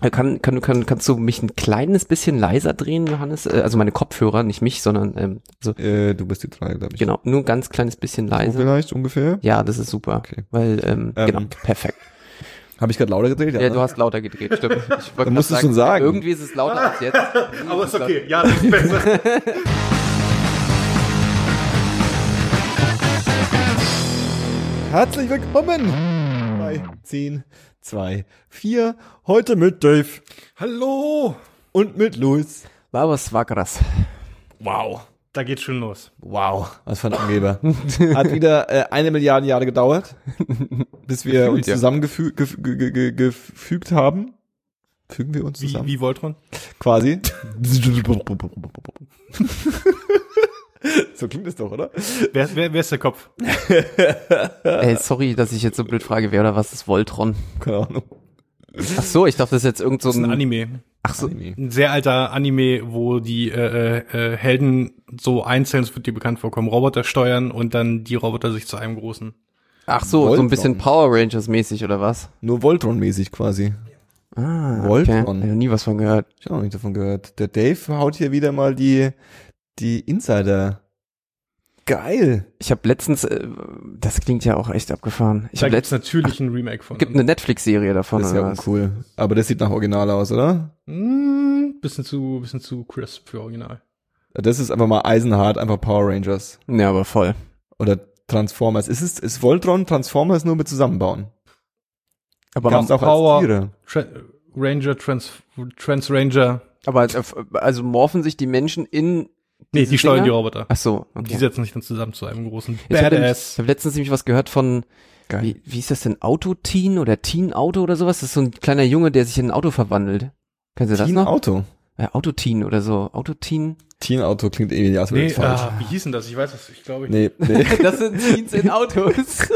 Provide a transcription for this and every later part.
Äh, Kann, kann, kann, kannst du mich ein kleines bisschen leiser drehen, Johannes? Äh, Also meine Kopfhörer, nicht mich, sondern ähm, so, Äh, du bist die drei, glaube ich. genau, nur ein ganz kleines bisschen So leiser. vielleicht ungefähr. Ja, das ist super. Okay. Weil, ähm, Ähm, genau, perfekt. Habe ich gerade lauter gedreht? Ja, du hast lauter gedreht, stimmt. Ich Dann musst du schon sagen. Irgendwie ist es lauter als jetzt. Aber ist okay. Ja, das ist besser. Herzlich willkommen bei 10, 2, 4. Heute mit Dave Hallo. und mit Luis. War krass. Wow. Da geht's schon los. Wow. Was für ein Angeber. Hat wieder äh, eine Milliarde Jahre gedauert, bis wir uns ja. zusammengefügt gef ge ge ge gefügt haben. Fügen wir uns Wie, zusammen? wie Voltron? Quasi. so klingt es doch, oder? Wer, wer, wer ist der Kopf? Ey, sorry, dass ich jetzt so blöd frage, wer oder was ist Voltron? Keine Ahnung. Ach so, ich dachte, das ist jetzt irgend so Das ist ein ein, Anime. ach so, Ein sehr alter Anime, wo die äh, äh, äh, Helden so einzeln, das wird dir bekannt vorkommen, Roboter steuern und dann die Roboter sich zu einem großen. ach so, so Voltron. ein bisschen Power Rangers mäßig oder was? Nur Voltron-mäßig quasi. Ah, Voltron. Okay. Hab noch nie was von gehört. Ich habe noch nicht davon gehört. Der Dave haut hier wieder mal die, die Insider. Geil. Ich habe letztens, äh, das klingt ja auch echt abgefahren. Ich da gibt's letztens, natürlich ein Remake von. gibt eine Netflix-Serie davon Das ist ja was? uncool. Aber das sieht nach Original aus, oder? Mm, bisschen zu, bisschen zu crisp für Original. Das ist einfach mal eisenhart, einfach Power Rangers. Ja, aber voll. Oder Transformers. Ist es, ist Voltron Transformers nur mit zusammenbauen? Aber, Gab's auch Power- als Tiere. Tra Ranger, Trans, Trans Ranger. aber äh, also morphen sich die Menschen in Nee, die steuern die? Roboter. Ach so, Die okay. setzen sich dann zusammen zu einem großen Ich habe Badass. hab letztens nämlich was gehört von, Geil. wie, wie ist das denn, Autoteen oder Teen-Auto oder sowas? Das ist so ein kleiner Junge, der sich in ein Auto verwandelt. Kennen Sie das Teen noch? Auto. Ja, Autoteen oder so. Autoteen. Teen Auto klingt irgendwie Nee, das falsch. ah, wie hieß denn das? Ich weiß es, ich glaube. Nee, nee. Das sind Teens in Autos.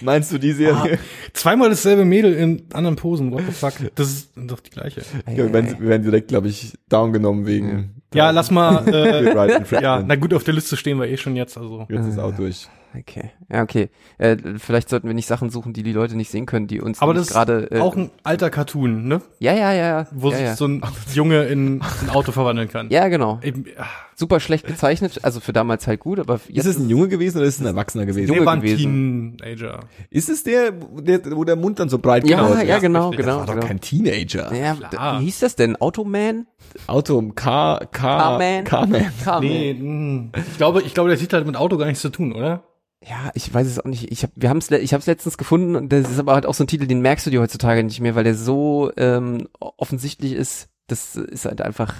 Meinst du die Serie? Zweimal dasselbe Mädel in anderen Posen. What the fuck? Das ist doch die gleiche. Ja, wir werden, wir werden direkt, glaube ich, down genommen wegen. Ja, lass mal. Äh, ja, na gut, auf der Liste stehen wir eh schon jetzt. Also Jetzt ist auch durch. Okay, ja, okay. Äh, vielleicht sollten wir nicht Sachen suchen, die die Leute nicht sehen können, die uns Aber nämlich das gerade. ist auch ein alter Cartoon, ne? Ja, ja, ja. Wo ja, sich ja. so ein Junge in ein Auto verwandeln kann. ja, genau. Eben, ah, Super schlecht gezeichnet, also für damals halt gut, aber Ist es ein Junge gewesen oder ist es ein Erwachsener gewesen? Junge ein gewesen. Teenager. Ist es der, der, wo der Mund dann so breit Ja, gebaut ja, ist? genau, richtig. genau. Das war doch genau. kein Teenager. Ja, Klar. d- wie hieß das denn? Automan? Auto, Car, Car, Carman. Carman. Carman. Nee, mh. ich glaube, ich glaube, der Titel hat mit Auto gar nichts zu tun, oder? Ja, ich weiß es auch nicht. Ich hab, wir haben's, ich habe es letztens gefunden und das ist aber halt auch so ein Titel, den merkst du dir heutzutage nicht mehr, weil der so ähm, offensichtlich ist. Das ist halt einfach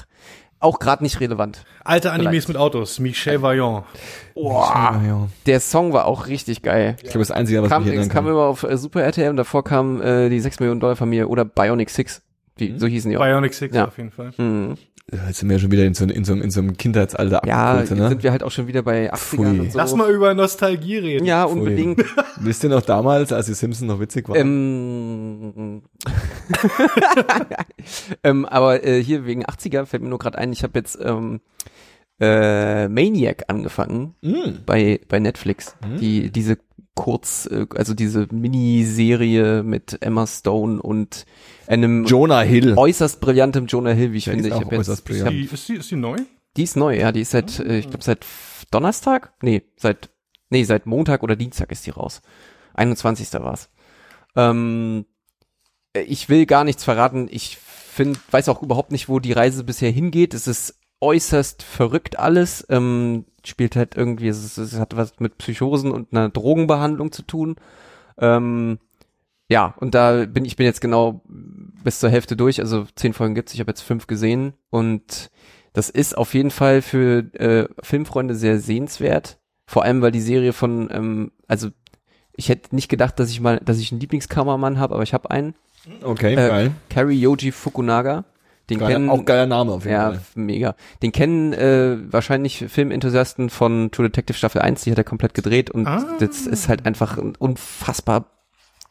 auch gerade nicht relevant. Alte Animes Vielleicht. mit Autos. Michel Vaillant. Boah. Der Song war auch richtig geil. Ich glaube, das Einzige, was Kam, mich es erinnern kam immer auf äh, Super RTL und davor kam äh, die 6 Millionen Dollar Familie oder Bionic Six. Wie, so hießen die auch. Bionic Six Ja. auf jeden Fall. Mhm. Jetzt sind wir schon wieder in so, in so, in so einem Kindheitsalter Ja, abgeholt, jetzt ne? sind wir halt auch schon wieder bei 80ern Pfui. und so. Lass mal über Nostalgie reden. ja, unbedingt. Wisst ihr noch damals, als die Simpsons noch witzig waren? Ähm, ähm, aber äh, hier wegen 80er fällt mir nur gerade ein, ich habe jetzt ähm, äh, Maniac angefangen Mm. bei bei Netflix. Mhm. Die diese kurz äh, also diese Miniserie mit Emma Stone und einem Jonah Hill. äußerst brillantem Jonah Hill, wie ich Der finde. ist Ich jetzt, äußerst ich brillant. hab, Die, ist, die, ist die neu? die ist neu, ja, die ist seit äh, ich glaube seit Donnerstag? Nee, seit nee, seit Montag oder Dienstag ist die raus. 21. war's. Ähm, äh, ich will gar nichts verraten. Ich find, weiß auch überhaupt nicht, wo die Reise bisher hingeht. Es ist äußerst verrückt alles. Ähm, spielt halt irgendwie, es, es hat was mit Psychosen und einer Drogenbehandlung zu tun. Ähm, ja, und da bin ich bin jetzt genau bis zur Hälfte durch. Also zehn Folgen gibt's. Ich habe jetzt fünf gesehen und das ist auf jeden Fall für äh, Filmfreunde sehr sehenswert. Vor allem, weil die Serie von, ähm, also ich hätte nicht gedacht, dass ich mal, dass ich einen Lieblingskameramann habe, aber ich habe einen. Okay, Äh, geil. Cary Yoji Fukunaga. Den Geiler- kennen, auch geiler Name auf jeden ja, Fall. mega. Den kennen äh, wahrscheinlich Filmenthusiasten von True Detective Staffel 1, die hat er komplett gedreht und Ah. das ist halt einfach ein unfassbar,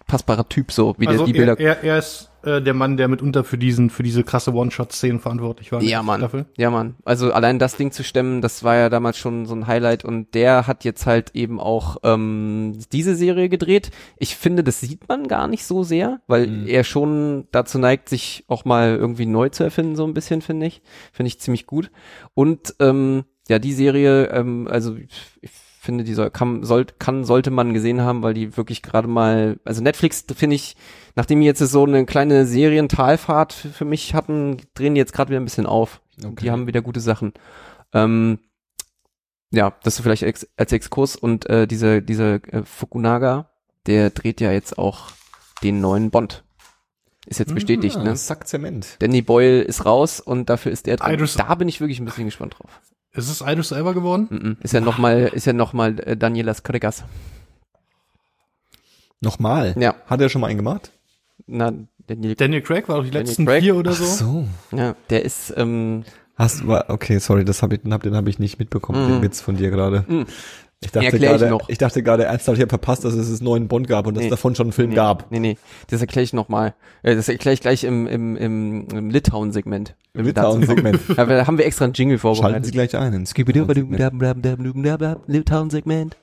fassbarer Typ so, wie also der die Bilder. er, er, er ist äh, der Mann, der mitunter für diesen, für diese krasse One-Shot-Szenen verantwortlich war. in Ja, Mann. Staffel. Ja, Mann. Also allein das Ding zu stemmen, das war ja damals schon so ein Highlight und der hat jetzt halt eben auch ähm, diese Serie gedreht. Ich finde, das sieht man gar nicht so sehr, weil Mhm. er schon dazu neigt, sich auch mal irgendwie neu zu erfinden, so ein bisschen, finde ich. Finde ich ziemlich gut. Und ähm, ja, die Serie, ähm, also ich, ich finde, die soll, kann, soll, kann, sollte man gesehen haben, weil die wirklich gerade mal, also Netflix finde ich, nachdem die jetzt so eine kleine Serientalfahrt für, für mich hatten, drehen die jetzt gerade wieder ein bisschen auf. Okay. Die haben wieder gute Sachen. Ähm, ja, das so vielleicht ex als Exkurs und äh, diese diese äh, Fukunaga, der dreht ja jetzt auch den neuen Bond. Ist jetzt bestätigt, Ah, ne? Sack Zement. Danny Boyle ist raus und dafür ist er drin. Idris- Da bin ich wirklich ein bisschen gespannt drauf. Ist es Idris Elba geworden? Mhm. Ist ja noch mal, ist ja noch mal äh, Danielas Kregas. Nochmal. Ja. Hat er schon mal einen gemacht? Na, Daniel, Daniel Craig war doch die Daniel letzten Craig? vier oder so. so. ja, der ist, ähm, Hast war, okay, sorry, das habe ich, den habe den hab ich nicht mitbekommen, den Mm. Witz von dir gerade. Mm. Ich dachte Erklär ich gerade, noch. ich dachte gerade ernsthaft, ich habe verpasst, dass es einen neuen Bond gab und dass Nee. es davon schon einen Film nee, gab. Nee, nee, das erkläre ich noch mal. Äh, das erkläre ich gleich im, im, im, im Litauen-Segment. kommen. Litauen-Segment. Ja, da haben wir extra einen Jingle Schalten vorbereitet. Sie gleich ein. Litauen-Segment.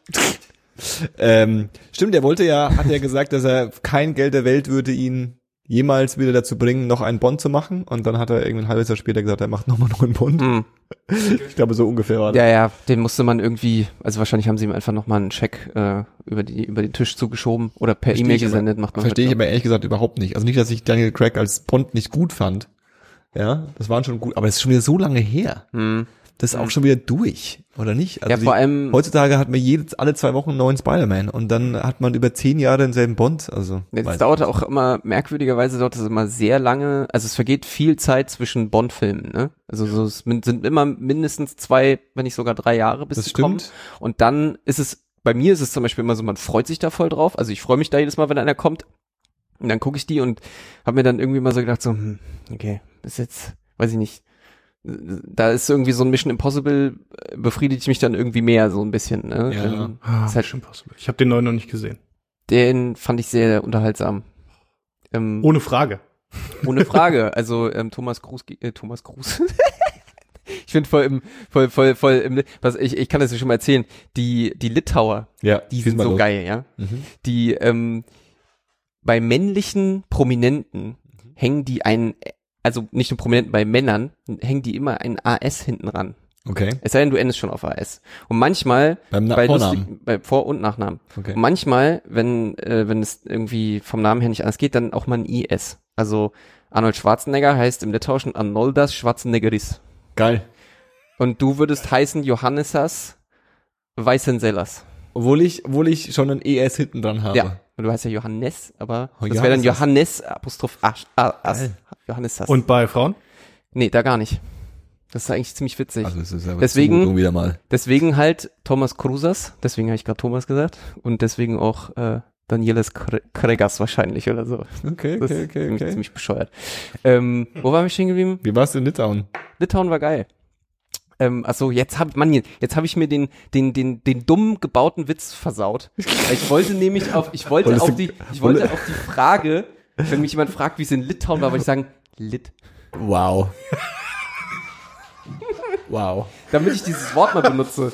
Ähm, stimmt, er wollte ja, hat ja gesagt, dass er kein Geld der Welt würde ihn jemals wieder dazu bringen, noch einen Bond zu machen. Und dann hat er irgendwie ein halbes Jahr später gesagt, er macht nochmal noch einen Bond. Hm. Ich glaube, so ungefähr war das. Ja, ja, den musste man irgendwie, also wahrscheinlich haben sie ihm einfach nochmal einen Scheck äh, über, die, über den Tisch zugeschoben oder per E-Mail ich gesendet, macht man Verstehe ich heute aber ehrlich gesagt überhaupt nicht. Also nicht, dass ich Daniel Craig als Bond nicht gut fand. Ja, das waren schon gut, aber es ist schon wieder so lange her. noch. Das ist auch schon wieder durch, oder nicht? Also Ja, vor die- allem, Heutzutage hat man jedes, alle zwei Wochen einen neuen Spider-Man und dann hat man über zehn Jahre denselben Bond. Also ich dauert auch immer, merkwürdigerweise dauert es immer sehr lange, also es vergeht viel Zeit zwischen Bond-Filmen, ne? Also so, es sind immer mindestens zwei, wenn nicht sogar drei Jahre, bis Das sie kommen. stimmt. Und dann ist es, bei mir ist es zum Beispiel immer so, man freut sich da voll drauf. Also ich freue mich da jedes Mal, wenn einer kommt. Und dann gucke ich die und habe mir dann irgendwie mal so gedacht, so, hm, okay, ist jetzt, weiß ich nicht. Da ist irgendwie so ein Mission Impossible, äh, befriedigt mich dann irgendwie mehr, so ein bisschen. Ne? Ja. Ähm, Ah, Ist halt- Mission Impossible. Ich habe den neuen noch nicht gesehen. Den fand ich sehr unterhaltsam. Ähm, Ohne Frage. ohne Frage. Also ähm, Thomas Gruß, äh, Thomas Gruß. ich bin voll im, voll, voll, voll im, was ich, ich kann das ja schon mal erzählen. Die, die Litauer, Ja, die sind so los. geil, ja. Mhm. Die ähm, bei männlichen Prominenten hängen die einen, also nicht nur Prominenten, bei Männern hängen die immer ein AS hinten ran. Okay. Es sei denn, du endest schon auf AS. Und manchmal Beim Na bei Vornamen. lustig, bei Vor- und Nachnamen. Okay. Und manchmal, wenn, äh, wenn es irgendwie vom Namen her nicht anders geht, dann auch mal ein IS. Also Arnold Schwarzenegger heißt im Litauischen Arnoldas Schwarzeneggeris. Geil. Und du würdest heißen Johannessas Weißensellas. Obwohl ich, obwohl ich schon ein ES hinten dran habe. Ja. Und du heißt ja Johannes, aber Oh, das wäre dann Johannes. Johannes Apostroph As. As Geil. Johannessas. Und bei Frauen? nee, da gar nicht. Das ist eigentlich ziemlich witzig. Also das ist aber Deswegen- wieder mal. Deswegen halt Thomas Krusas, deswegen habe ich gerade Thomas gesagt. Und deswegen auch äh, Danieles Kre- Kregas wahrscheinlich oder so. Okay, Das okay, ist okay, ziemlich, okay. ziemlich bescheuert. Ähm, wo war ich stehen geblieben? Wie war's in Litauen? Litauen war geil. Ähm, achso, jetzt hab man jetzt habe ich mir den den den den dumm gebauten Witz versaut. Ich wollte nämlich auf ich wollte auf du- die ich wollte auf die Frage, wenn mich jemand fragt, wie es in Litauen war, wollte ich sagen Lit, Wow. wow. damit ich dieses Wort mal benutze.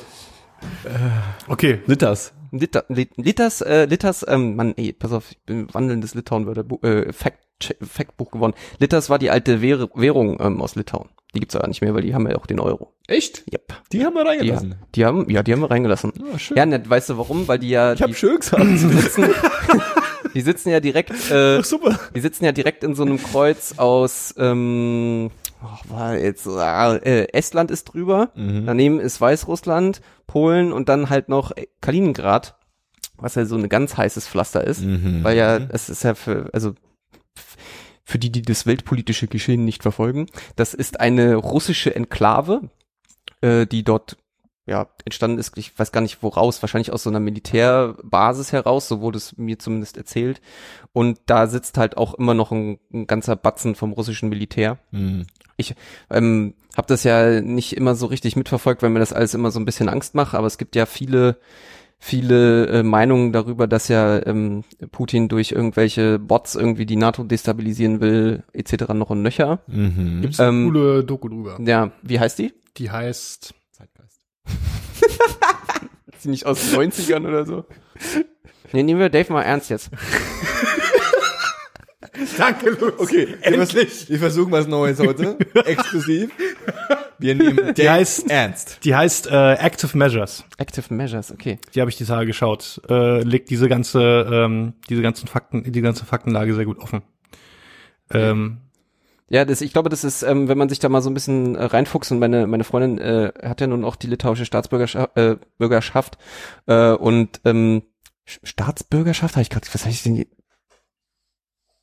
Okay. Litas. Lita, Lit, Litas, äh, Litas, ähm, Mann, ey, pass auf, ich bin wandelndes Litauen-Wörterbuch, äh, Fact, Factbuch geworden. Litas war die alte Währ Währung ähm, aus Litauen. Die gibt's aber nicht mehr, weil die haben ja auch den Euro. Echt? Yep. Die haben wir Die, reingelassen. die haben, ja, die haben wir reingelassen. Ah, schön. Ja, nett, weißt du warum? Weil die ja, ich hab die, schön gesagt. die sitzen, die sitzen ja direkt, äh, Ach, super. die sitzen ja direkt in so einem Kreuz aus, ähm, oh, war jetzt, ah, äh, Estland ist drüber, Mhm. daneben ist Weißrussland, Polen und dann halt noch Kaliningrad, was ja so ein ganz heißes Pflaster ist, Mhm. weil ja, es ist ja für, also für die, die das weltpolitische Geschehen nicht verfolgen, das ist eine russische Enklave, äh, die dort ja entstanden ist, ich weiß gar nicht woraus, wahrscheinlich aus so einer Militärbasis heraus, so wurde es mir zumindest erzählt. Und da sitzt halt auch immer noch ein, ein ganzer Batzen vom russischen Militär. Mhm. Ähm, habe das ja nicht immer so richtig mitverfolgt, weil mir das alles immer so ein bisschen Angst macht, aber es gibt ja viele viele äh, Meinungen darüber, dass ja ähm, Putin durch irgendwelche Bots irgendwie die NATO destabilisieren will, etc. noch und nöcher. Mhm. Gibt's eine Ähm, coole Doku drüber. Ja, wie heißt die? Die heißt. Ist die nicht aus den 90ern oder so? Nee, nehmen wir Dave mal ernst jetzt. Danke, Lutz. Okay, endlich. Wir versuchen was Neues heute. Exklusiv. Wir nehmen Die heißt- ernst. Die heißt äh, Active Measures. Active Measures, okay. Die habe ich die Tage geschaut. Äh, legt diese ganze, ähm, diese ganzen Fakten, die ganze Faktenlage sehr gut offen. Ähm, Ja, das, ich glaube, das ist, ähm, wenn man sich da mal so ein bisschen äh, reinfuchst und meine meine Freundin äh, hat ja nun auch die litauische Staatsbürgerschaft äh, Bürgerschaft, äh, und ähm, Sch- Staatsbürgerschaft habe ich gerade, was habe ich denn? die-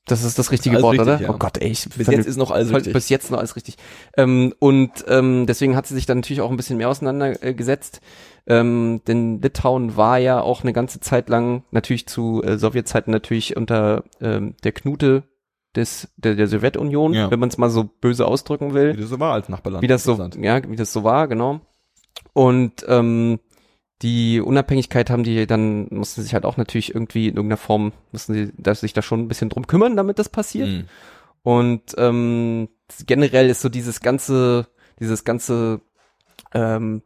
Das ist das richtige Alles Wort, richtig, oder? ja. Oh Gott, ey, ich Bis jetzt ist noch alles richtig. Bis jetzt noch alles richtig. Ähm, und ähm, deswegen hat sie sich dann natürlich auch ein bisschen mehr auseinandergesetzt. Ähm, denn Litauen war ja auch eine ganze Zeit lang natürlich zu äh, Sowjetzeiten natürlich unter ähm, der Knute des der, der Sowjetunion, Ja. wenn man es mal so böse ausdrücken will Wie das so war als Nachbarland. wie das so, ja, wie das so war, genau. Und ähm, die Unabhängigkeit haben die dann, mussten sich halt auch natürlich irgendwie in irgendeiner Form, mussten sie da, sich da schon ein bisschen drum kümmern, damit das passiert. Mhm. Und ähm, generell ist so dieses ganze, dieses ganze ähm,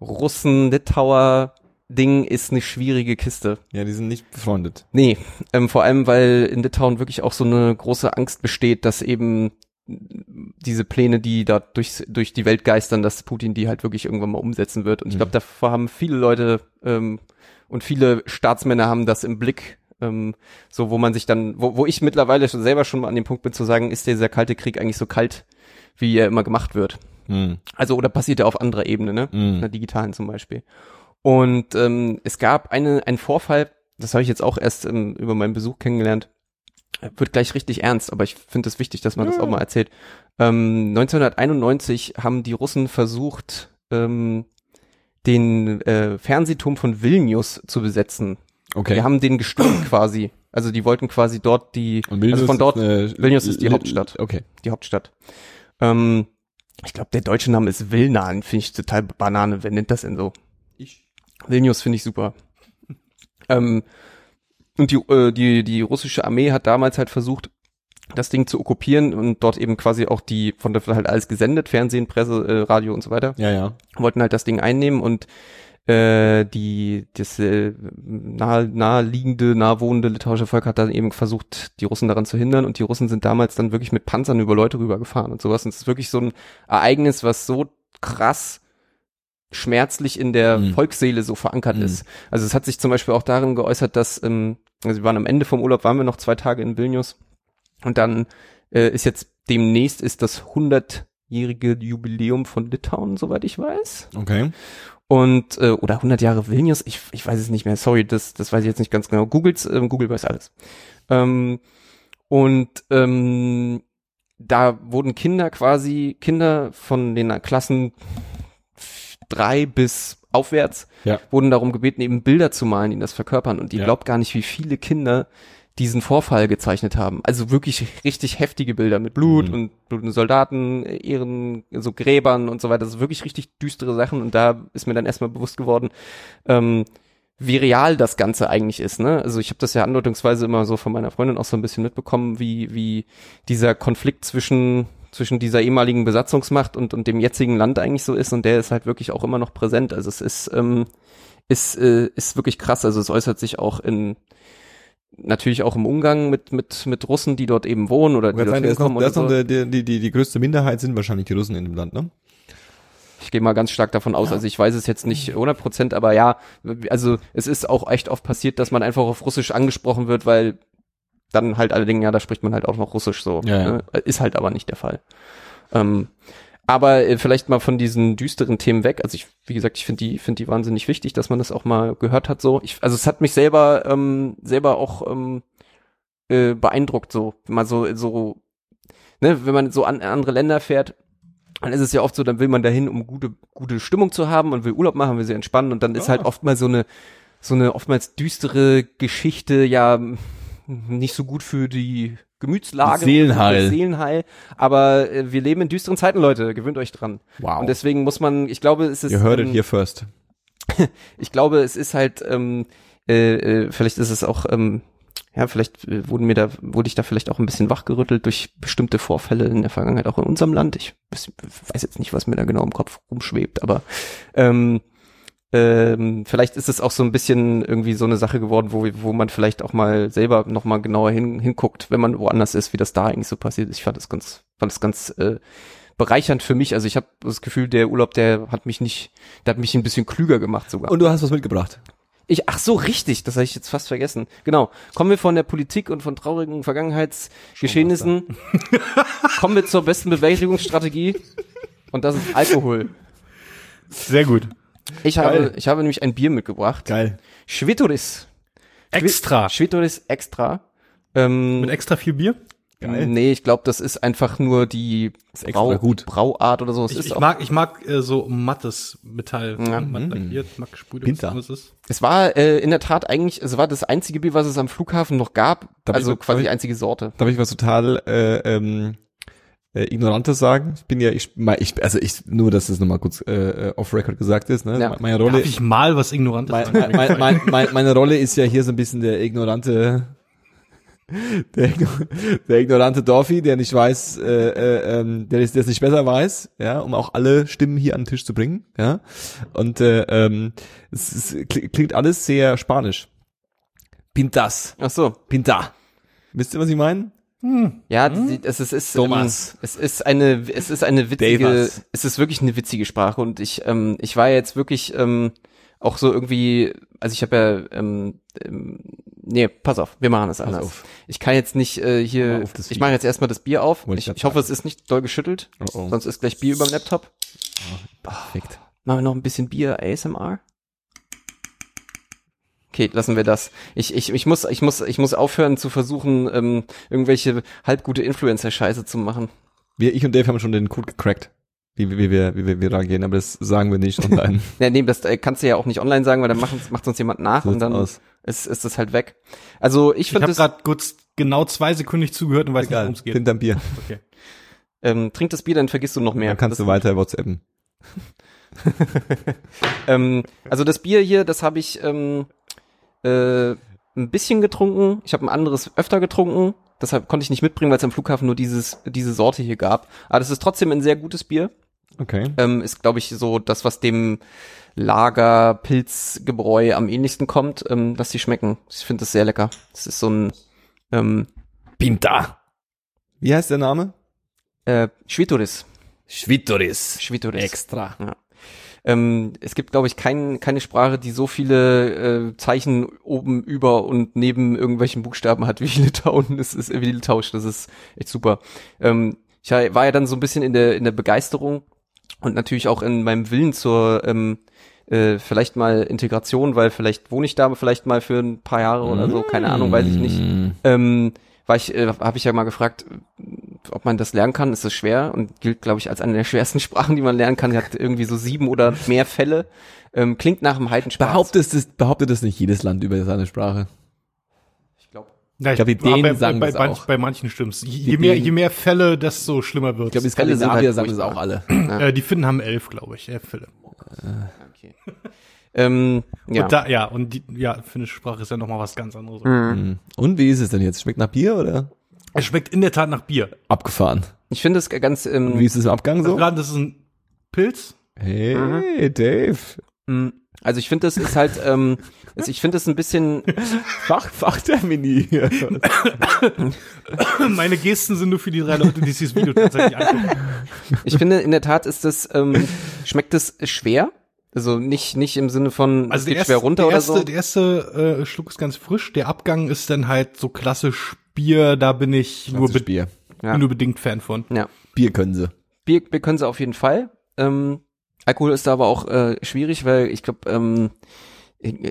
Russen-Litauer Ding ist eine schwierige Kiste. Ja, die sind nicht befreundet. Nee, ähm, vor allem, weil in Litauen wirklich auch so eine große Angst besteht, dass eben diese Pläne, die da durchs, durch die Welt geistern, dass Putin die halt wirklich irgendwann mal umsetzen wird. Und ich Mhm. glaube, davor haben viele Leute ähm, und viele Staatsmänner haben das im Blick, ähm, so wo man sich dann, wo, wo ich mittlerweile schon selber schon mal an dem Punkt bin zu sagen, ist dieser kalte Krieg eigentlich so kalt, wie er immer gemacht wird. Mhm. Also oder passiert er auf anderer Ebene, ne? Mhm. In der digitalen zum Beispiel. Und ähm, es gab eine, einen Vorfall, das habe ich jetzt auch erst ähm, über meinen Besuch kennengelernt, wird gleich richtig ernst, aber ich finde es wichtig, dass man das auch mal erzählt. Ähm, 1991 haben die Russen versucht, ähm, den äh, Fernsehturm von Vilnius zu besetzen. Okay. Die haben den gestürmt quasi. Also die wollten quasi dort die, also von dort ist, äh, Vilnius ist die Hauptstadt. Okay. die Hauptstadt. Ähm, ich glaube, der deutsche Name ist Vilna, finde ich total Banane. Wer nennt das denn so? Vilnius finde ich super. ähm, und die, äh, die, die russische Armee hat damals halt versucht, das Ding zu okkupieren und dort eben quasi auch die, von der halt alles gesendet, Fernsehen, Presse, äh, Radio und so weiter, Ja, ja. wollten halt das Ding einnehmen und äh, die das äh, nahe, naheliegende, nahwohnende litauische Volk hat dann eben versucht, die Russen daran zu hindern und die Russen sind damals dann wirklich mit Panzern über Leute rübergefahren und sowas und es ist wirklich so ein Ereignis, was so krass schmerzlich in der Mhm. Volksseele so verankert Mhm. ist. Also es hat sich zum Beispiel auch darin geäußert, dass, ähm, also wir waren am Ende vom Urlaub, waren wir noch zwei Tage in Vilnius und dann äh, ist jetzt demnächst ist das 100-jährige Jubiläum von Litauen, soweit ich weiß. Okay. Und, äh, oder 100 Jahre Vilnius, ich, ich weiß es nicht mehr, sorry, das, das weiß ich jetzt nicht ganz genau. Googles, ähm, Google weiß alles. Ähm, und ähm, da wurden Kinder quasi, Kinder von den Klassen drei bis aufwärts, Ja. wurden darum gebeten, eben Bilder zu malen, die das verkörpern. Und ihr Ja. glaubt gar nicht, wie viele Kinder diesen Vorfall gezeichnet haben. Also wirklich richtig heftige Bilder mit Blut Mhm. und blutenden Soldaten, Ehren, so Gräbern und so weiter. Das ist wirklich richtig düstere Sachen. Und da ist mir dann erstmal bewusst geworden, ähm, wie real das Ganze eigentlich ist. Ne? Also ich habe das ja andeutungsweise immer so von meiner Freundin auch so ein bisschen mitbekommen, wie, wie dieser Konflikt zwischen zwischen dieser ehemaligen Besatzungsmacht und, und dem jetzigen Land eigentlich so ist und der ist halt wirklich auch immer noch präsent. Also es ist, ähm, ist, äh, ist wirklich krass. Also es äußert sich auch in natürlich auch im Umgang mit, mit, mit Russen, die dort eben wohnen oder die dort noch, hinkommen noch so. der, die, die, die größte Minderheit sind wahrscheinlich die Russen in dem Land, ne? Ich gehe mal ganz stark davon aus, also ich weiß es jetzt nicht 100 Prozent, aber ja, also es ist auch echt oft passiert, dass man einfach auf Russisch angesprochen wird, weil dann halt alle denken, ja, da spricht man halt auch noch Russisch so. Ja, ja. Ne? Ist halt aber nicht der Fall. Ähm, aber äh, vielleicht mal von diesen düsteren Themen weg. Also ich, wie gesagt, ich finde die, finde die wahnsinnig wichtig, dass man das auch mal gehört hat. So, ich, also es hat mich selber, ähm, selber auch ähm, äh, beeindruckt. So, mal so, so, ne, wenn man so an andere Länder fährt, dann ist es ja oft so, dann will man dahin, um gute, gute Stimmung zu haben und will Urlaub machen, will sie entspannen und dann ist halt oft mal so eine, so eine oftmals düstere Geschichte, ja, nicht so gut für die Gemütslage. Seelenheil. Seelenheil. Aber äh, wir leben in düsteren Zeiten, Leute. Gewöhnt euch dran. Wow. Und deswegen muss man, ich glaube, es ist. Ihr hörtet ähm, hier first. ich glaube, es ist halt, ähm, äh, äh, vielleicht ist es auch, ähm, ja, vielleicht äh, wurden mir da, wurde ich da vielleicht auch ein bisschen wachgerüttelt durch bestimmte Vorfälle in der Vergangenheit, auch in unserem Land. Ich weiß, weiß jetzt nicht, was mir da genau im Kopf rumschwebt, aber ähm, ähm, vielleicht ist es auch so ein bisschen irgendwie so eine Sache geworden, wo, wo man vielleicht auch mal selber noch mal genauer hin, hinguckt, wenn man woanders ist, wie das da eigentlich so passiert ist. Ich fand das ganz, fand das ganz äh, bereichernd für mich. Also ich habe das Gefühl, der Urlaub, der hat mich nicht, der hat mich ein bisschen klüger gemacht sogar. Und du hast was mitgebracht. Ich, ach so, richtig, das habe ich jetzt fast vergessen. Genau. Kommen wir von der Politik und von traurigen Vergangenheitsgeschehnissen. Kommen wir zur besten Bewältigungsstrategie. Und das ist Alkohol. Sehr gut. Ich habe, ich habe nämlich ein Bier mitgebracht. Geil. Schwitoris. Extra. Schwitoris Extra. Ähm, Mit extra viel Bier? Geil. Nee, ich glaube, das ist einfach nur die Ist extra gut. Brauart oder so. Es, Ich, ist ich mag, ich mag äh, so mattes Metall. Ja. Matt lackiert, mag gesprüht. Pinter. was es ist. es war äh, in der Tat eigentlich, es war das einzige Bier, was es am Flughafen noch gab. Darf also ich- quasi die einzige Sorte. Darf ich was total äh, ähm, äh, ignorantes sagen? Ich bin ja, ich, mein, ich also ich nur, dass das nochmal kurz äh, äh, off Record gesagt ist. Ne? Ja. Meine Rolle, Darf ich mal was Ignorantes mein, sagen? mein, mein, mein, meine Rolle ist ja hier so ein bisschen der ignorante, der, der ignorante Dorfi, der nicht weiß, äh, äh, ähm, der es der es nicht besser weiß, ja, um auch alle Stimmen hier an den Tisch zu bringen, ja. Und äh, ähm, es, es kli- klingt alles sehr spanisch. Pintas, Ach so. Pinta. Wisst ihr, was ich meine? Ja, die, es, ist- es ist, Thomas. Ähm, es ist eine, es ist eine witzige, Davis. es ist wirklich eine witzige Sprache und ich, ähm, ich war jetzt wirklich ähm, auch so irgendwie, also ich habe ja, ähm, ähm, nee, pass auf, wir machen es anders. auf. Ich kann jetzt nicht äh, hier, auf ich mache jetzt erstmal das Bier auf. Wollte ich Ich, hoffe, es ist nicht doll geschüttelt, Oh, oh. sonst ist gleich Bier über dem Laptop. Perfekt. Machen wir noch ein bisschen Bier ASMR? Okay, lassen wir das. Ich, ich, ich muss, ich muss, ich muss aufhören zu versuchen, ähm, irgendwelche halbgute Influencer-Scheiße zu machen. Wir, ich und Dave haben schon den Code gecrackt, wie, wie, wie, wir, wie, wir, wie wir reagieren, aber das sagen wir nicht online. Ja, nee, das äh, kannst du ja auch nicht online sagen, weil dann macht, macht uns jemand nach So und dann aus. ist, ist das halt weg. Also ich Ich finde habe das, gerade kurz genau zwei Sekunden nicht zugehört und weiß nicht, worum es geht. hinterm Bier. Okay. ähm, trink das Bier, dann vergisst du noch mehr. Dann kannst das, du weiter WhatsAppen. ähm, also das Bier hier, das habe ich ähm, äh, ein bisschen getrunken. Ich habe ein anderes öfter getrunken. Deshalb konnte ich nicht mitbringen, weil es am Flughafen nur dieses, diese Sorte hier gab. Aber das ist trotzdem ein sehr gutes Bier. Okay. Ähm, ist, glaube ich, so das, was dem Lager Pilzgebräu am ähnlichsten kommt, ähm, dass die schmecken. Ich finde das sehr lecker. Das ist so ein ähm, Pinta. Wie heißt der Name? äh, Schwitoris. Schwitoris. Schwitoris. Extra. Ähm, es gibt, glaube ich, kein, keine Sprache, die so viele äh, Zeichen oben über und neben irgendwelchen Buchstaben hat wie Litauen. Das ist wie Litauisch. Das ist echt super. Ähm, ich war ja dann so ein bisschen in der in der Begeisterung und natürlich auch in meinem Willen zur ähm, äh, vielleicht mal Integration, weil vielleicht wohne ich da vielleicht mal für ein paar Jahre oder so, keine Ahnung, weiß ich nicht. Ähm, war ich, äh, habe ich ja mal gefragt, ob man das lernen kann. Ist das schwer und gilt, glaube ich, als eine der schwersten Sprachen, die man lernen kann. Die hat irgendwie so sieben oder mehr Fälle. Ähm, klingt nach einem Heidenspaß. Behauptet das, behauptet das nicht jedes Land über seine Sprache? Ich glaube. Ja, Ich glaub, die Dänen bei, sagen bei, das bei, auch. bei manchen stimmt's. Je, je mehr, je mehr Fälle, desto schlimmer wird's. Ich glaube, die Fälle sind Skandinavier halt sagen das auch alle. äh, die Finnen haben elf, glaube ich, elf Fälle. Okay. ähm, ja. Und da, ja, und die, ja, finnische Sprache ist ja nochmal was ganz anderes. Mhm. Und wie ist es denn jetzt? Schmeckt nach Bier oder? Es schmeckt in der Tat nach Bier. Abgefahren. Ich finde es ganz. Ähm, Wie ist es im Abgang so? Gerade das ist ein Pilz. Hey, Dave. mh, also ich finde, das ist halt. Ähm, also ich finde es ein bisschen. Fach, Fachtermini. Meine Gesten sind nur für die drei Leute, die sich das Video tatsächlich angucken. Ich finde, in der Tat ist das. Ähm, schmeckt es schwer. Also nicht nicht im Sinne von es Also der geht erste, schwer runter der oder erste, so. der erste äh, Schluck ist ganz frisch. Der Abgang ist dann halt so klassisch Bier. Da bin ich nur, be Bier. Ja. nur bedingt Fan von. Ja. Bier können sie. Bier, Bier können sie auf jeden Fall. Ähm, Alkohol ist da aber auch äh, schwierig, weil ich glaube, ähm,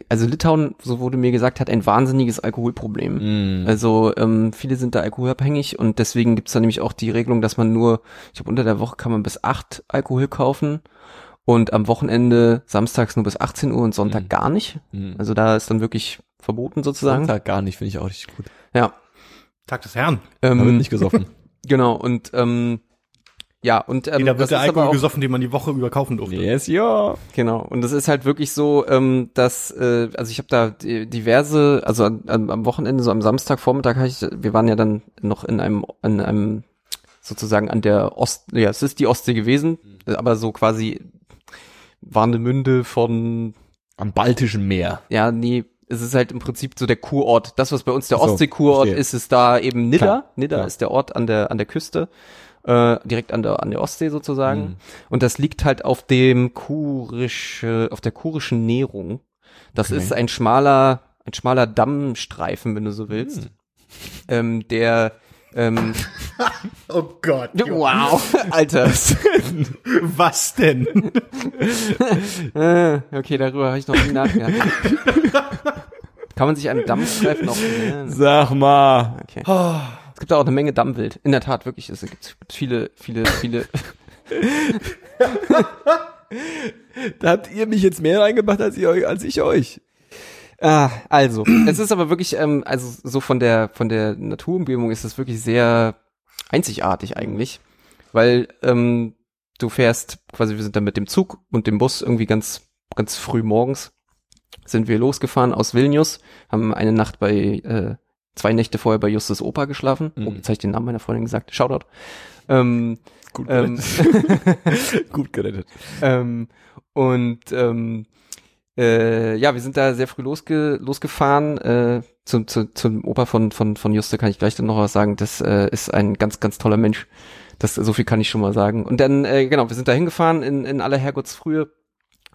also Litauen, so wurde mir gesagt, hat ein wahnsinniges Alkoholproblem. Mhm. Also ähm, viele sind da alkoholabhängig und deswegen gibt's da nämlich auch die Regelung, dass man nur, ich glaube unter der Woche kann man bis acht Alkohol kaufen und am Wochenende samstags nur bis 18 Uhr und Sonntag Mhm. gar nicht. Mhm. Also da ist dann wirklich verboten sozusagen. Sonntag gar nicht, finde ich auch richtig gut. Ja. Tag des Herrn. Da wird Ähm, nicht gesoffen. Genau, und ähm, Ja, und ähm, Nee, da wird das der Alkohol auch, gesoffen, den man die Woche über kaufen durfte. Yes, ja. Genau. Und das ist halt wirklich so, ähm, dass, äh, also ich habe da di- diverse, also an, an, am Wochenende, so am Samstagvormittag, ich, wir waren ja dann noch in einem, in einem sozusagen an der Ost, ja, es ist die Ostsee gewesen, Mhm. aber so quasi Warnemünde von, Am Baltischen Meer. ja, nee, es ist halt im Prinzip so der Kurort. Das, was bei uns der so, Ostsee-Kurort ist, ist da eben Nidda. Klar, Nidda klar. ist der Ort an der, an der Küste, äh, direkt an der, an der Ostsee sozusagen. Mhm. Und das liegt halt auf dem kurische, auf der kurischen Nährung. Das Okay. ist ein schmaler, ein schmaler Dammstreifen, wenn du so willst. Hm. Ähm, der, ähm, Oh Gott. wow, Alter. Was denn? Äh, okay, darüber habe ich noch nie nachgedacht. Kann man sich einen Dammstreifen noch nennen? Sag mal. Okay. Es gibt auch eine Menge Dammwild. In der Tat, wirklich. Es gibt viele, viele, viele. Da habt ihr mich jetzt mehr reingebracht als, ihr, als ich euch. Ah, also, es ist aber wirklich, ähm, also so von der von der Naturumgebung ist es wirklich sehr einzigartig eigentlich, weil ähm, du fährst quasi, wir sind dann mit dem Zug und dem Bus irgendwie ganz ganz früh morgens sind wir losgefahren aus Vilnius, haben eine Nacht bei äh, zwei Nächte vorher bei Justus Opa geschlafen. Mhm. Oh, jetzt habe ich den Namen meiner Freundin gesagt. Shoutout. Ähm, Gut ähm, gerettet. Gut gerettet. Ähm, und ähm, äh, ja, wir sind da sehr früh losge losgefahren. Äh, zum, zu, zum Opa von, von, von Juste kann ich gleich dann noch was sagen. Das äh, ist ein ganz, ganz toller Mensch. Das, so viel kann ich schon mal sagen. Und dann, äh, genau, wir sind da hingefahren in, in aller Herrgottsfrühe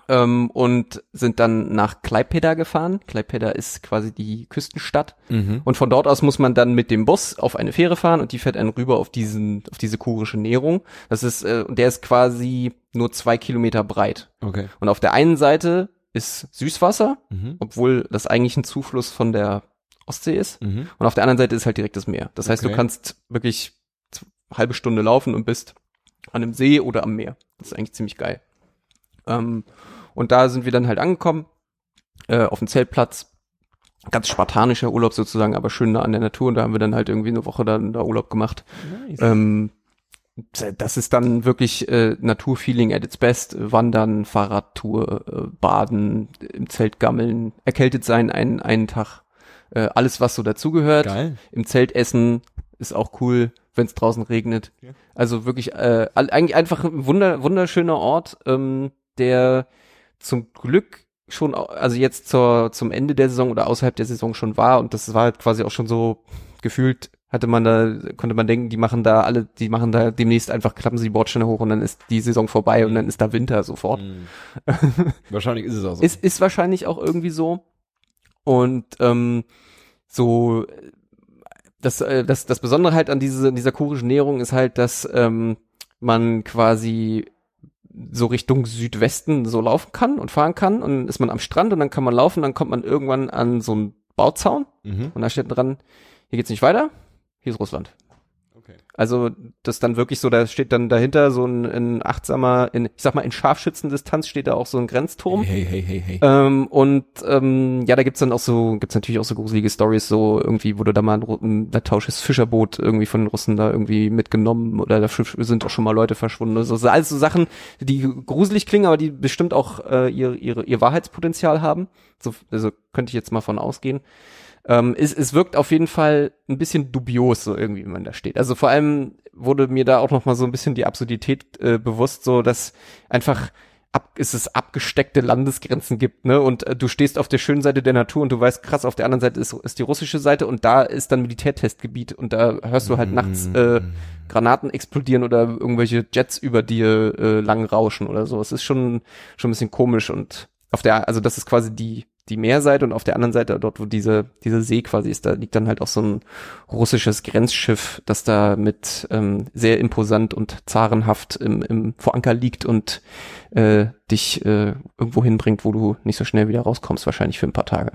ähm, und sind dann nach Klaipeda gefahren. Klaipeda ist quasi die Küstenstadt. Mhm. Und von dort aus muss man dann mit dem Bus auf eine Fähre fahren und die fährt einen rüber auf diesen, auf diese kurische Nährung. Das ist, äh, und der ist quasi nur zwei Kilometer breit. Okay. Und auf der einen Seite ist Süßwasser, Mhm. obwohl das eigentlich ein Zufluss von der Ostsee ist. Mhm. Und auf der anderen Seite ist halt direkt das Meer. Das heißt, Okay. du kannst wirklich halbe Stunde laufen und bist an einem See oder am Meer. Das ist eigentlich ziemlich geil. Ähm, und da sind wir dann halt angekommen, äh, auf dem Zeltplatz. Ganz spartanischer Urlaub sozusagen, aber schön nah an der Natur. Und da haben wir dann halt irgendwie eine Woche dann da Urlaub gemacht. Nice. Ähm, das ist dann wirklich äh, Naturfeeling at its best. Wandern, Fahrradtour, äh, Baden, im Zelt gammeln, erkältet sein einen, einen Tag. Äh, alles, was so dazugehört. Geil. Im Zelt essen ist auch cool, wenn es draußen regnet. Ja. Also wirklich äh, eigentlich einfach ein wunder, wunderschöner Ort, ähm, der zum Glück schon, also jetzt zur, zum Ende der Saison oder außerhalb der Saison schon war und das war halt quasi auch schon so gefühlt hatte man da, konnte man denken, die machen da alle, die machen da demnächst einfach, klappen sie die Bordsteine hoch und dann ist die Saison vorbei und dann ist da Winter sofort. Mhm. Wahrscheinlich ist es auch so. Ist, ist wahrscheinlich auch irgendwie so. Und ähm, so das, äh, das, das Besondere halt an diese, dieser kurischen Näherung ist halt, dass ähm, man quasi so Richtung Südwesten so laufen kann und fahren kann und dann ist man am Strand und dann kann man laufen, dann kommt man irgendwann an so einen Bauzaun mhm. und da steht dran, hier geht's nicht weiter, hier ist Russland. Okay. Also das dann wirklich so, da steht dann dahinter so ein, ein achtsamer, in, ich sag mal in Scharfschützendistanz steht da auch so ein Grenzturm. Hey, hey, hey, hey. Ähm, und ähm, ja, da gibt's dann auch so, gibt's natürlich auch so gruselige Stories, so irgendwie wurde da mal ein, ein latauisches Fischerboot irgendwie von den Russen da irgendwie mitgenommen oder da sind auch schon mal Leute verschwunden. Also so, alles so Sachen, die gruselig klingen, aber die bestimmt auch äh, ihr, ihre, ihr Wahrheitspotenzial haben. So, also könnte ich jetzt mal von ausgehen. Ähm, es, es wirkt auf jeden Fall ein bisschen dubios, so irgendwie, wenn man da steht. Also vor allem wurde mir da auch noch mal so ein bisschen die Absurdität äh, bewusst, so dass einfach ab, ist es abgesteckte Landesgrenzen gibt, ne? Und äh, du stehst auf der schönen Seite der Natur und du weißt, krass, auf der anderen Seite ist, ist die russische Seite und da ist dann Militärtestgebiet und da hörst du halt nachts äh, Granaten explodieren oder irgendwelche Jets über dir äh, lang rauschen oder so. Es ist schon schon ein bisschen komisch und auf der, also das ist quasi die die Meerseite und auf der anderen Seite, dort wo diese diese See quasi ist, da liegt dann halt auch so ein russisches Grenzschiff, das da mit ähm, sehr imposant und zarenhaft im, im vor Anker liegt und äh, dich äh, irgendwo hinbringt, wo du nicht so schnell wieder rauskommst, wahrscheinlich für ein paar Tage.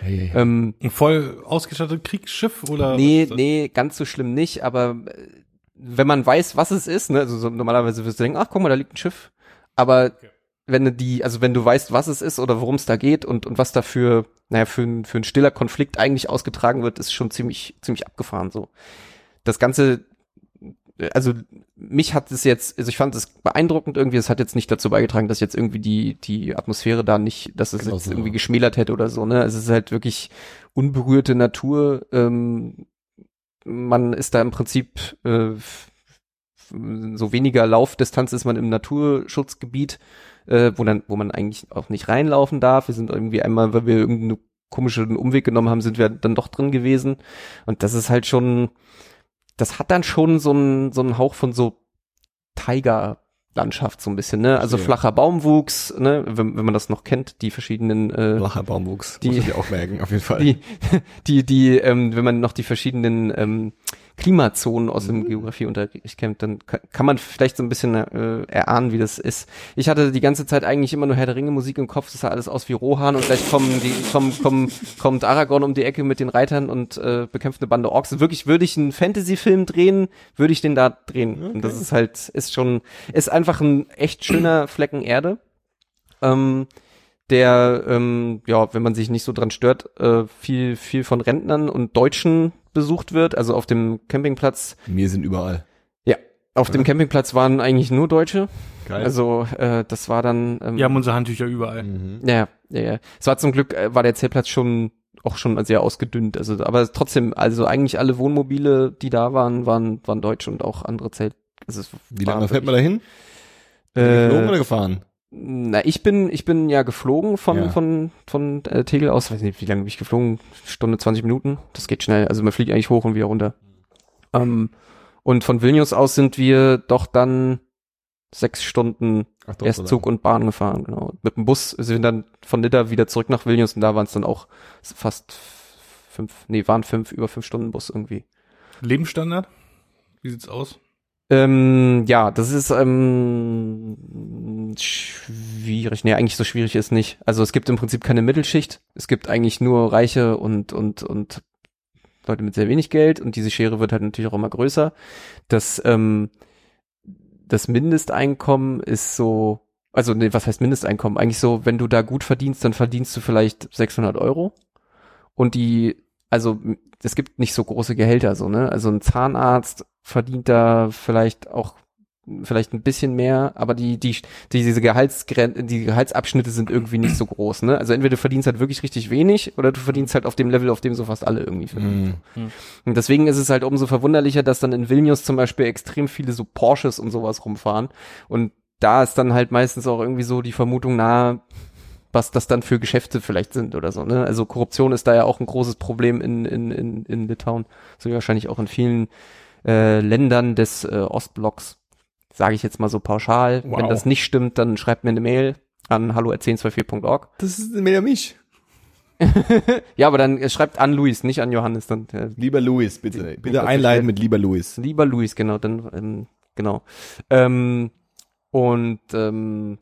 Hey. Ähm, Ein voll ausgestattetes Kriegsschiff oder? nee, nee, ganz so schlimm nicht, aber äh, wenn man weiß, was es ist, ne, also so, normalerweise wirst du denken, ach guck mal, da liegt ein Schiff, aber wenn du die, also wenn du weißt, was es ist oder worum es da geht und, und was dafür, naja, für ein, für ein stiller Konflikt eigentlich ausgetragen wird, ist schon ziemlich, ziemlich abgefahren so. Das Ganze, also mich hat es jetzt, also ich fand es beeindruckend irgendwie, es hat jetzt nicht dazu beigetragen, dass jetzt irgendwie die, die Atmosphäre da nicht, dass es Genau jetzt so. irgendwie geschmälert hätte oder so, ne? Also es ist halt wirklich unberührte Natur, ähm, man ist da im Prinzip äh, so weniger Laufdistanz ist man im Naturschutzgebiet, äh, wo dann, wo man eigentlich auch nicht reinlaufen darf. Wir sind irgendwie einmal, weil wir irgendeinen komischen Umweg genommen haben, sind wir dann doch drin gewesen. Und das ist halt schon, das hat dann schon so einen, so einen Hauch von so Tiger-Landschaft so ein bisschen, ne? Also Verstehe. flacher Baumwuchs, ne? Wenn, wenn man das noch kennt, die verschiedenen äh, Lacher Baumwuchs. Die- Muss ich auch merken, auf jeden Fall. die, die, die, ähm, wenn man noch die verschiedenen ähm, Klimazonen aus Mhm. dem Geografieunterricht kennt, dann kann, man vielleicht so ein bisschen äh, erahnen, wie das ist. Ich hatte die ganze Zeit eigentlich immer nur Herr der Ringe Musik im Kopf, das sah alles aus wie Rohan und gleich kommen die, kommen, kommen, kommt Aragorn um die Ecke mit den Reitern und äh, bekämpft eine Bande Orks. Wirklich, würde ich einen Fantasy-Film drehen, würde ich den da drehen. Und das ist halt, ist schon, ist einfach ein echt schöner Flecken Erde. Ähm, der, ähm, ja, wenn man sich nicht so dran stört, äh, viel, viel von Rentnern und Deutschen besucht wird. Also auf dem Campingplatz, Wir sind überall. ja, auf dem Campingplatz waren eigentlich nur Deutsche. Geil. Also äh, das war dann, ähm, Wir haben unsere Handtücher überall. mhm. ja, ja, ja. Es war zum Glück, äh, war der Zeltplatz schon auch schon sehr ausgedünnt. Also, aber trotzdem, also eigentlich alle Wohnmobile, die da waren, waren, waren deutsche und auch andere Zelt. Also es Wie lange fährt man da hin? Äh, oder gefahren? Na, ich bin, ich bin ja geflogen von, Ja. von, von äh, Tegel aus. Weiß nicht, wie lange bin ich geflogen? Stunde 20 Minuten. Das geht schnell. Also man fliegt eigentlich hoch und wieder runter. Ähm, und von Vilnius aus sind wir doch dann sechs Stunden Ach, doch, erst Zug und Bahn gefahren, genau. Mit dem Bus sind wir dann von Nidda wieder zurück nach Vilnius und da waren es dann auch fast fünf, nee, waren fünf, über fünf Stunden Bus irgendwie. Lebensstandard? Wie sieht's aus? Ähm, ja, das ist ähm, schwierig. Nee, eigentlich so schwierig ist nicht. Also es gibt im Prinzip keine Mittelschicht. Es gibt eigentlich nur Reiche und und und Leute mit sehr wenig Geld und diese Schere wird halt natürlich auch immer größer. Das ähm, das Mindesteinkommen ist so, also nee, was heißt Mindesteinkommen? Eigentlich so, wenn du da gut verdienst, dann verdienst du vielleicht 600 Euro und die, also es gibt nicht so große Gehälter so, ne? Also ein Zahnarzt verdient da vielleicht auch vielleicht ein bisschen mehr, aber die, die, die diese Gehaltsgren die Gehaltsabschnitte sind irgendwie nicht so groß, ne? Also entweder du verdienst halt wirklich richtig wenig oder du verdienst halt auf dem Level, auf dem so fast alle irgendwie verdienen. Mhm. Und deswegen ist es halt umso verwunderlicher, dass dann in Vilnius zum Beispiel extrem viele so Porsches und sowas rumfahren. Und da ist dann halt meistens auch irgendwie so die Vermutung nahe, was das dann für Geschäfte vielleicht sind oder so. Ne? Also Korruption ist da ja auch ein großes Problem in, in, in, in Litauen. So wie wahrscheinlich auch in vielen äh, Ländern des äh, Ostblocks. Sage ich jetzt mal so pauschal. Wow. Wenn das nicht stimmt, dann schreibt mir eine Mail an hallo.1024.org. Das ist mehr mich. Ja, aber dann äh, schreibt an Luis, nicht an Johannes. Dann äh, Lieber Louis, bitte. Bitte einleiten mit lieber Louis. Lieber Luis, genau, dann, ähm, genau. Ähm, und ähm,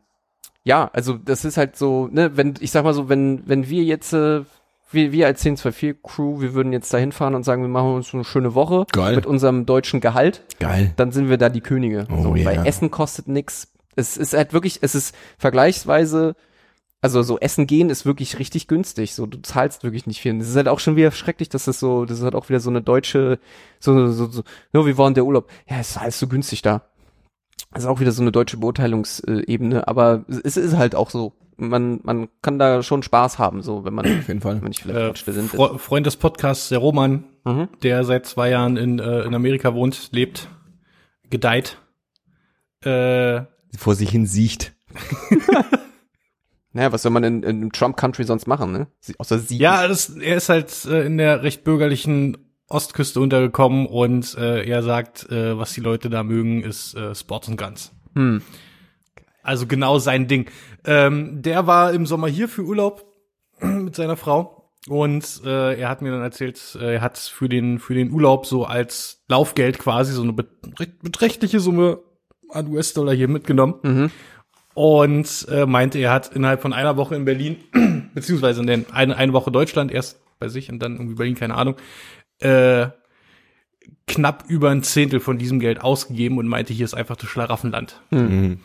ja, also das ist halt so, ne, wenn, ich sag mal so, wenn, wenn wir jetzt, äh, wir, wir als 1024 Crew, wir würden jetzt da hinfahren und sagen, wir machen uns eine schöne Woche Geil. mit unserem deutschen Gehalt, Geil. dann sind wir da die Könige. Oh so, ja. Weil Essen kostet nix. Es ist halt wirklich, es ist vergleichsweise, also so Essen gehen ist wirklich richtig günstig. So, du zahlst wirklich nicht viel. Das ist halt auch schon wieder schrecklich, dass das so, das ist halt auch wieder so eine deutsche, so, so, so, no, wie war denn der Urlaub? Ja, es ist alles so günstig da. Das ist auch wieder so eine deutsche Beurteilungsebene, aber es ist halt auch so. Man, man kann da schon Spaß haben, so, wenn man, wenn Auf jeden Fall. man nicht vielleicht Äh, sind. Fre Freund des Podcasts, der Roman, Mhm. der seit zwei Jahren in, äh, in Amerika wohnt, lebt, gedeiht. Äh, Vor sich hin siecht. Naja, was soll man in, in Trump-Country sonst machen, ne? Außer sie. ja, das, er ist halt äh, in der recht bürgerlichen Ostküste untergekommen und äh, er sagt, äh, was die Leute da mögen, ist äh, Sports und Guns. Hm. Also genau sein Ding. Ähm, der war im Sommer hier für Urlaub mit seiner Frau und äh, er hat mir dann erzählt, äh, er hat für den für den Urlaub so als Laufgeld quasi so eine bet- beträchtliche Summe an US-Dollar hier mitgenommen Mhm. und äh, meinte, er hat innerhalb von einer Woche in Berlin beziehungsweise in den, eine, eine Woche Deutschland erst bei sich und dann irgendwie Berlin, keine Ahnung, äh, knapp über ein Zehntel von diesem Geld ausgegeben und meinte, hier ist einfach das Schlaraffenland. Mhm.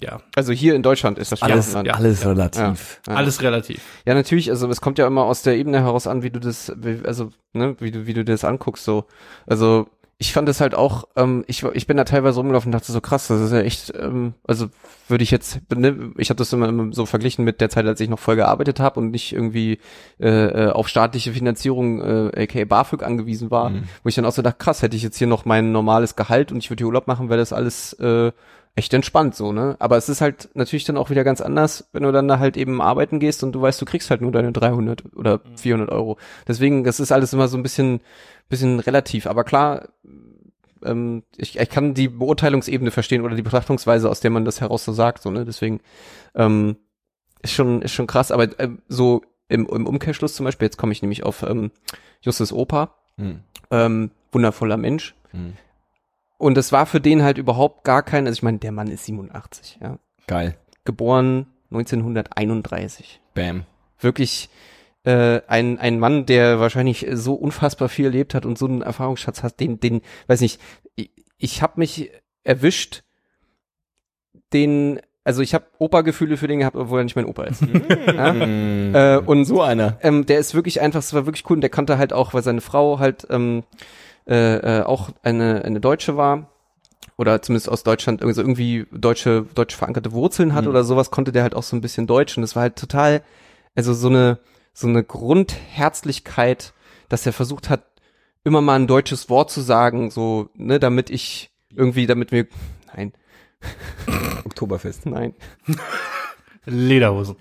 Ja, Also hier in Deutschland ist das Alles, ja. alles Ja. relativ. Ja. alles relativ. Ja, natürlich, also es kommt ja immer aus der Ebene heraus an, wie du das, wie, also, ne, wie du, wie du das anguckst, so. Also, ich fand es halt auch, ähm, ich, ich bin da teilweise rumgelaufen und dachte so krass, das ist ja echt, ähm, also würde ich jetzt, ne, ich habe das immer, immer so verglichen mit der Zeit, als ich noch voll gearbeitet habe und nicht irgendwie äh, äh, auf staatliche Finanzierung, äh, aka BAföG angewiesen war, Mhm. wo ich dann auch so dachte, krass, hätte ich jetzt hier noch mein normales Gehalt und ich würde hier Urlaub machen, wäre das alles äh, echt entspannt so, ne? Aber es ist halt natürlich dann auch wieder ganz anders, wenn du dann da halt eben arbeiten gehst und du weißt, du kriegst halt nur deine 300 oder 400 Euro. Deswegen, das ist alles immer so ein bisschen, bisschen relativ. Aber klar, ähm, ich, ich kann die Beurteilungsebene verstehen oder die Betrachtungsweise, aus der man das heraus so sagt, so, ne? Deswegen, ähm, ist schon, ist schon krass. Aber ähm, so im, im Umkehrschluss zum Beispiel, jetzt komme ich nämlich auf ähm, Justus Opa, Mhm. ähm, wundervoller Mensch. Mhm. Und es war für den halt überhaupt gar kein, also ich meine, der Mann ist 87, ja. Geil. Geboren 1931. Bam. Wirklich äh, ein, ein Mann, der wahrscheinlich so unfassbar viel erlebt hat und so einen Erfahrungsschatz hat, den, den, weiß nicht, ich, ich habe mich erwischt, den, also ich habe Opa-Gefühle für den gehabt, obwohl er nicht mein Opa ist. ja? Mhm. äh, und so einer. ähm, der ist wirklich einfach, es war wirklich cool und der konnte halt auch, weil seine Frau halt ähm, äh, äh, auch eine, eine Deutsche war oder zumindest aus Deutschland irgendwie, so irgendwie deutsche, deutsch verankerte Wurzeln hat Mhm. oder sowas, konnte der halt auch so ein bisschen Deutsch und das war halt total, also so eine, so eine Grundherzlichkeit, dass er versucht hat, immer mal ein deutsches Wort zu sagen, so, ne, damit ich irgendwie, damit wir, nein, Oktoberfest. nein. Lederhosen.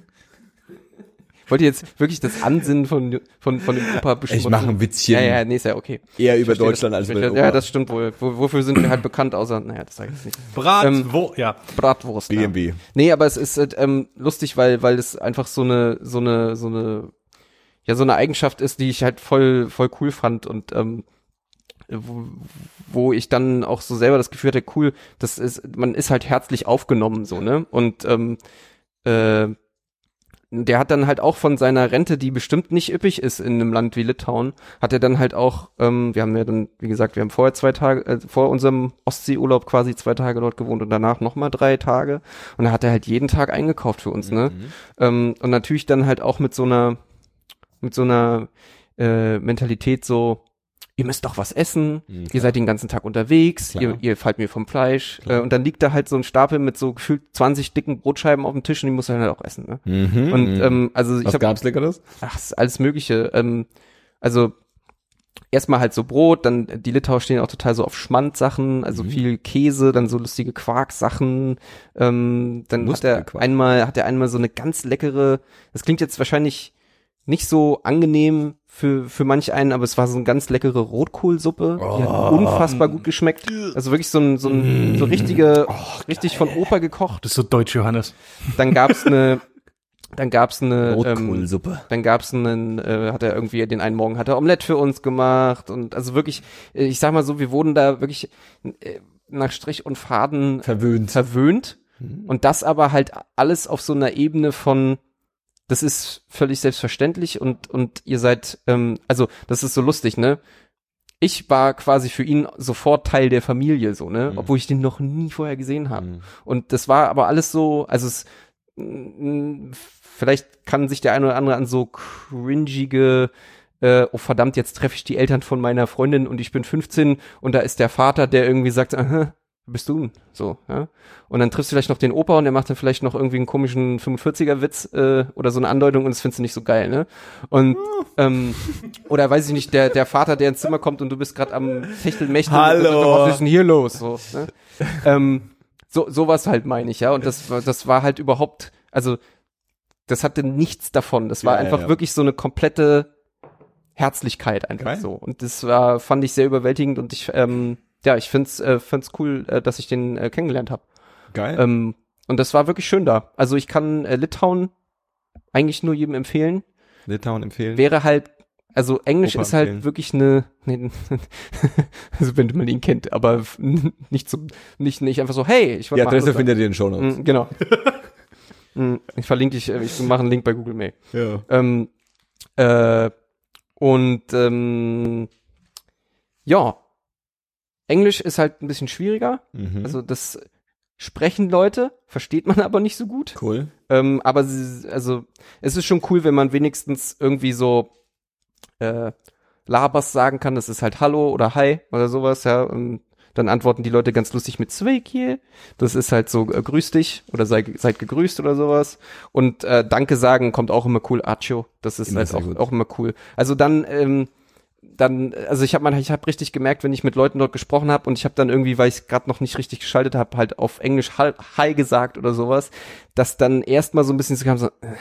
Wollt ihr jetzt wirklich das Ansinnen von, von, von dem Opa bestimmen? Ich mache ein Witzchen Ja, ja, nee, ist ja okay. eher Ich über verstehe Deutschland das, als über Europa. Ja, das stimmt wohl. Wo, wofür sind wir halt bekannt, außer, naja, das sage ich jetzt nicht. Brat, Ähm, wo, ja. Bratwurst. Ja. BMW. Nee, aber es ist halt, ähm, lustig, weil, weil es einfach so eine, so eine, so eine, ja, so eine Eigenschaft ist, die ich halt voll, voll cool fand und, ähm, wo, wo ich dann auch so selber das Gefühl hatte, cool, das ist, man ist halt herzlich aufgenommen, so, ne? Und, ähm, äh, der hat dann halt auch von seiner Rente, die bestimmt nicht üppig ist in einem Land wie Litauen, hat er dann halt auch, ähm, wir haben ja dann, wie gesagt, wir haben vorher zwei Tage, äh, vor unserem Ostseeurlaub quasi zwei Tage dort gewohnt und danach nochmal drei Tage. Und da hat er halt jeden Tag eingekauft für uns, ne? Mhm. Ähm, und natürlich dann halt auch mit so einer, mit so einer äh, Mentalität so, ihr müsst doch was essen, Mhm, ihr seid den ganzen Tag unterwegs, ihr, ihr fallt mir vom Fleisch. Äh, und dann liegt da halt so ein Stapel mit so gefühlt 20 dicken Brotscheiben auf dem Tisch und die muss er halt auch essen. Ne? Mhm. Und ähm, also ich Was habe gab's Leckeres? ach, alles Mögliche. Ähm, also erstmal halt so Brot, dann die Litauer stehen auch total so auf Schmand-Sachen, also Mhm. viel Käse, dann so lustige Quark-Sachen. Ähm, dann hat Lustige er Quark. einmal, hat er einmal so eine ganz leckere, das klingt jetzt wahrscheinlich nicht so angenehm für, für manch einen, aber es war so eine ganz leckere Rotkohlsuppe. Die hat Oh. unfassbar gut geschmeckt. Also wirklich so ein, so ein, so richtige, richtig von Opa gekocht. Das ist so deutsch, Johannes. Dann gab's eine, dann gab's eine, ähm, Rotkohlsuppe. dann gab's einen, äh, hat er irgendwie den einen Morgen hat er Omelette für uns gemacht und also wirklich, äh, ich sag mal so, wir wurden da wirklich äh, nach Strich und Faden Verwöhnt. verwöhnt und das aber halt alles auf so einer Ebene von das ist völlig selbstverständlich und und ihr seid ähm, also das ist so lustig ne ich war quasi für ihn sofort Teil der Familie so ne Mhm. obwohl ich den noch nie vorher gesehen habe Mhm. und das war aber alles so also es mm, vielleicht kann sich der eine oder andere an so cringige äh, oh verdammt, jetzt treffe ich die Eltern von meiner Freundin und ich bin 15 und da ist der Vater, der irgendwie sagt, aha, bist du? So, ja. Und dann triffst du vielleicht noch den Opa und der macht dann vielleicht noch irgendwie einen komischen 45er-Witz äh, oder so eine Andeutung und das findest du nicht so geil, ne? Und ähm, oder weiß ich nicht, der der Vater, der ins Zimmer kommt und du bist gerade am Techtelmächteln und Hallo. sagst, was ist denn hier los? So, ne? ähm, so sowas halt meine ich, ja. Und das war- das war halt überhaupt, also das hatte nichts davon. Das war Ja, ja, einfach ja. wirklich so eine komplette Herzlichkeit einfach Geil. so. Und das war, fand ich sehr überwältigend und ich, ähm, ja, ich find's, äh, find's cool, äh, dass ich den äh, kennengelernt habe. Geil. Ähm, und das war wirklich schön da. Also ich kann äh, Litauen eigentlich nur jedem empfehlen. Litauen empfehlen. Wäre halt, also Englisch Opa ist halt empfehlen. wirklich eine, nee, also wenn man ihn kennt, aber nicht so, nicht, nicht einfach so, hey, ich wollte ja, Adresse findet ihr in den Show Notes. Mm, Genau. Mm, ich verlinke dich, äh, ich mache einen Link bei Google Mail. Ja. Ähm, äh, und ähm, ja, Englisch ist halt ein bisschen schwieriger. Mhm. Also das sprechen Leute, versteht man aber nicht so gut. cool. Ähm, aber sie, also es ist schon cool, wenn man wenigstens irgendwie so äh, Labers sagen kann. Das ist halt Hallo oder Hi oder sowas, ja. Und dann antworten die Leute ganz lustig mit Zweikie. Das ist halt so, äh, grüß dich oder sei, seid gegrüßt oder sowas. Und äh, Danke sagen kommt auch immer cool. Acho, das ist Immer halt auch, gut. auch immer cool. Also dann, ähm, dann, also ich habe mal, ich habe richtig gemerkt, wenn ich mit Leuten dort gesprochen habe und ich habe dann irgendwie, weil ich gerade noch nicht richtig geschaltet habe, halt auf Englisch Hi gesagt oder sowas, dass dann erstmal so ein bisschen so kam so, äh,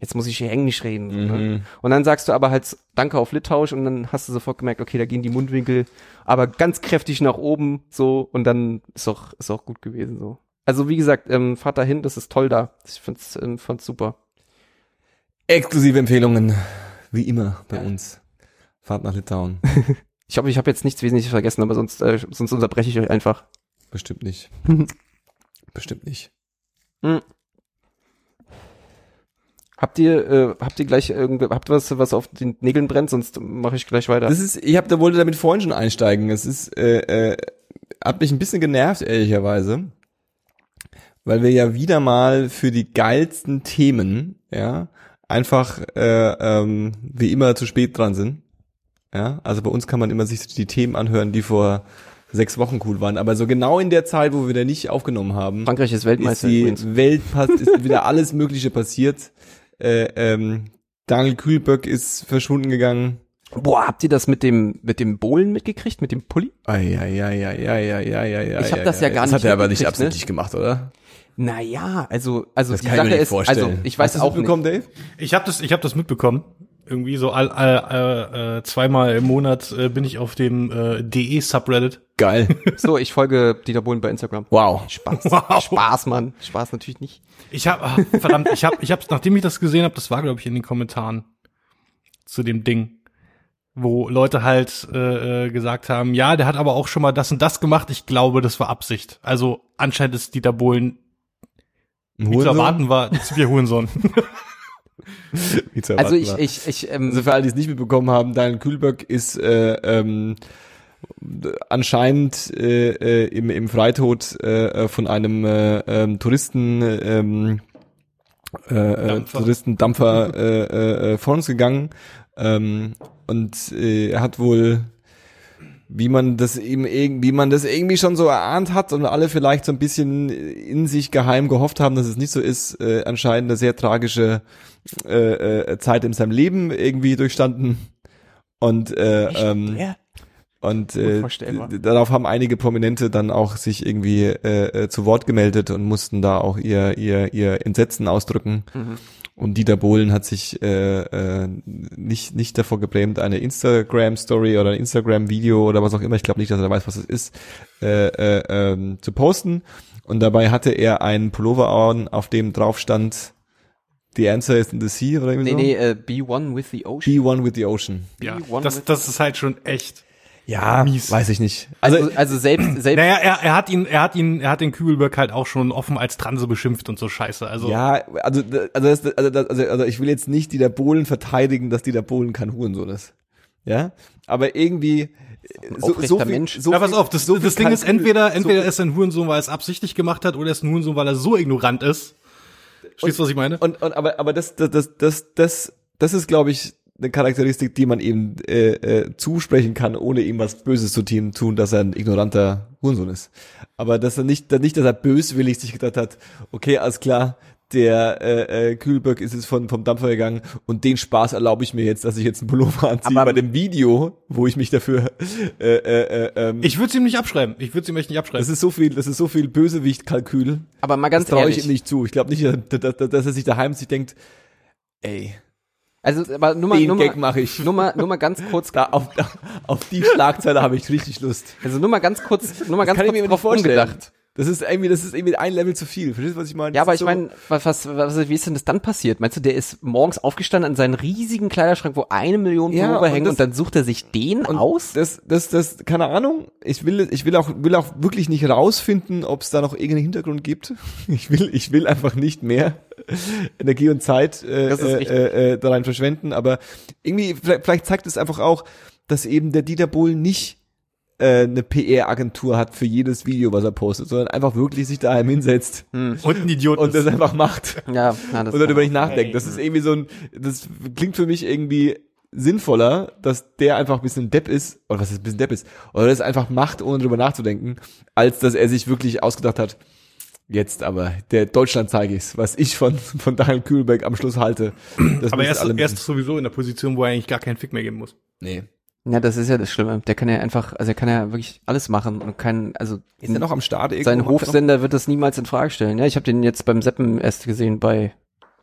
jetzt muss ich hier Englisch reden. Ne? Mhm. Und dann sagst du aber halt Danke auf Litauisch und dann hast du sofort gemerkt, okay, da gehen die Mundwinkel aber ganz kräftig nach oben so und dann ist auch ist auch gut gewesen so. Also wie gesagt, ähm, fahrt dahin, das ist toll da. Ich find's, ähm, fand's super. Exklusive Empfehlungen, wie immer bei uns. Fahrt nach Litauen. Ich hoffe, ich habe jetzt nichts Wesentliches vergessen, aber sonst äh, sonst unterbreche ich euch einfach. Bestimmt nicht. Bestimmt nicht. Habt ihr äh, habt ihr gleich irgendwie habt ihr was was auf den Nägeln brennt, sonst mache ich gleich weiter. Das ist, ich hab, da wollte damit vorhin schon einsteigen. Es ist, äh, äh, hat mich ein bisschen genervt, ehrlicherweise. Weil wir ja wieder mal für die geilsten Themen, ja, einfach äh, ähm, wie immer zu spät dran sind. Ja, also bei uns kann man immer sich die Themen anhören, die vor sechs Wochen cool waren. Aber so genau in der Zeit, wo wir da nicht aufgenommen haben, Frankreich ist ist Weltmeister die übrigens. Welt ist wieder alles Mögliche passiert. Äh, ähm, Daniel Kühlböck ist verschwunden gegangen. Boah, habt ihr das mit dem mit dem Bohlen mitgekriegt, mit dem Pulli? Eieieiei. Ich hab das ja gar das nicht hat er aber nicht mitgekriegt, absichtlich gemacht, oder? Naja, also also Das die kann ich mir Sache nicht ist, vorstellen. also ich weiß Hast du's auch nicht. mitbekommen, Dave? Ich habe das, ich habe das mitbekommen. Irgendwie so all, all, äh, äh, zweimal im Monat äh, bin ich auf dem äh, DE Subreddit. Geil. So, ich folge Dieter Bohlen bei Instagram. Wow. Spaß. Wow. Spaß, Mann. Spaß natürlich nicht. Ich habe verdammt, ich habe, ich habe, nachdem ich das gesehen habe, das war glaube ich in den Kommentaren zu dem Ding, wo Leute halt äh, äh, gesagt haben, ja, der hat aber auch schon mal das und das gemacht. Ich glaube, das war Absicht. Also anscheinend ist Dieter Bohlen wie zu erwarten war, ist wie Hurensohn. Also ich ich ich ähm, Also für alle, die es nicht mitbekommen haben, Daniel Kühlböck ist äh, ähm, anscheinend äh, äh, im, im Freitod äh, äh, von einem äh, ähm, Touristen ähm, äh, äh, Dampfer. Touristendampfer äh, äh, äh, vor uns gegangen ähm, und äh, er hat wohl wie man das eben irgendwie, man das irgendwie schon so erahnt hat und alle vielleicht so ein bisschen in sich geheim gehofft haben, dass es nicht so ist, äh, anscheinend eine sehr tragische äh, äh, Zeit in seinem Leben irgendwie durchstanden und äh, ähm, ja. und äh, darauf haben einige Prominente dann auch sich irgendwie äh, äh, zu Wort gemeldet und mussten da auch ihr ihr ihr Entsetzen ausdrücken. Mhm. Und Dieter Bohlen hat sich äh, äh, nicht nicht davor gebrämt, eine Instagram Story oder ein Instagram Video oder was auch immer, ich glaube nicht, dass er weiß, was es ist, äh, äh, ähm, zu posten. Und dabei hatte er einen Pullover an, auf dem drauf stand The answer is in the sea oder irgendwie Nee, so. nee, äh, be one with the ocean. Be one with the ocean. ja, One das, das ist halt schon echt. Ja, Mies. weiß ich nicht. Also, also selbst, selbst Naja, er, er hat ihn, er hat ihn, er hat den Kübelberg halt auch schon offen als Transe beschimpft und so Scheiße. Also Ja, also also, das, also, das, also also ich will jetzt nicht Dieter Bohlen verteidigen, dass Dieter Bohlen kein Hurensohn ist. Ja, aber irgendwie so, aufrechter so viel, Mensch. so ja, pass auf, das, so das Ding ist Kalkül- entweder, so- entweder ist er ein Hurensohn, weil er es absichtlich gemacht hat, oder er ist ein Hurensohn, weil er so ignorant ist. Verstehst du, was ich meine? und, und aber aber das das das das das, das ist glaube ich eine Charakteristik, die man eben äh, äh, zusprechen kann, ohne ihm was Böses zu tun, tun, dass er ein ignoranter Hurensohn ist. Aber dass er nicht, nicht, dass er böswillig sich gedacht hat, okay, alles klar, der äh, äh, Kühlberg ist jetzt von, vom Dampfer gegangen und den Spaß erlaube ich mir jetzt, dass ich jetzt einen Pullover anziehe. Aber- bei dem Video, wo ich mich dafür äh, äh, äh, ähm, Ich würde es ihm nicht abschreiben. Ich würde es ihm echt nicht abschreiben. das ist so viel, das ist so viel Bösewicht-Kalkül. aber mal ganz Das traue ich ehrlich. ihm nicht zu. Ich glaube nicht, dass, dass, dass er sich daheim sich denkt, ey, Also, aber nur mal, den nur Gag mal, mache ich. nur mal, nur mal ganz kurz, Da auf, auf die Schlagzeile habe ich richtig Lust. also nur mal ganz kurz, nur mal ganz Kann ich kurz mir drauf umgedacht. Das ist irgendwie, das ist irgendwie ein Level zu viel. Verstehst du, was ich meine? Ja, aber ich so- meine, was, was, was, wie ist denn das dann passiert? Meinst du, der ist morgens aufgestanden an seinen riesigen Kleiderschrank, wo eine Million Ja, Pullover und hängen das- und dann sucht er sich den aus? Das, das, das, keine Ahnung. Ich will, ich will auch, will auch wirklich nicht rausfinden, ob es da noch irgendeinen Hintergrund gibt. Ich will, ich will einfach nicht mehr Energie und Zeit äh, äh, äh, äh, da rein verschwenden. Aber irgendwie, vielleicht, vielleicht zeigt es einfach auch, dass eben der Dieter Bohlen nicht äh, eine PR-Agentur hat für jedes Video, was er postet, sondern einfach wirklich sich daheim hinsetzt und ein Idiot und das ist. einfach macht. Ja, ja das und darüber nicht Hey. nachdenkt. Das ist irgendwie so ein, das klingt für mich irgendwie sinnvoller, dass der einfach ein bisschen Depp ist, oder was ist ein bisschen Depp ist, oder das einfach macht, ohne drüber nachzudenken, als dass er sich wirklich ausgedacht hat, jetzt aber, der Deutschland zeige ich's, was ich von, von Daniel Kühlberg am Schluss halte. Das Aber er ist, er ist sowieso in der Position, wo er eigentlich gar keinen Fick mehr geben muss. nee. Ja, das ist ja das Schlimme. Der kann ja einfach, also er kann ja wirklich alles machen und kann, also Ist er noch am Start irgendwo? sein er Hofsender wird das niemals in Frage stellen. Ja, ich habe den jetzt beim Seppen erst gesehen bei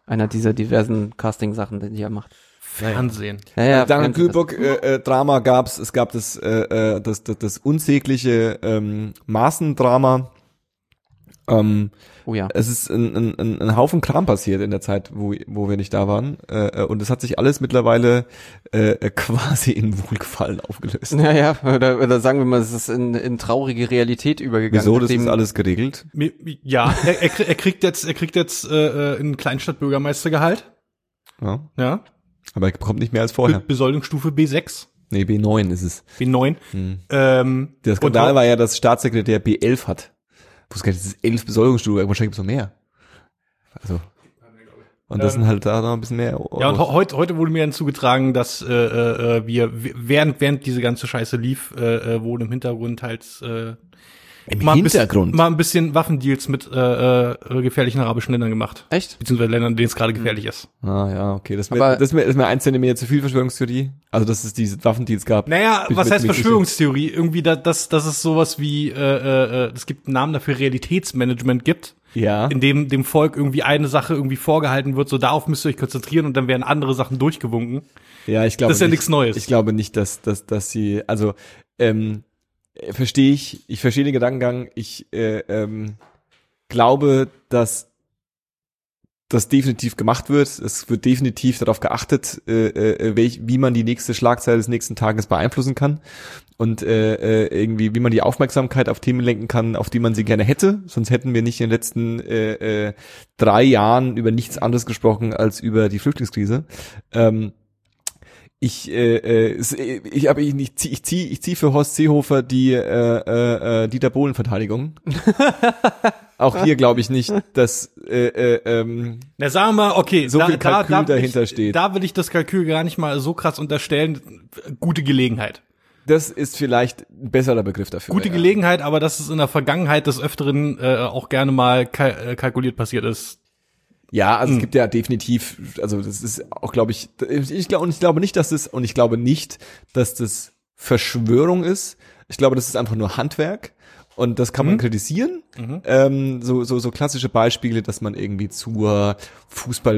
einer dieser diversen Casting-Sachen, die er macht. Fernsehen. Ja, ja, Daniel Fernsehen, Kühlbock äh, äh, Drama gab's, es gab das äh, äh, das, das, das unsägliche ähm, Maßendrama. Ähm, Oh ja. es ist ein, ein, ein, ein Haufen Kram passiert in der Zeit, wo, wo wir nicht da waren. Äh, äh, und es hat sich alles mittlerweile äh, äh, quasi in Wohlgefallen aufgelöst. Ja, ja, oder, oder sagen wir mal, es ist in, in traurige Realität übergegangen. Wieso? Das ist alles geregelt. Ja, er, er, er kriegt jetzt, er kriegt jetzt äh, äh, ein Kleinstadtbürgermeistergehalt. Ja. Ja. Aber er bekommt nicht mehr als vorher. Be Besoldungsstufe B6, Nee, B9 ist es. B9. Hm. Ähm, Der Skandal war ja, dass Staatssekretär B11 hat. Das ist elf Besoldungsstufen, wahrscheinlich gibt's noch mehr. Also. Und das Ähm, sind halt da noch ein bisschen mehr. Ja, und heute, heute wurde mir dann zugetragen, dass äh, äh, wir während während diese ganze Scheiße lief, äh, äh, wurden im Hintergrund halt äh, Im mal ein bisschen- Hintergrund. mal ein bisschen Waffendeals mit äh, äh, gefährlichen arabischen Ländern gemacht, Echt? beziehungsweise Ländern, denen es gerade gefährlich ist. Ah, ja, okay. Das ist, mir, Aber- das ist mir, das ist mir ein Zentimeter zu viel Verschwörungstheorie. Also, dass es diese Waffendeals gab. Naja, was mit- heißt mit- Verschwörungstheorie? Irgendwie, da, dass, dass es sowas wie, äh, äh, äh, es gibt einen Namen dafür, Realitätsmanagement gibt, Ja. in dem dem Volk irgendwie eine Sache irgendwie vorgehalten wird, so darauf müsst ihr euch konzentrieren und dann werden andere Sachen durchgewunken. Ja, ich glaube. Das ist ja nicht- nichts Neues. Ich glaube nicht, dass, dass, dass sie, also, ähm, äh, verstehe ich, ich verstehe den Gedankengang. Ich äh, ähm, glaube, dass das definitiv gemacht wird. Es wird definitiv darauf geachtet, äh, äh, welch, wie man die nächste Schlagzeile des nächsten Tages beeinflussen kann und äh, äh, irgendwie, wie man die Aufmerksamkeit auf Themen lenken kann, auf die man sie gerne hätte. Sonst hätten wir nicht in den letzten äh, äh, drei Jahren über nichts anderes gesprochen als über die Flüchtlingskrise. Ähm, ich äh, äh, äh, ich habe ich nicht zieh, ich zieh ich zieh für Horst Seehofer die äh, äh, äh, Dieter Bohlen Verteidigung. Auch hier glaube ich nicht, dass äh, äh, ähm, Na, sagen wir mal, okay, So viel Kalkül will dahinter ich, steht. Da will ich das Kalkül gar nicht mal so krass unterstellen. Gute Gelegenheit. das ist vielleicht ein besserer Begriff dafür. Gute ja. Gelegenheit, aber dass es in der Vergangenheit des Öfteren äh, auch gerne mal kal kalkuliert passiert ist. Ja, also Hm. es gibt ja definitiv, also das ist auch, glaube ich, ich glaube und ich glaube nicht, dass das und ich glaube nicht, dass das Verschwörung ist. Ich glaube, das ist einfach nur Handwerk und das kann man Mhm. kritisieren. Mhm. Ähm, so, so, so klassische Beispiele, dass man irgendwie zur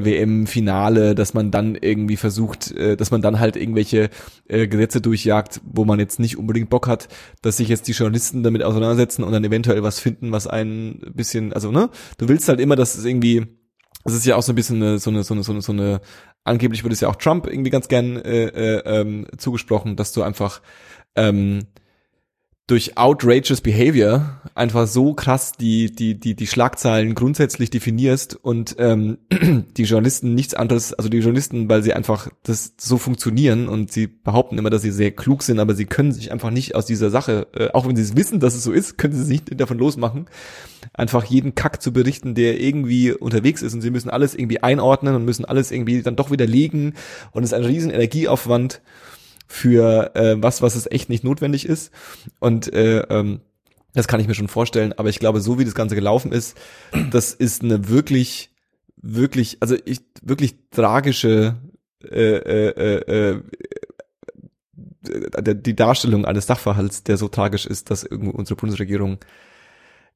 Fußball-WM-Finale, dass man dann irgendwie versucht, äh, dass man dann halt irgendwelche äh, Gesetze durchjagt, wo man jetzt nicht unbedingt Bock hat, dass sich jetzt die Journalisten damit auseinandersetzen und dann eventuell was finden, was einen ein bisschen, also ne, du willst halt immer, dass es irgendwie, das ist ja auch so ein bisschen eine, so eine, so eine, so eine, so eine angeblich wird es ja auch Trump irgendwie ganz gern äh, äh, ähm, zugesprochen, dass du einfach ähm, durch outrageous behavior einfach so krass die die die die Schlagzeilen grundsätzlich definierst und ähm, die Journalisten nichts anderes, also die Journalisten, weil sie einfach das so funktionieren und sie behaupten immer, dass sie sehr klug sind, aber sie können sich einfach nicht aus dieser Sache, äh, auch wenn sie es wissen, dass es so ist, können sie sich nicht davon losmachen, einfach jeden Kack zu berichten, der irgendwie unterwegs ist und sie müssen alles irgendwie einordnen und müssen alles irgendwie dann doch widerlegen und es ist ein riesen Energieaufwand für äh, was, was es echt nicht notwendig ist. Und äh, ähm, das kann ich mir schon vorstellen. Aber ich glaube, so wie das Ganze gelaufen ist, das ist eine wirklich, wirklich, also ich wirklich tragische äh, äh, äh, äh, die Darstellung eines Sachverhalts, der so tragisch ist, dass irgendwo unsere Bundesregierung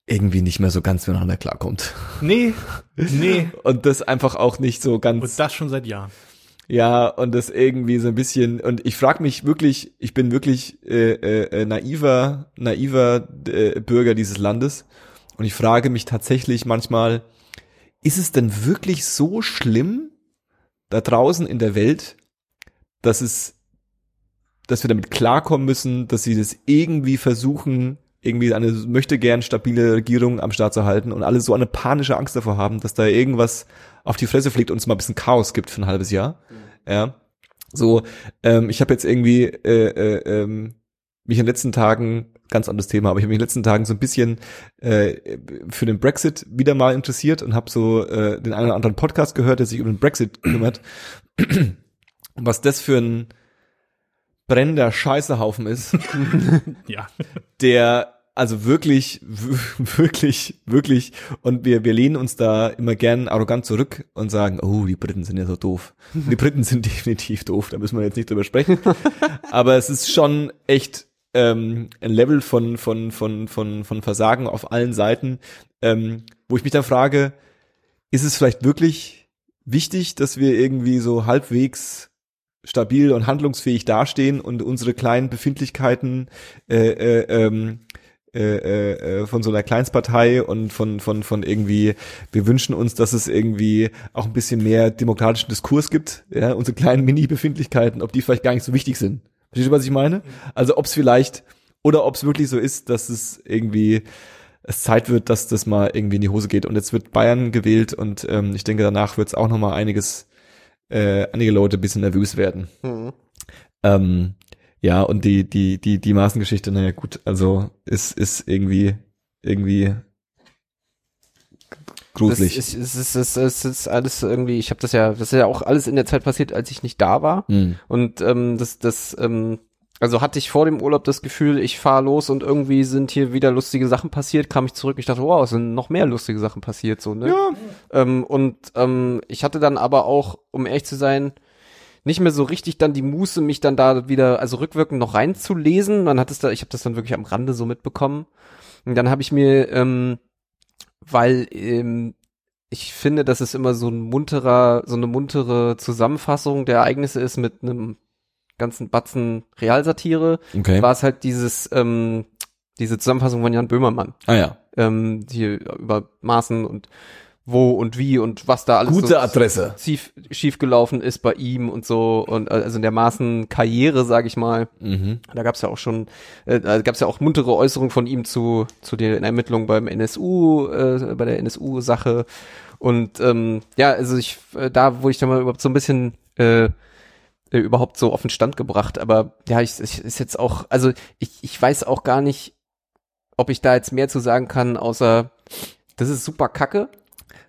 irgendwie nicht mehr so ganz miteinander klarkommt. Nee, nee. Und das einfach auch nicht so ganz. Und das schon seit Jahren. Ja, und das irgendwie so ein bisschen, und ich frage mich wirklich, ich bin wirklich äh, äh, naiver, naiver äh, Bürger dieses Landes. Und ich frage mich tatsächlich manchmal, ist es denn wirklich so schlimm da draußen in der Welt, dass es, dass wir damit klarkommen müssen, dass sie das irgendwie versuchen, irgendwie eine möchte gern stabile Regierung am Start zu halten und alle so eine panische Angst davor haben, dass da irgendwas auf die Fresse fliegt und es mal ein bisschen Chaos gibt für ein halbes Jahr. Ja. So, ähm, ich habe jetzt irgendwie äh, äh, ähm, mich in den letzten Tagen, ganz anderes Thema, aber ich habe mich in den letzten Tagen so ein bisschen äh, für den Brexit wieder mal interessiert und habe so äh, den einen oder anderen Podcast gehört, der sich um den Brexit kümmert. Was das für ein brennender Scheißehaufen ist, Ja. der also wirklich, wirklich, wirklich, und wir, wir lehnen uns da immer gern arrogant zurück und sagen, oh, die Briten sind ja so doof. Die Briten sind definitiv doof, da müssen wir jetzt nicht drüber sprechen. Aber es ist schon echt ähm, ein Level von, von, von, von, von Versagen auf allen Seiten, ähm, wo ich mich dann frage, ist es vielleicht wirklich wichtig, dass wir irgendwie so halbwegs stabil und handlungsfähig dastehen und unsere kleinen Befindlichkeiten äh, äh, ähm, äh, äh, von so einer Kleinstpartei und von von von irgendwie wir wünschen uns, dass es irgendwie auch ein bisschen mehr demokratischen Diskurs gibt, ja, unsere kleinen Mini-Befindlichkeiten, ob die vielleicht gar nicht so wichtig sind. Verstehst du, was ich meine? Also ob es vielleicht oder ob es wirklich so ist, dass es irgendwie es Zeit wird, dass das mal irgendwie in die Hose geht. Und jetzt wird Bayern gewählt und ähm, ich denke, danach wird es auch noch mal einiges, äh, einige Leute ein bisschen nervös werden. Mhm. Ähm, ja, und die, die, die, die Maßengeschichte, naja gut, also ist, ist irgendwie, irgendwie gruselig. Ist, es ist, es ist, es ist alles irgendwie, ich habe das ja, das ist ja auch alles in der Zeit passiert, als ich nicht da war. Hm. Und ähm, das, das, ähm, also hatte ich vor dem Urlaub das Gefühl, ich fahre los und irgendwie sind hier wieder lustige Sachen passiert, kam ich zurück, ich dachte, wow, es sind noch mehr lustige Sachen passiert, so, ne? Ja. Ähm, und ähm, ich hatte dann aber auch, um ehrlich zu sein, nicht mehr so richtig dann die Muße, mich dann da wieder, also rückwirkend noch reinzulesen. Man hat es da, ich habe das dann wirklich am Rande so mitbekommen. Und dann habe ich mir, ähm, weil ähm, ich finde, dass es immer so ein munterer, so eine muntere Zusammenfassung der Ereignisse ist mit einem ganzen Batzen Realsatire, Okay. war es halt dieses, ähm, diese Zusammenfassung von Jan Böhmermann, Ah ja. ähm, hier über Maßen und wo und wie und was da alles Gute so Adresse. schief, schief gelaufen ist bei ihm und so und äh, also in der Maßen Karriere, sag ich mal. Mhm. Da gab's ja auch schon, äh, da gab's ja auch muntere Äußerungen von ihm zu zu den Ermittlungen beim NSU, äh, bei der NSU-Sache und ähm, ja, also ich äh, da wurde ich dann mal überhaupt so ein bisschen äh, äh, überhaupt so auf den Stand gebracht, aber ja, ich, ich ist jetzt auch, also ich ich weiß auch gar nicht, ob ich da jetzt mehr zu sagen kann, außer das ist super Kacke.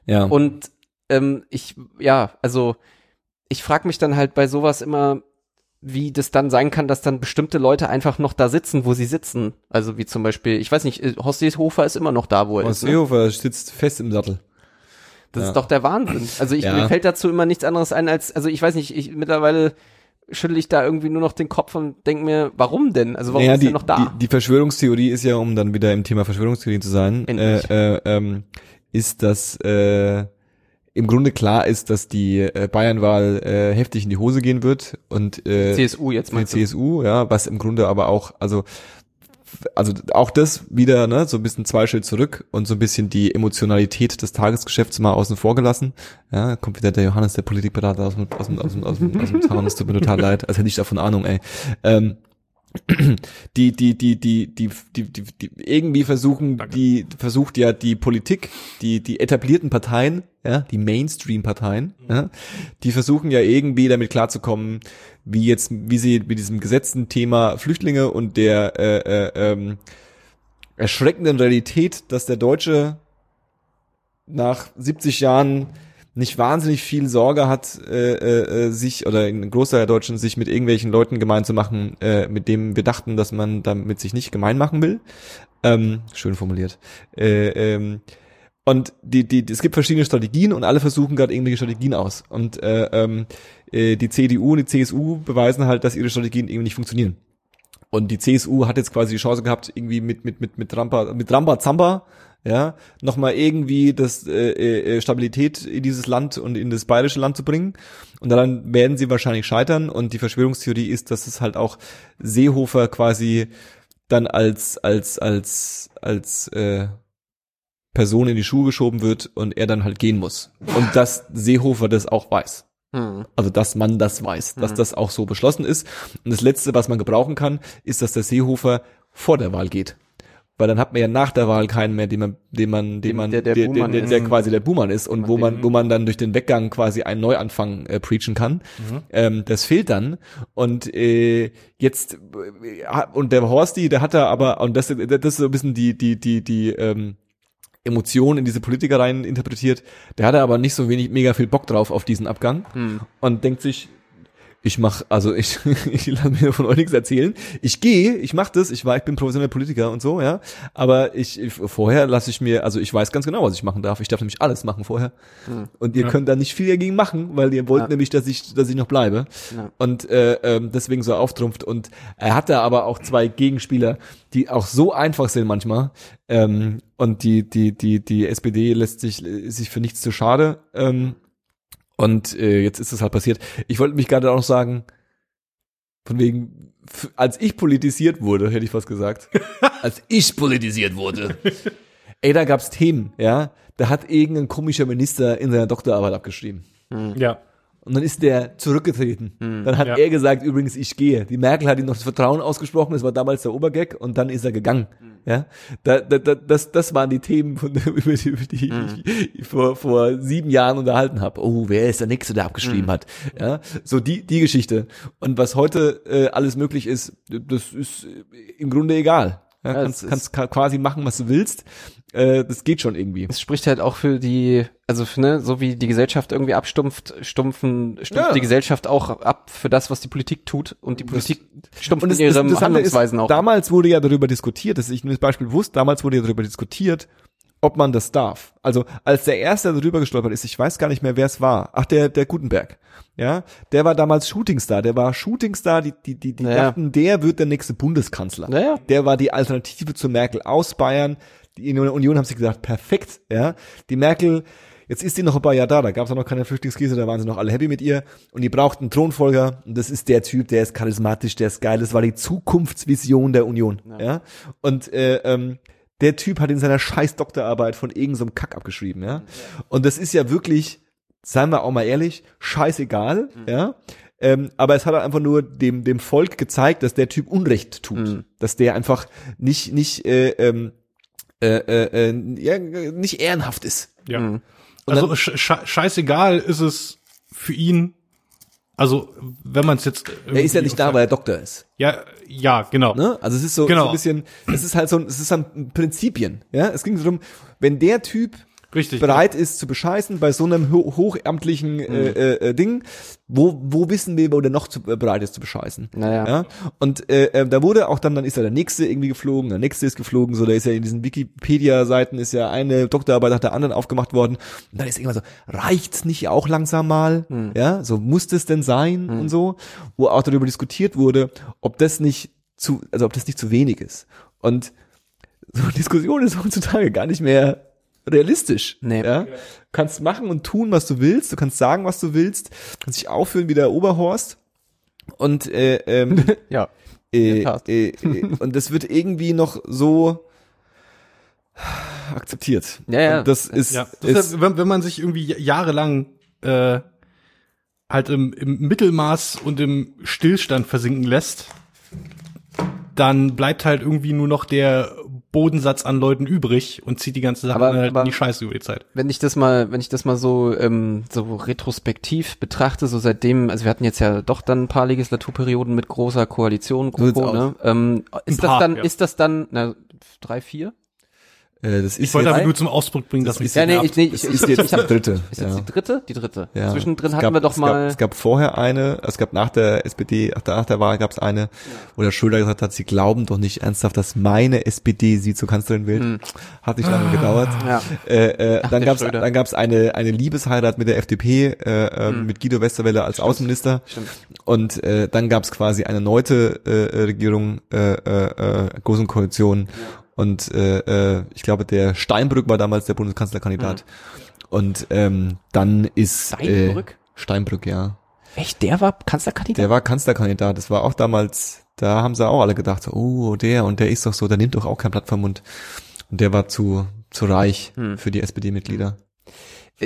Ja. Und ähm, ich, ja, also ich frage mich dann halt bei sowas immer, wie das dann sein kann, dass dann bestimmte Leute einfach noch da sitzen, wo sie sitzen. Also wie zum Beispiel, ich weiß nicht, äh, Horst Seehofer ist immer noch da, wo er Horst ist. Ne? Seehofer sitzt fest im Sattel. Das ja. ist doch der Wahnsinn. Also ich, Ja. mir fällt dazu immer nichts anderes ein als, also ich weiß nicht, ich mittlerweile schüttel ich da irgendwie nur noch den Kopf und denk mir, warum denn? Also warum Naja, ist die, er noch da? Die, die Verschwörungstheorie ist ja, um dann wieder im Thema Verschwörungstheorie zu sein, äh, äh, ähm, ist, dass äh, im Grunde klar ist, dass die äh, Bayernwahl äh, heftig in die Hose gehen wird und äh, CSU jetzt meinst du? CSU, ja, was im Grunde aber auch, also also auch das wieder, ne, so ein bisschen zwei Schritt zurück und so ein bisschen die Emotionalität des Tagesgeschäfts mal außen vor gelassen. Ja, kommt wieder der Johannes, der Politikberater aus dem, aus dem, aus dem, aus dem, aus dem Zaun, es tut mir total leid, als hätte ich davon Ahnung, ey. Ähm, die, die, die, die, die, die, die, die irgendwie versuchen, Danke. die versucht ja die Politik, die, die etablierten Parteien, ja, die Mainstream-Parteien, ja, die versuchen ja irgendwie damit klarzukommen, wie jetzt, wie sie mit diesem gesetzten Thema Flüchtlinge und der äh, äh, ähm, erschreckenden Realität, dass der Deutsche nach 70 Jahren nicht wahnsinnig viel Sorge hat, äh, äh, äh, sich oder ein Großteil der Deutschen sich mit irgendwelchen Leuten gemein zu machen, äh, mit dem wir dachten, dass man damit sich nicht gemein machen will. Ähm, schön formuliert. Äh, ähm, und die, die, es gibt verschiedene Strategien und alle versuchen gerade irgendwelche Strategien aus. Und äh, ähm, äh, die CDU und die CSU beweisen halt, dass ihre Strategien irgendwie nicht funktionieren. Und die CSU hat jetzt quasi die Chance gehabt, irgendwie mit mit mit mit Rampa mit Ramba Zamba ja, nochmal irgendwie das äh, äh, Stabilität in dieses Land und in das bayerische Land zu bringen. Und daran werden sie wahrscheinlich scheitern. Und die Verschwörungstheorie ist, dass es halt auch Seehofer quasi dann als als als als äh, Person in die Schuhe geschoben wird und er dann halt gehen muss. Und dass Seehofer das auch weiß. Hm. Also, dass man das weiß, dass das auch so beschlossen ist. Und das Letzte, was man gebrauchen kann, ist, dass der Seehofer vor der Wahl geht. Weil dann hat man ja nach der Wahl keinen mehr, den man, den man, den man, der der der, der, ist. der quasi der Buhmann ist und wo man, wo man dann durch den Weggang quasi einen Neuanfang äh, preachen kann. Ähm, das fehlt dann. Und äh, jetzt äh, und der Horsti, der hat da aber und das, das ist so ein bisschen die die die die ähm, Emotionen in diese Politiker rein interpretiert. Der hatte aber nicht so wenig mega viel Bock drauf auf diesen Abgang Hm. und denkt sich, ich mach, also ich, ich lasse mir von euch nichts erzählen. Ich gehe, ich mach das, ich war, ich bin professioneller Politiker und so, ja. Aber ich, ich vorher lasse ich mir, also ich weiß ganz genau, was ich machen darf. Ich darf nämlich alles machen vorher. Und ihr Ja. könnt da nicht viel dagegen machen, weil ihr wollt Ja. nämlich, dass ich, dass ich noch bleibe. Ja. Und äh, ähm, deswegen so auftrumpft. Und er hatte aber auch zwei Gegenspieler, die auch so einfach sind manchmal. Ähm, und die, die, die, die SPD lässt sich, sich für nichts zu schade. Ähm, und äh, jetzt ist es halt passiert. Ich wollte mich gerade auch noch sagen, von wegen, f- als ich politisiert wurde, hätte ich fast gesagt. als ich politisiert wurde. Ey, da gab's Themen, ja. Da hat irgendein komischer Minister in seiner Doktorarbeit abgeschrieben. Ja. Und dann ist der zurückgetreten. Dann hat Ja. er gesagt, übrigens, ich gehe. Die Merkel hat ihm noch das Vertrauen ausgesprochen, das war damals der Obergag, und dann ist er gegangen. Ja, da, da, da, das, das waren die Themen, von, über die, über die ich vor, vor sieben Jahren unterhalten habe. Oh, wer ist der Nächste, der abgeschrieben hat? Ja, so die, die Geschichte. Und was heute äh, alles möglich ist, das ist im Grunde egal. Ja, kannst, kannst ka- quasi machen, was du willst. Äh, das geht schon irgendwie. Es spricht halt auch für die, also für, ne, so wie die Gesellschaft irgendwie abstumpft, stumpfen, stumpft Ja. die Gesellschaft auch ab für das, was die Politik tut und die Politik stumpft Und in das, das, ihren das andere ist, Handlungsweisen auch. damals wurde ja darüber diskutiert, das ist ich nur das Beispiel bewusst, damals wurde ja darüber diskutiert, ob man das darf. Also als der erste darüber gestolpert ist, ich weiß gar nicht mehr, wer es war. Ach, der der Gutenberg. Ja, der war damals Shootingstar, der war Shootingstar, die die die, die Naja. dachten, der wird der nächste Bundeskanzler. Naja. Der war die Alternative zu Merkel aus Bayern. Die Union haben sich gesagt, perfekt, ja. Die Merkel Jetzt ist die noch ein paar Jahre da, da gab es auch noch keine Flüchtlingskrise, da waren sie noch alle happy mit ihr und die brauchten einen Thronfolger und das ist der Typ, der ist charismatisch, der ist geil, das war die Zukunftsvision der Union, ja. Und äh, ähm, der Typ hat in seiner scheiß Doktorarbeit von irgendeinem so Kack abgeschrieben, ja. Und das ist ja wirklich, seien wir auch mal ehrlich, scheißegal, ja. Ähm, aber es hat halt einfach nur dem, dem Volk gezeigt, dass der Typ Unrecht tut. Dass der einfach nicht, nicht, äh, ähm, äh, äh, äh, ja, nicht ehrenhaft ist. Ja. Mhm. Also sch scheißegal ist es für ihn. Also wenn man es jetzt Er ist ja nicht da, weil er Doktor ist. ja ja genau Ne? Also es ist so, Genau. so ein bisschen, es ist halt so, es ist dann Prinzipien. Ja, es ging so darum, wenn der Typ richtig bereit ist zu bescheißen bei so einem ho hochamtlichen äh, äh, äh, Ding, wo wo wissen wir, wo der noch zu, äh, bereit ist zu bescheißen? Naja. Ja? Und äh, äh, da wurde auch dann, dann ist ja der nächste irgendwie geflogen, der nächste ist geflogen, so da ist ja in diesen Wikipedia-Seiten ist ja eine Doktorarbeit nach der anderen aufgemacht worden. Und dann ist irgendwann so, reicht's nicht auch langsam mal? Ja, so muss das denn sein und so, wo auch darüber diskutiert wurde, ob das nicht zu, also ob das nicht zu wenig ist. Und so eine Diskussion ist heutzutage gar nicht mehr realistisch. Nee. Ja? Du kannst machen und tun, was du willst, du kannst sagen, was du willst, kannst dich aufführen wie der Oberhorst. Und äh, ähm, Ja. äh, äh, äh, und das wird irgendwie noch so akzeptiert. Ja, ja. Und das ist, ja ist Deshalb, wenn, wenn man sich irgendwie jahrelang äh, halt im, im Mittelmaß und im Stillstand versinken lässt, dann bleibt halt irgendwie nur noch der Bodensatz an Leuten übrig und zieht die ganze Sache Aber- halt aber- in die Scheiße über die Zeit. wenn ich das mal, wenn ich das mal so ähm, so retrospektiv betrachte, so seitdem, also wir hatten jetzt ja doch dann ein paar Legislaturperioden mit großer Koalition, So GroKo, ne? Ähm, ist das dann, ja. ist das dann, na, drei, vier? Äh, das ist Ich wollte aber nur zum Ausdruck bringen, dass Das mich ist Ja, nee, ich, nee, das ich, ist ich, jetzt ich hab, die dritte. ist ja. jetzt die dritte? Die dritte. Ja. Zwischendrin Es hatten gab, wir doch es mal. Gab, es gab vorher eine, es gab nach der SPD, nach der, nach der Wahl gab es eine, wo der Schröder gesagt hat, sie glauben doch nicht ernsthaft, dass meine SPD sie zur Kanzlerin wählt. Hat nicht lange gedauert. ja. Äh, äh, dann der gab's Schröder. dann gab's eine eine Liebesheirat mit der FDP äh, äh, mit Guido Westerwelle als Außenminister Stimmt. und äh, dann gab's quasi eine neute äh, Regierung äh, äh, äh, großen Koalition und äh, äh, ich glaube der Steinbrück war damals der Bundeskanzlerkandidat. Und ähm, dann ist Steinbrück? äh, Steinbrück? Ja. Echt, der war Kanzlerkandidat? der war Kanzlerkandidat. Das war auch damals da haben sie auch alle gedacht so, oh der und der ist doch so der nimmt doch auch kein Blatt vom Mund. Und der war zu zu reich Hm. für die SPD-Mitglieder Äh,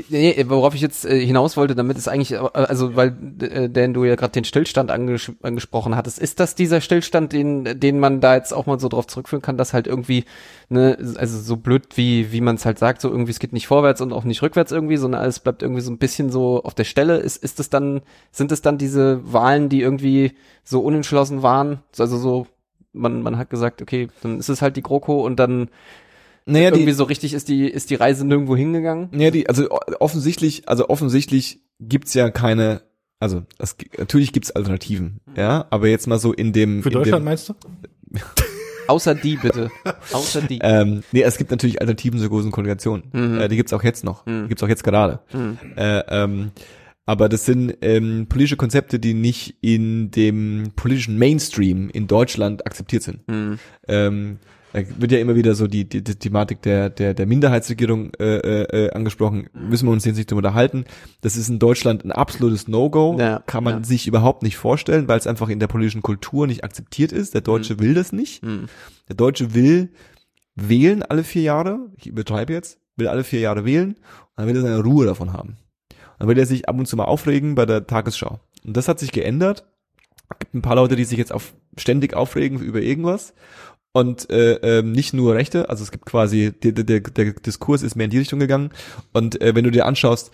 Nee, worauf ich jetzt äh, hinaus wollte, damit ist eigentlich, äh, also weil, äh, denn du ja gerade den Stillstand anges angesprochen hattest, ist das dieser Stillstand, den, den man da jetzt auch mal so drauf zurückführen kann, dass halt irgendwie, ne, also so blöd wie, wie man es halt sagt, so irgendwie es geht nicht vorwärts und auch nicht rückwärts irgendwie, sondern alles bleibt irgendwie so ein bisschen so auf der Stelle. Ist, ist es dann, sind es dann diese Wahlen, die irgendwie so unentschlossen waren? Also so, man, man hat gesagt, okay, dann ist es halt die GroKo und dann naja irgendwie die so richtig ist die, ist die Reise nirgendwo hingegangen. Ja, die, also offensichtlich, also offensichtlich gibt's ja keine Also es, gi- natürlich gibt's Alternativen, ja, aber jetzt mal so in dem Für in Deutschland dem, meinst du? Außer die, bitte. Außer die. ähm, nee, es gibt natürlich Alternativen zur großen Koordination. Mhm. Äh, die gibt's auch jetzt noch. Mhm. Die gibt's auch jetzt gerade. Hm. Äh, ähm, aber das sind ähm, politische Konzepte, die nicht in dem politischen Mainstream in Deutschland akzeptiert sind. Hm. Ähm, da wird ja immer wieder so die, die, die Thematik der, der, der Minderheitsregierung äh, äh, äh, angesprochen. Müssen wir uns jetzt nicht unterhalten. Das ist in Deutschland ein absolutes No-Go. Ja, Kann man ja. sich überhaupt nicht vorstellen, weil es einfach in der politischen Kultur nicht akzeptiert ist. Der Deutsche will das nicht. Hm. Der Deutsche will wählen alle vier Jahre. Ich übertreibe jetzt. Will alle vier Jahre wählen. Und dann will er seine Ruhe davon haben. Dann will er sich ab und zu mal aufregen bei der Tagesschau. Und das hat sich geändert. Es gibt ein paar Leute, die sich jetzt auf, ständig aufregen über irgendwas. Und äh, ähm, nicht nur Rechte, also es gibt quasi, der, der, der, Diskurs ist mehr in die Richtung gegangen. Und äh, wenn du dir anschaust,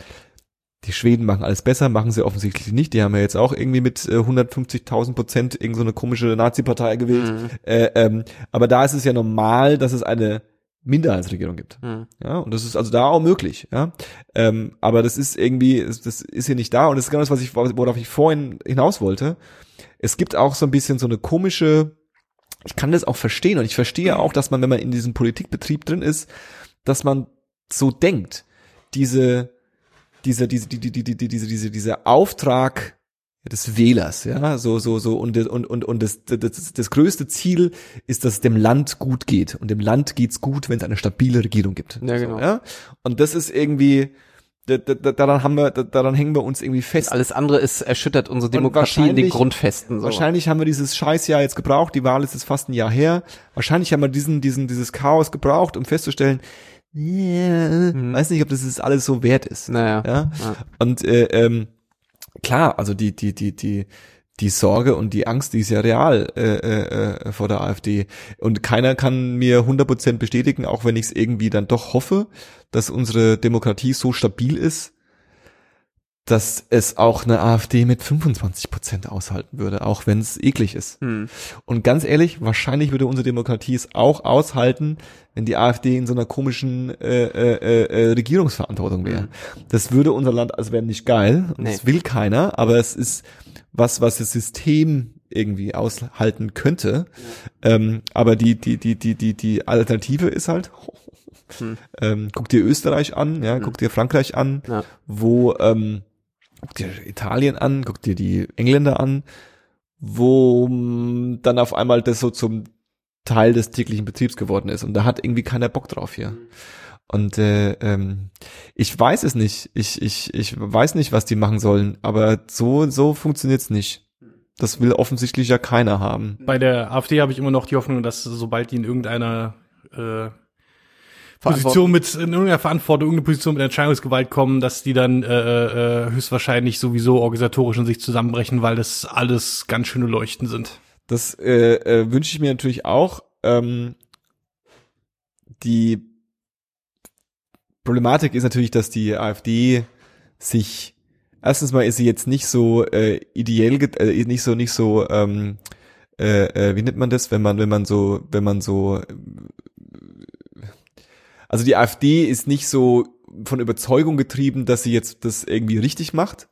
die Schweden machen alles besser, machen sie offensichtlich nicht. Die haben ja jetzt auch irgendwie mit äh, 150.000 Prozent irgend so eine komische Nazi-Partei gewählt. Hm. Äh, ähm, aber da ist es ja normal, dass es eine Minderheitsregierung gibt. Hm. Ja, und das ist also da auch möglich, ja. Ähm, aber das ist irgendwie, das das ist hier nicht da und das ist genau das, was ich, worauf ich vorhin hinaus wollte. Es gibt auch so ein bisschen so eine komische, ich kann das auch verstehen und ich verstehe auch, dass man, wenn man in diesem Politikbetrieb drin ist, dass man so denkt, diese, diese, diese, die, die, die, die, diese, diese, dieser Auftrag des Wählers, ja, so, so, so, und, und, und, und das, das, das größte Ziel ist, dass es dem Land gut geht. Und dem Land geht's gut, wenn es eine stabile Regierung gibt. Ja, genau. So, ja? Und das ist irgendwie, da, da, da- daran haben wir, da, daran hängen wir uns irgendwie fest. Alles andere ist erschüttert unsere Demokratie in den Grundfesten. So. Wahrscheinlich haben wir dieses Scheißjahr jetzt gebraucht. Die Wahl ist jetzt fast ein Jahr her. Wahrscheinlich haben wir diesen, diesen, dieses Chaos gebraucht, um festzustellen, yeah, weiß nicht, ob das jetzt alles so wert ist. Naja. Ja. Ja. Und äh, ähm, klar, also die, die, die, die, die Sorge und die Angst, die ist ja real äh, äh, äh, vor der AfD. Und keiner kann mir 100% bestätigen, auch wenn ich es irgendwie dann doch hoffe, dass unsere Demokratie so stabil ist, dass es auch eine AfD mit 25% aushalten würde, auch wenn es eklig ist. Hm. Und ganz ehrlich, wahrscheinlich würde unsere Demokratie es auch aushalten, wenn die AfD in so einer komischen äh, äh, äh, Regierungsverantwortung wäre. Das würde unser Land, also wäre nicht geil, und Nee. das will keiner, aber es ist was, was das System irgendwie aushalten könnte. Ähm, aber die, die, die, die, die, die Alternative ist halt, Hm. ähm, guck dir Österreich an, ja, guck dir Frankreich an, Ja. wo ähm, guck dir Italien an, guck dir die Engländer an, wo mh, dann auf einmal das so zum Teil des täglichen Betriebs geworden ist und da hat irgendwie keiner Bock drauf hier. Und äh, ähm, ich weiß es nicht. Ich, ich, ich weiß nicht, was die machen sollen, aber so, so funktioniert's nicht. Das will offensichtlich ja keiner haben. Bei der AfD habe ich immer noch die Hoffnung, dass sobald die in irgendeiner äh, Position mit in irgendeiner Verantwortung, irgendeine Position mit Entscheidungsgewalt kommen, dass die dann äh, äh, höchstwahrscheinlich sowieso organisatorisch in sich zusammenbrechen, weil das alles ganz schöne Leuchten sind. Das äh, äh, wünsche ich mir natürlich auch. Ähm, die Problematik ist natürlich, dass die AfD sich erstens mal ist sie jetzt nicht so äh, ideell, äh, nicht so nicht so ähm, äh, äh, wie nennt man das, wenn man wenn man so wenn man so also die AfD ist nicht so von Überzeugung getrieben, dass sie jetzt das irgendwie richtig macht.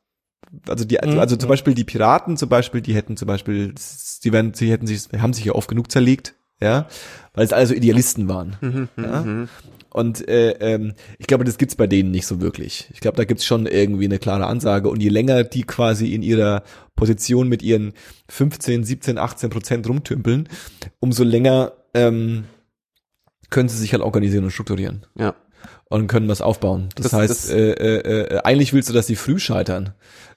Also die, Mhm. also zum Beispiel die Piraten zum Beispiel, die hätten zum Beispiel, die werden, sie hätten sich, haben sich ja oft genug zerlegt, ja, weil es also Idealisten waren. Mhm, Ja? mhm. Und äh, ähm, ich glaube, das gibt's bei denen nicht so wirklich. Ich glaube, da gibt's schon irgendwie eine klare Ansage. Und je länger die quasi in ihrer Position mit ihren 15, 17, 18 Prozent rumtümpeln, umso länger ähm, können sie sich halt organisieren und strukturieren Ja. und können was aufbauen. Das, Das- heißt, das- äh, äh, äh, eigentlich willst du, dass die früh scheitern.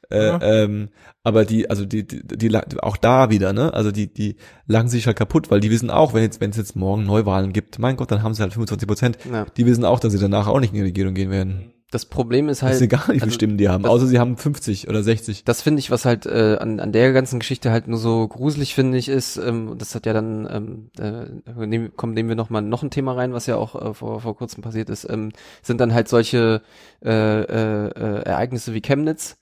Äh, Ja. ähm, aber die, also die, die, die, auch da wieder, ne? Also die, die lachen sich halt kaputt, weil die wissen auch, wenn jetzt, wenn es jetzt morgen Neuwahlen gibt, mein Gott, dann haben sie halt 25 Prozent. Ja. Die wissen auch, dass sie danach auch nicht in die Regierung gehen werden. Das Problem ist halt. ist egal, wie viele also, Stimmen die haben, das- außer sie haben 50 oder 60. Das finde ich, was halt äh, an, an der ganzen Geschichte halt nur so gruselig finde ich ist, ähm, und das hat ja dann, ähm, äh, nehmen, kommen, nehmen wir noch mal noch ein Thema rein, was ja auch äh, vor, vor kurzem passiert ist, ähm, sind dann halt solche äh, äh, äh, Ereignisse wie Chemnitz,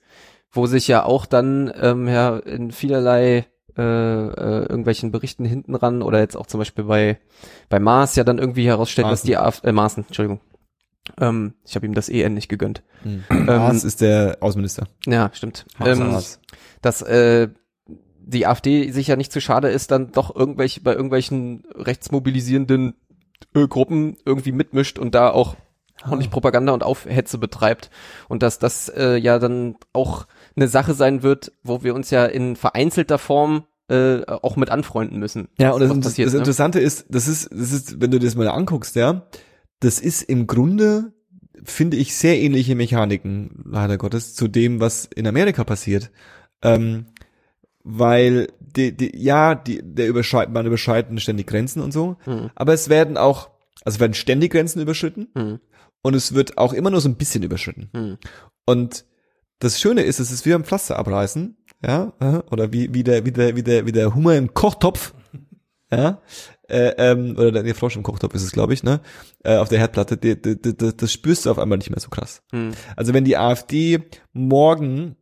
wo sich ja auch dann ähm, ja in vielerlei äh, äh, irgendwelchen Berichten hinten ran oder jetzt auch zum Beispiel bei bei Mars ja dann irgendwie herausstellt, dass Maaßen. die AfD, äh, Maaßen, Entschuldigung, Ähm, ich habe ihm das EN nicht gegönnt. Mhm. Ähm, Haas ist der Außenminister. Ja, stimmt. Haas, Ähm, Haas. dass äh, die AfD sich ja nicht zu schade ist, dann doch irgendwelche bei irgendwelchen rechtsmobilisierenden äh, Gruppen irgendwie mitmischt und da auch ordentlich Propaganda und Aufhetze betreibt und dass das äh, ja dann auch eine Sache sein wird, wo wir uns ja in vereinzelter Form äh, auch mit anfreunden müssen. Ja, und das, das, passiert, das ne? Interessante ist, das ist, das ist, wenn du das mal anguckst, ja, das ist im Grunde, finde ich, sehr ähnliche Mechaniken, leider Gottes, zu dem, was in Amerika passiert. Ähm, weil die, die, ja, die, der überschreitet, man überschreiten ständig Grenzen und so, Mhm. aber es werden auch, also werden ständig Grenzen überschritten Mhm. und es wird auch immer nur so ein bisschen überschritten. Mhm. Und das Schöne ist, es ist wie ein Pflaster abreißen, ja, äh, oder wie, wie der, wie der, wie der, wie der Hummer im Kochtopf, ja, äh, ähm, oder der, der Frosch im Kochtopf ist es, glaube ich, ne, äh, auf der Herdplatte, die, die, die, das spürst du auf einmal nicht mehr so krass. Mhm. Also wenn die AfD morgen,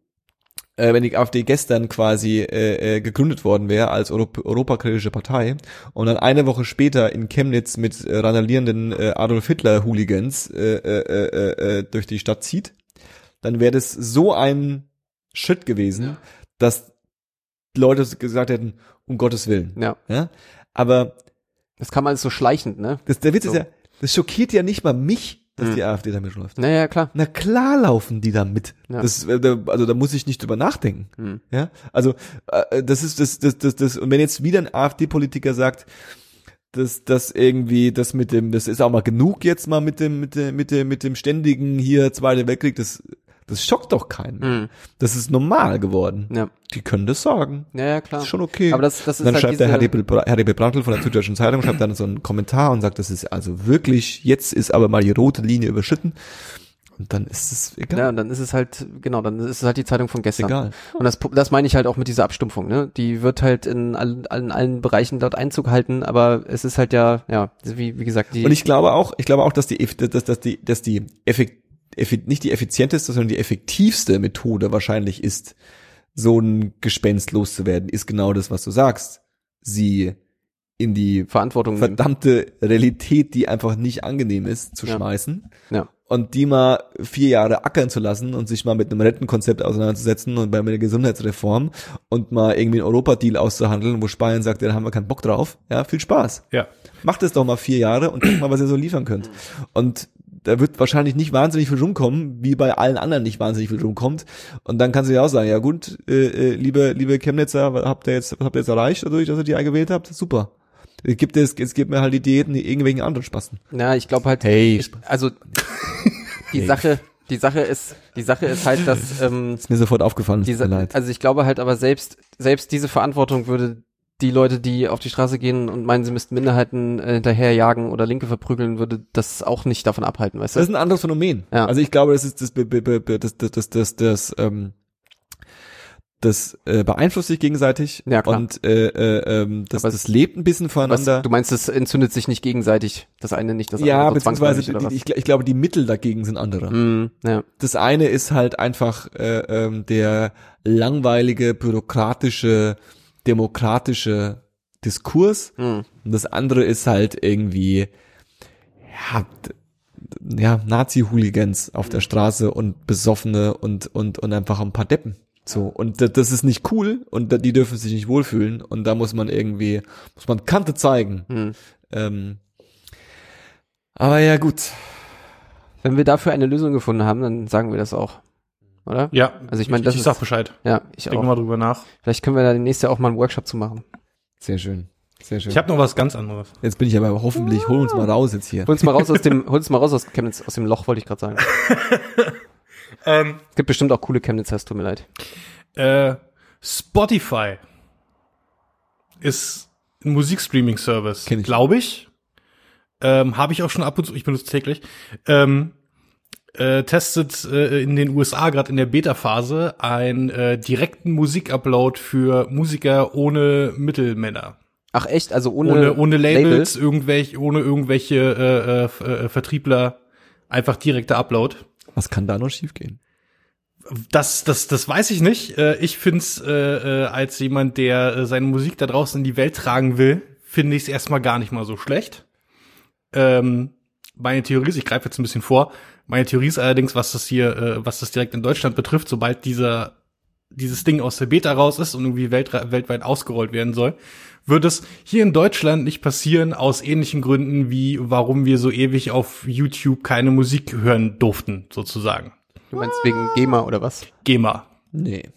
äh, wenn die AfD gestern quasi äh, äh, gegründet worden wäre als Europ europakritische Partei und dann eine Woche später in Chemnitz mit äh, randalierenden äh, Adolf Hitler Hooligans äh, äh, äh, äh, durch die Stadt zieht, dann wäre das so ein Schritt gewesen, Ja. dass Leute gesagt hätten, um Gottes Willen. Ja, Ja? Aber das kam alles so schleichend, ne? das, der Witz So. ist ja, das schockiert ja nicht mal mich, dass Hm. die AfD damit läuft. Naja, klar. Na klar laufen die da mit. Ja. Das, äh, da, also da muss ich nicht drüber nachdenken. Mhm. Ja, also äh, das ist das, das, das, das. Und wenn jetzt wieder ein AfD-Politiker sagt, dass das irgendwie das mit dem, das ist auch mal genug jetzt mal mit dem, mit dem, mit dem, mit dem ständigen hier Zweite Weltkrieg, das, das schockt doch keinen. Mhm. Das ist normal geworden. Ja. Die können das sagen. ja, ja, klar. Das ist schon okay. Aber das, das ist dann halt schreibt der Herr Rebel, Herr Rebel Brandl von der Süddeutschen Zeitung, schreibt dann so einen Kommentar und sagt, das ist also wirklich, jetzt ist aber mal die rote Linie überschritten. Und dann ist es egal. Ja, und dann ist es halt, genau, dann ist es halt die Zeitung von gestern. egal. Und das, das meine ich halt auch mit dieser Abstumpfung, ne? Die wird halt in allen, allen, allen Bereichen dort Einzug halten, aber es ist halt ja, ja, wie, wie gesagt, die. Und ich glaube auch, ich glaube auch, dass die, dass, dass die, dass die effekt, nicht die effizienteste, sondern die effektivste Methode wahrscheinlich ist, so ein Gespenst loszuwerden, ist genau das, was du sagst. Sie in die Verantwortung nehmen. verdammte Realität, die einfach nicht angenehm ist, zu Ja. schmeißen. Ja. Und die mal vier Jahre ackern zu lassen und sich mal mit einem Rentenkonzept auseinanderzusetzen und bei einer Gesundheitsreform und mal irgendwie einen Europadeal auszuhandeln, wo Spanien sagt, ja, da haben wir keinen Bock drauf. Ja, viel Spaß. Ja. Macht es doch mal vier Jahre und guckt mal, was ihr so liefern könnt. Und da wird wahrscheinlich nicht wahnsinnig viel rumkommen, wie bei allen anderen nicht wahnsinnig viel rumkommt. Und dann kannst du ja auch sagen, ja gut, äh, äh, liebe, liebe Chemnitzer, was habt ihr jetzt, was habt ihr jetzt erreicht, dadurch, dass ihr die gewählt habt? Super. Es gibt es, es gibt mir halt die Diäten, die irgendwelchen anderen Spasten. Ja, ich glaube halt, Hey. ich, also die Sache, die Sache ist, die Sache ist halt, dass ähm, Ist mir sofort aufgefallen, diese, mir leid. also ich glaube halt, aber selbst selbst diese Verantwortung würde die Leute, die auf die Straße gehen und meinen, sie müssten Minderheiten äh, hinterherjagen oder Linke verprügeln, würde das auch nicht davon abhalten, weißt du? Das ist ein anderes Phänomen. Ja. Also ich glaube, das ist das, das, das, das, das, das, ähm, das äh, beeinflusst sich gegenseitig Ja, klar. und äh, äh, ähm, das, das lebt ein bisschen Was, voneinander. du meinst, es entzündet sich nicht gegenseitig, das eine nicht, das ja, andere so beziehungsweise die, was? ich, ich glaube, die Mittel dagegen sind andere. Mm, ja, Das eine ist halt einfach äh, ähm, der langweilige, bürokratische, demokratische Diskurs. mm, Und das andere ist halt irgendwie, ja, ja, Nazi-Hooligans auf der Straße und Besoffene und, und, und einfach ein paar Deppen. So. Und da- das ist nicht cool und die dürfen sich nicht wohlfühlen und da muss man irgendwie, muss man Kante zeigen. mm. Ähm, aber ja, gut. Wenn wir dafür eine Lösung gefunden haben, dann sagen wir das auch, oder? Ja. Also ich meine, ich, das ich ist- sag Bescheid. Ja, ich Denke auch. mal drüber nach. Vielleicht können wir da demnächst ja auch mal einen Workshop zu machen. Sehr schön. Sehr schön. Ich habe noch was ganz anderes. jetzt bin ich aber hoffentlich, hol uns mal raus jetzt hier. Hol uns mal raus aus dem, hol uns mal raus aus Chemnitz, aus dem Loch, wollte ich gerade sagen. Ähm, Es gibt bestimmt auch coole Chemnitzer, es tut mir leid. äh, Spotify ist ein Musikstreaming-Service, Kenn ich. glaube ich. Ähm, Habe ich auch schon ab und zu, ich benutze täglich. Ähm, äh, testet äh, in den USA gerade in der Beta-Phase einen äh, direkten Musikupload für Musiker ohne Mittelmänner. Ach echt? Also ohne, Ohne, ohne Label? Labels, irgendwelche, ohne irgendwelche äh, äh, äh, Vertriebler, einfach direkter Upload. Was kann da noch schiefgehen? Das, das, das weiß ich nicht. Äh, Ich find's äh, äh, als jemand, der äh, seine Musik da draußen in die Welt tragen will, finde ich es erstmal gar nicht mal so schlecht. Ähm, meine Theorie ist, ich greife jetzt ein bisschen vor, meine Theorie ist allerdings, was das hier, äh, was das direkt in Deutschland betrifft, sobald dieser dieses Ding aus der Beta raus ist und irgendwie welt, weltweit ausgerollt werden soll, wird es hier in Deutschland nicht passieren aus ähnlichen Gründen wie warum wir so ewig auf YouTube keine Musik hören durften, sozusagen. Du meinst wegen GEMA oder was? GEMA. Nee,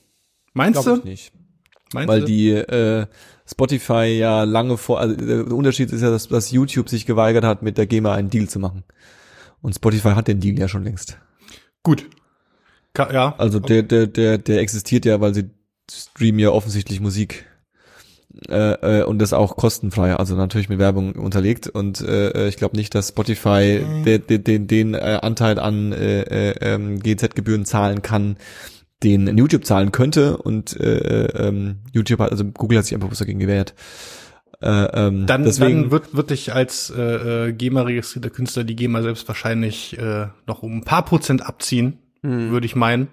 Meinst glaube du? ich nicht. Meinst Weil du? die äh, Spotify ja lange vor, also der Unterschied ist ja, dass, dass YouTube sich geweigert hat, mit der GEMA einen Deal zu machen. Und Spotify hat den Deal ja schon längst. Gut. Ka ja. Also der, der, der, der existiert ja, weil sie streamen ja offensichtlich Musik. Äh, äh, und das auch kostenfrei, also natürlich mit Werbung unterlegt. Und äh, ich glaube nicht, dass Spotify Mhm. de, de, den, den äh, Anteil an äh, äh, ähm, GZ-Gebühren zahlen kann, den YouTube zahlen könnte. Und äh, äh, ähm, YouTube hat, also Google hat sich einfach was dagegen gewehrt. Äh, ähm, Dann, deswegen, dann wird, wird dich als äh, äh, GEMA-registrierter Künstler die GEMA selbst wahrscheinlich äh, noch um ein paar Prozent abziehen, Hm. würde ich meinen.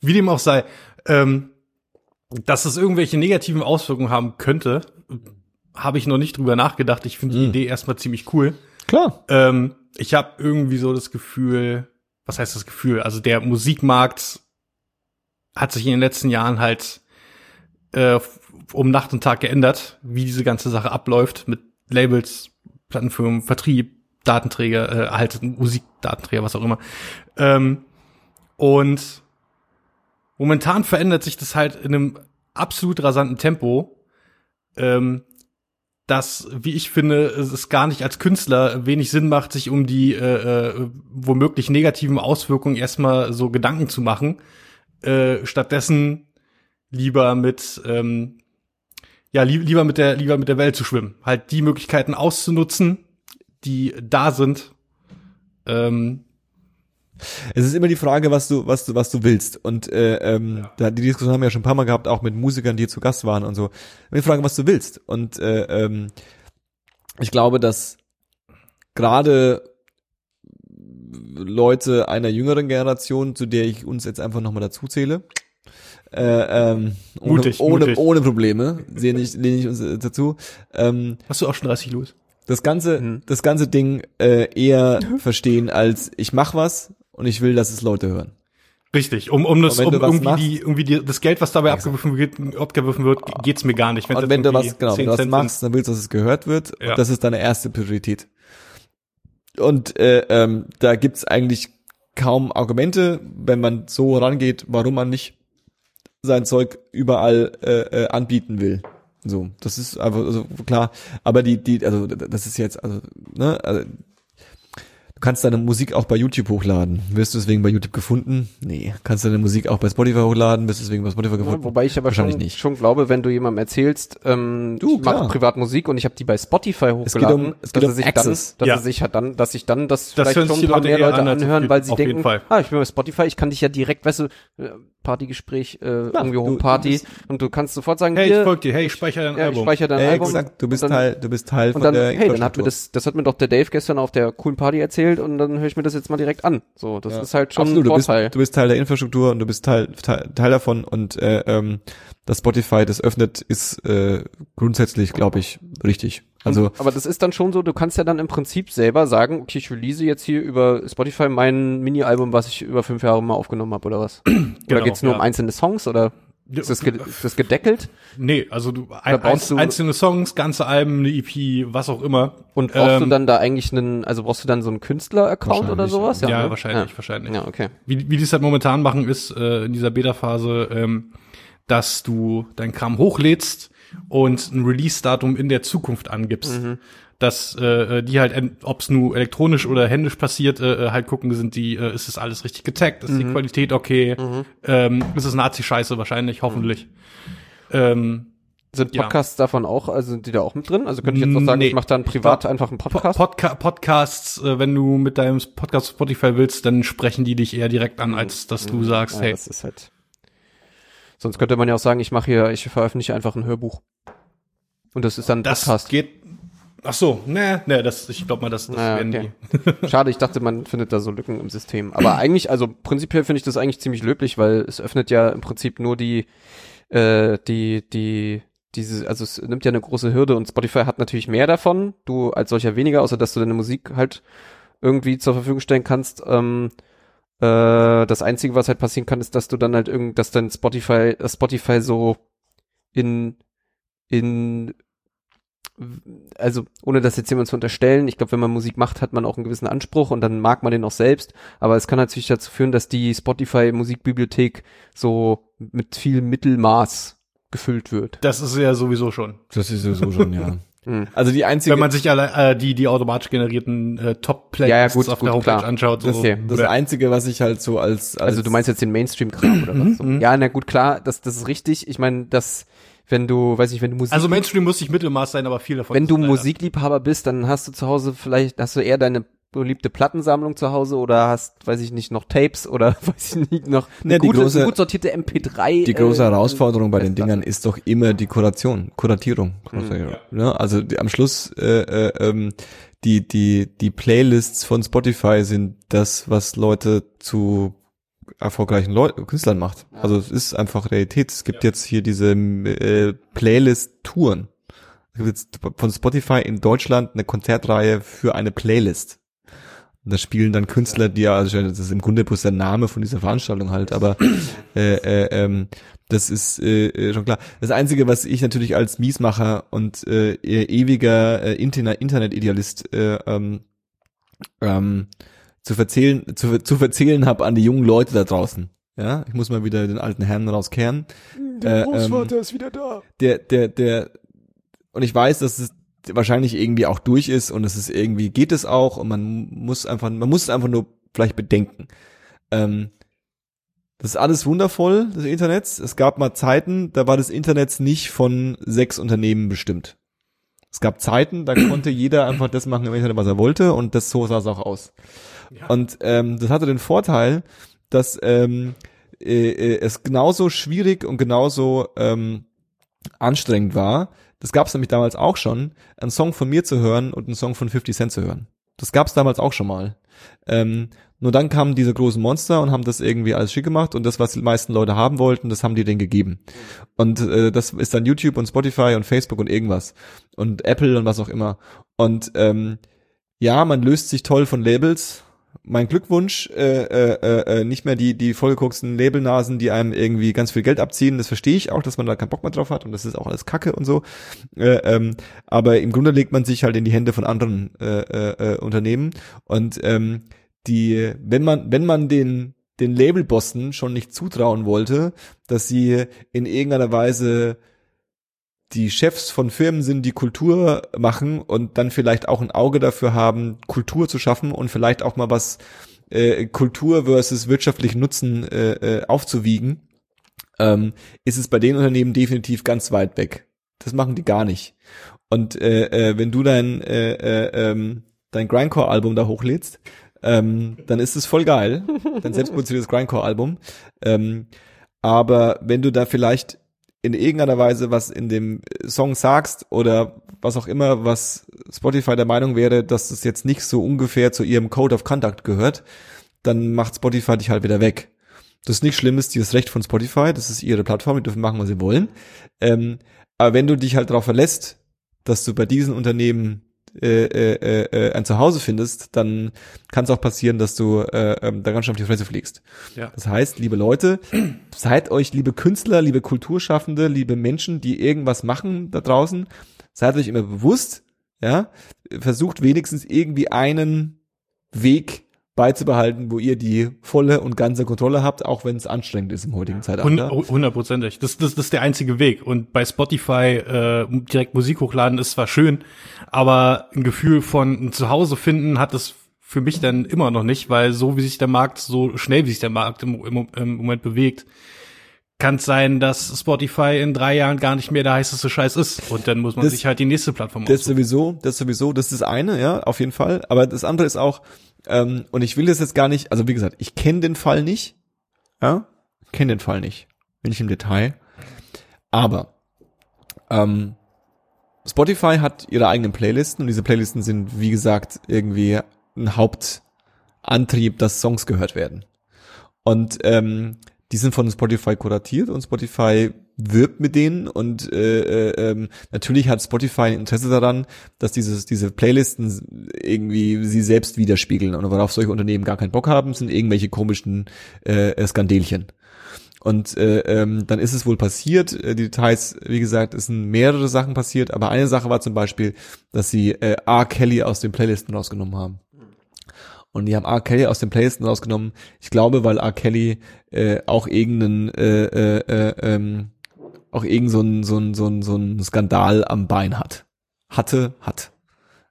Wie dem auch sei, ähm, dass es irgendwelche negativen Auswirkungen haben könnte, habe ich noch nicht drüber nachgedacht. Ich finde die Hm. Idee erstmal ziemlich cool. klar. Ähm, ich habe irgendwie so das Gefühl, was heißt das Gefühl? Also der Musikmarkt hat sich in den letzten Jahren halt äh, um Nacht und Tag geändert, wie diese ganze Sache abläuft mit Labels, Plattenfirmen, Vertrieb, Datenträger, äh, halt Musikdatenträger, was auch immer. Ähm, und momentan verändert sich das halt in einem absolut rasanten Tempo. Ähm, dass, wie ich finde, es gar nicht als Künstler wenig Sinn macht, sich um die äh, äh, womöglich negativen Auswirkungen erstmal so Gedanken zu machen. Äh, stattdessen lieber mit ähm, ja li lieber mit der lieber mit der Welt zu schwimmen, halt die Möglichkeiten auszunutzen, die da sind. Ähm, Es ist immer die Frage, was du, was du, was du willst. Und äh, ähm, da, die Diskussion haben wir ja schon ein paar Mal gehabt, auch mit Musikern, die zu Gast waren und so. Immer die Frage, was du willst. Und äh, ähm, ich glaube, dass gerade Leute einer jüngeren Generation, zu der ich uns jetzt einfach nochmal dazu zähle, äh, ähm, ohne, Mutig, ohne, mutig. ohne Probleme, sehe ich, lehne ich uns äh, dazu. Ähm, hast du auch schon 30 los? das ganze, Mhm. das ganze Ding äh, eher verstehen als ich mach was und ich will, dass es Leute hören. Richtig, um, um das, um irgendwie machst- die, irgendwie die, das Geld, was dabei abgeworfen wird, abgeworfen wird, geht's mir gar nicht. Wenn's und wenn du was, genau, wenn 10 du was Cent machst, dann willst du, dass es gehört wird. Ja. Und das ist deine erste Priorität. Und äh, ähm, da gibt's eigentlich kaum Argumente, wenn man so rangeht, warum man nicht sein Zeug überall äh, äh, anbieten will. So, das ist einfach also klar. Aber die, die, also das ist jetzt, also ne, also, kannst deine Musik auch bei YouTube hochladen. Wirst du deswegen bei YouTube gefunden? Nee. Kannst du deine Musik auch bei Spotify hochladen? Wirst du deswegen bei Spotify gefunden? Ja, wobei ich aber Wahrscheinlich schon, nicht. schon glaube, wenn du jemandem erzählst, ähm, Du, ich mache klar. privat Musik und ich habe die bei Spotify Es geht hochgeladen, um- es geht dass um er sich Access. dann, dass Ja. er sich hat dann, dass ich dann das, Das vielleicht schon sich ein paar die mehr Leute Leute an, anhören, weil sie auf jeden denken, Fall. ah, ich bin bei Spotify, ich kann dich ja direkt, weißt du, äh, Partygespräch, äh, irgendwie du- Homeparty und du kannst sofort sagen, Hey, ich hier, folg dir, hey, ich speichere dein ja, ich Album. speichere dein Album. exakt, du bist Teil, du bist Teil und von dann, der hey, dann hat mir das, das hat mir doch der Dave gestern auf der coolen Party erzählt und dann höre ich mir das jetzt mal direkt an. So, das Ja. ist halt schon Absolut, ein du bist, Vorteil. du bist Teil der Infrastruktur und du bist Teil, Teil, Teil davon und äh, ähm, dass Spotify das öffnet, ist äh, grundsätzlich, glaube ich, richtig. Also aber das ist dann schon so, du kannst ja dann im Prinzip selber sagen, okay, ich release jetzt hier über Spotify mein Mini-Album, was ich über fünf Jahre mal aufgenommen habe oder was? oder Genau, geht's nur ja. um einzelne Songs oder ist das, ist das gedeckelt? Nee, also du, ein, brauchst du- einzelne Songs, ganze Alben, eine EP, was auch immer. Und brauchst du Ähm, dann da eigentlich einen, also brauchst du dann so einen Künstler-Account oder sowas? Ja, ne? wahrscheinlich, ja. wahrscheinlich. Ja, okay. Wie, wie die es halt momentan machen, ist äh, in dieser Beta-Phase, ähm, dass du dein Kram hochlädst und ein Release-Datum in der Zukunft angibst. Mhm. Dass äh, die halt, ob es nur elektronisch oder händisch passiert, äh, halt gucken, sind die, äh, ist das alles richtig getaggt, ist Mhm. die Qualität okay, ähm, ist es Nazi-Scheiße wahrscheinlich, hoffentlich. Ähm, Sind Ja. Podcasts davon auch, also sind die da auch mit drin? Also könnte ich jetzt auch sagen, Nee. ich mache dann privat glaub, einfach einen Po- Podcast? Podca Podcasts, äh, wenn du mit deinem Podcast Spotify willst, dann sprechen die dich eher direkt an, als dass du sagst, Mhm. Ja, hey, das ist halt. Sonst könnte man ja auch sagen, ich mache hier, ich veröffentliche einfach ein Hörbuch. Und das ist dann ein das Podcast. geht. Ach so, ne, ne, das, ich glaube mal, das, das Ah, werden okay. die. Schade, ich dachte, man findet da so Lücken im System. Aber eigentlich, also prinzipiell finde ich das eigentlich ziemlich löblich, weil es öffnet ja im Prinzip nur die, äh, die, die, diese, also es nimmt ja eine große Hürde und Spotify hat natürlich mehr davon, du als solcher weniger, außer dass du deine Musik halt irgendwie zur Verfügung stellen kannst. Ähm, äh, das Einzige, was halt passieren kann, ist, dass du dann halt irgend, dass dann Spotify, äh, Spotify so in in also ohne das jetzt jemand zu unterstellen, ich glaube, wenn man Musik macht, hat man auch einen gewissen Anspruch und dann mag man den auch selbst, aber es kann natürlich dazu führen, dass die Spotify Musikbibliothek so mit viel Mittelmaß gefüllt wird. Das ist ja sowieso schon. Das ist sowieso schon, ja. Hm. Also die einzige, Wenn man sich alle äh, die die automatisch generierten äh, Top Ja, ja, auf gut, der Homepage klar. anschaut, so, das, okay. das oder- einzige, was ich halt so als, als Also du meinst jetzt den Mainstream-Kram oder was? So. Ja, na gut, klar, das, das ist richtig. Ich meine, dass wenn du, weiß nicht, wenn du Musik, also Mainstream muss nicht Mittelmaß sein, aber viel davon. wenn du leider- Musikliebhaber bist, dann hast du zu Hause vielleicht, hast du eher deine beliebte Plattensammlung zu Hause oder hast, weiß ich nicht, noch Tapes oder weiß ich nicht, noch eine Ja, die gute, große- eine gut sortierte MP3. Die große äh, Herausforderung bei den. Dingern ist doch immer die Kuration, Kuratierung. Ne? Also die, am Schluss äh, äh, ähm, die die die Playlists von Spotify sind das, was Leute zu erfolgreichen Leu Künstlern macht. Also es ist einfach Realität. Es gibt jetzt hier diese äh, Playlist-Touren. Es gibt jetzt von Spotify in Deutschland eine Konzertreihe für eine Playlist. Und da spielen dann Künstler, die ja, also das ist im Grunde bloß der Name von dieser Veranstaltung halt, aber äh, äh, ähm, das ist äh, äh, schon klar. Das Einzige, was ich natürlich als Miesmacher und äh, ewiger äh, Internet Internet-Idealist äh, ähm, ähm, zu verzählen, zu, zu verzählen habe an die jungen Leute da draußen. Ja, ich muss mal wieder den alten Herrn rauskehren. Der Großvater ist wieder da. Der, der, der, und ich weiß, dass es wahrscheinlich irgendwie auch durch ist und es ist irgendwie, geht es auch und man muss einfach, man muss es einfach nur vielleicht bedenken. Ähm, das ist alles wundervoll, das Internet. Es gab mal Zeiten, da war das Internet nicht von sechs Unternehmen bestimmt. Es gab Zeiten, da konnte jeder einfach das machen im Internet, was er wollte und das so sah es auch aus. Und ähm, das hatte den Vorteil, dass ähm, äh, äh, es genauso schwierig und genauso ähm, anstrengend war. Das gab es nämlich damals auch schon, einen Song von mir zu hören und einen Song von 50 Cent zu hören. Das gab es damals auch schon mal. Ähm, nur dann kamen diese großen Monster und haben das irgendwie alles schick gemacht und das, was die meisten Leute haben wollten, das haben die denen gegeben. Und äh, das ist dann YouTube und Spotify und Facebook und irgendwas und Apple und was auch immer. Und ähm, ja, man löst sich toll von Labels. Mein Glückwunsch, äh, äh, äh, nicht mehr die die vollgegucksten Labelnasen, die einem irgendwie ganz viel Geld abziehen. Das verstehe ich auch, dass man da keinen Bock mehr drauf hat und das ist auch alles Kacke und so. Äh, ähm, aber im Grunde legt man sich halt in die Hände von anderen äh, äh, äh, Unternehmen und ähm, die, wenn man wenn man den den Labelbossen schon nicht zutrauen wollte, dass sie in irgendeiner Weise die Chefs von Firmen sind, die Kultur machen und dann vielleicht auch ein Auge dafür haben, Kultur zu schaffen und vielleicht auch mal was äh, Kultur versus wirtschaftlichen Nutzen äh, äh, aufzuwiegen, ähm, ist es bei den Unternehmen definitiv ganz weit weg. Das machen die gar nicht. Und äh, äh, wenn du dein äh, äh, ähm, dein Grindcore-Album da hochlädst, ähm, dann ist es voll geil, dein selbstproduziertes Grindcore-Album. Ähm, aber wenn du da vielleicht in irgendeiner Weise was in dem Song sagst oder was auch immer, was Spotify der Meinung wäre, dass das jetzt nicht so ungefähr zu ihrem Code of Conduct gehört, dann macht Spotify dich halt wieder weg. Das ist nicht schlimm, ist dieses Recht von Spotify, das ist ihre Plattform, die dürfen machen, was sie wollen. Ähm, aber wenn du dich halt darauf verlässt, dass du bei diesen Unternehmen äh, äh, äh, ein Zuhause findest, dann kann es auch passieren, dass du äh, ähm, da ganz schön auf die Fresse fliegst. Ja. Das heißt, liebe Leute, seid euch, liebe Künstler, liebe Kulturschaffende, liebe Menschen, die irgendwas machen da draußen, seid euch immer bewusst, ja, versucht wenigstens irgendwie einen Weg beizubehalten, wo ihr die volle und ganze Kontrolle habt, auch wenn es anstrengend ist im heutigen Zeitalter. Hund- Hundertprozentig. Das, das, das ist der einzige Weg. Und bei Spotify äh, direkt Musik hochladen ist zwar schön, aber ein Gefühl von ein Zuhause finden hat es für mich dann immer noch nicht, weil so wie sich der Markt, so schnell wie sich der Markt im, im, im Moment bewegt, kann es sein, dass Spotify in drei Jahren gar nicht mehr der heißeste Scheiß ist. Und dann muss man Das- sich halt die nächste Plattform Das aussuchen. sowieso, das sowieso, das ist das eine, ja, auf jeden Fall. Aber das andere ist auch, ähm, und ich will das jetzt gar nicht, also wie gesagt, ich kenne den Fall nicht, ja, kenne den Fall nicht, bin ich im Detail. Aber ähm, Spotify hat ihre eigenen Playlisten und diese Playlisten sind, wie gesagt, irgendwie ein Hauptantrieb, dass Songs gehört werden. Und ähm, die sind von Spotify kuratiert und Spotify wirbt mit denen und äh, äh, ähm, natürlich hat Spotify ein Interesse daran, dass dieses, diese Playlisten irgendwie sie selbst widerspiegeln und worauf solche Unternehmen gar keinen Bock haben, sind irgendwelche komischen äh, Skandelchen. Und äh, ähm, dann ist es wohl passiert. Äh, die Details, wie gesagt, es sind mehrere Sachen passiert, aber eine Sache war zum Beispiel, dass sie äh, R. Kelly aus den Playlisten rausgenommen haben. Und die haben R. Kelly aus den Playlisten rausgenommen. Ich glaube, weil R. Kelly äh, auch irgendeinen äh, äh, äh, ähm, auch irgend so ein, so ein, so ein, so ein Skandal am Bein hat. Hatte, hat.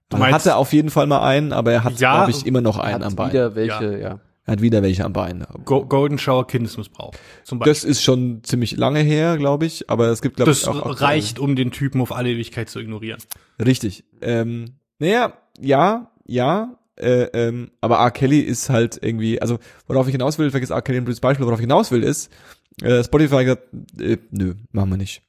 Du Man meinst- hatte auf jeden Fall mal einen, aber er hat, Ja, glaube ich, immer noch einen am Bein. wieder welche, ja. Er hat wieder welche am Bein. Go Golden Shower Kindesmissbrauch. Zum Beispiel. Das ist schon ziemlich lange her, glaube ich, aber es gibt, glaube ich, Das auch aktuell- reicht, um den Typen auf alle Ewigkeit zu ignorieren. Richtig. Ähm, naja, ja, ja, äh, ähm, aber R. Kelly ist halt irgendwie, also worauf ich hinaus will, vergiss R. Kelly ein blödes Beispiel, worauf ich hinaus will, ist, äh, Spotify hat gesagt, äh, nö, machen wir nicht.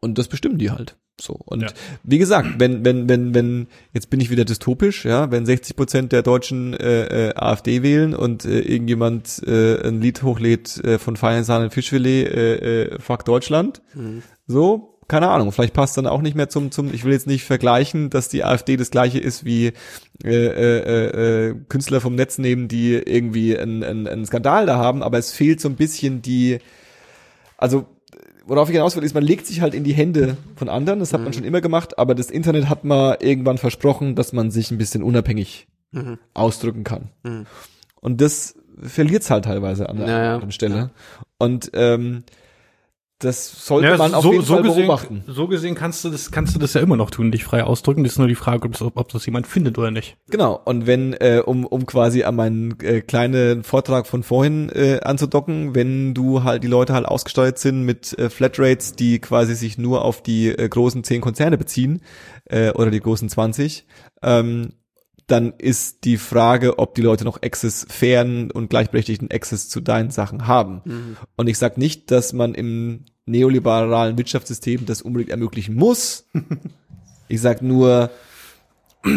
Und das bestimmen die halt. So. Und Ja. wie gesagt, wenn, wenn, wenn, wenn, jetzt bin ich wieder dystopisch, ja, wenn 60 Prozent der Deutschen äh, äh, AfD wählen und äh, irgendjemand äh, ein Lied hochlädt äh, von Feiern Sahne Fischfilet, äh, äh, fuck Deutschland, so, keine Ahnung, vielleicht passt dann auch nicht mehr zum, zum, ich will jetzt nicht vergleichen, dass die AfD das gleiche ist wie äh, äh, äh, Künstler vom Netz nehmen, die irgendwie einen, einen, einen Skandal da haben, aber es fehlt so ein bisschen die, also worauf ich hinaus will, ist, man legt sich halt in die Hände von anderen, das hat man schon immer gemacht, aber das Internet hat mal irgendwann versprochen, dass man sich ein bisschen unabhängig Mhm. ausdrücken kann. Mhm. Und das verliert's halt teilweise an der Ja, ja. anderen Stelle. Und ähm, das sollte Ja, man auf so, jeden so Fall gesehen, beobachten. So gesehen kannst du das, kannst du das ja immer noch tun, dich frei ausdrücken. Das ist nur die Frage, ob, das, ob das jemand findet oder nicht. Genau, und wenn, äh, um, um quasi an meinen äh, kleinen Vortrag von vorhin äh, anzudocken, wenn du halt die Leute halt ausgesteuert sind mit äh, Flatrates, die quasi sich nur auf die äh, großen zehn Konzerne beziehen äh, oder die großen 20, ähm, dann ist die Frage, ob die Leute noch Access, fairen und gleichberechtigten Access zu deinen Sachen haben. Und ich sag nicht, dass man im neoliberalen Wirtschaftssystem das unbedingt ermöglichen muss. ich sag nur,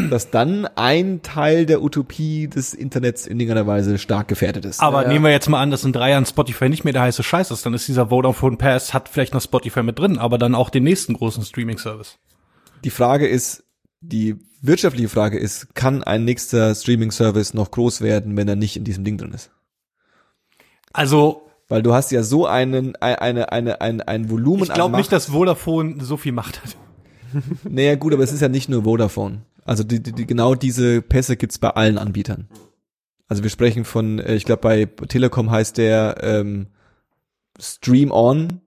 dass dann ein Teil der Utopie des Internets in irgendeiner Weise stark gefährdet ist. Aber Ja. nehmen wir jetzt mal an, dass in drei Jahren Spotify nicht mehr der heiße Scheiß ist, dann ist dieser Vodafone Pass, hat vielleicht noch Spotify mit drin, aber dann auch den nächsten großen Streaming-Service. Die Frage ist, die wirtschaftliche Frage ist, kann ein nächster Streaming-Service noch groß werden, wenn er nicht in diesem Ding drin ist? Also, Weil du hast ja so einen, eine, eine, eine, ein, ein Volumen ich glaube nicht, dass Vodafone so viel Macht hat. Naja, gut, aber es ist ja nicht nur Vodafone. Also die, die, die, genau diese Pässe gibt's bei allen Anbietern. Also wir sprechen von, äh, ich glaube bei Telekom heißt der ähm, Stream On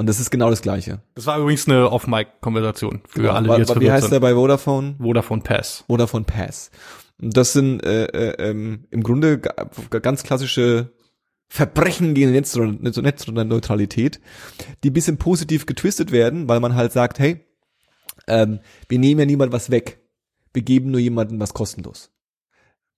und das ist genau das gleiche. Das war übrigens eine Off-Mic-Konversation für Genau. alle, die jetzt Wie heißt der sind. bei Vodafone? Vodafone Pass. Vodafone Pass. Und das sind äh, äh, ähm, im Grunde ga- ganz klassische Verbrechen gegen Netz Netzneutralität, die bisschen positiv getwistet werden, weil man halt sagt, hey, ähm, wir nehmen ja niemand was weg. Wir geben nur jemandem was kostenlos.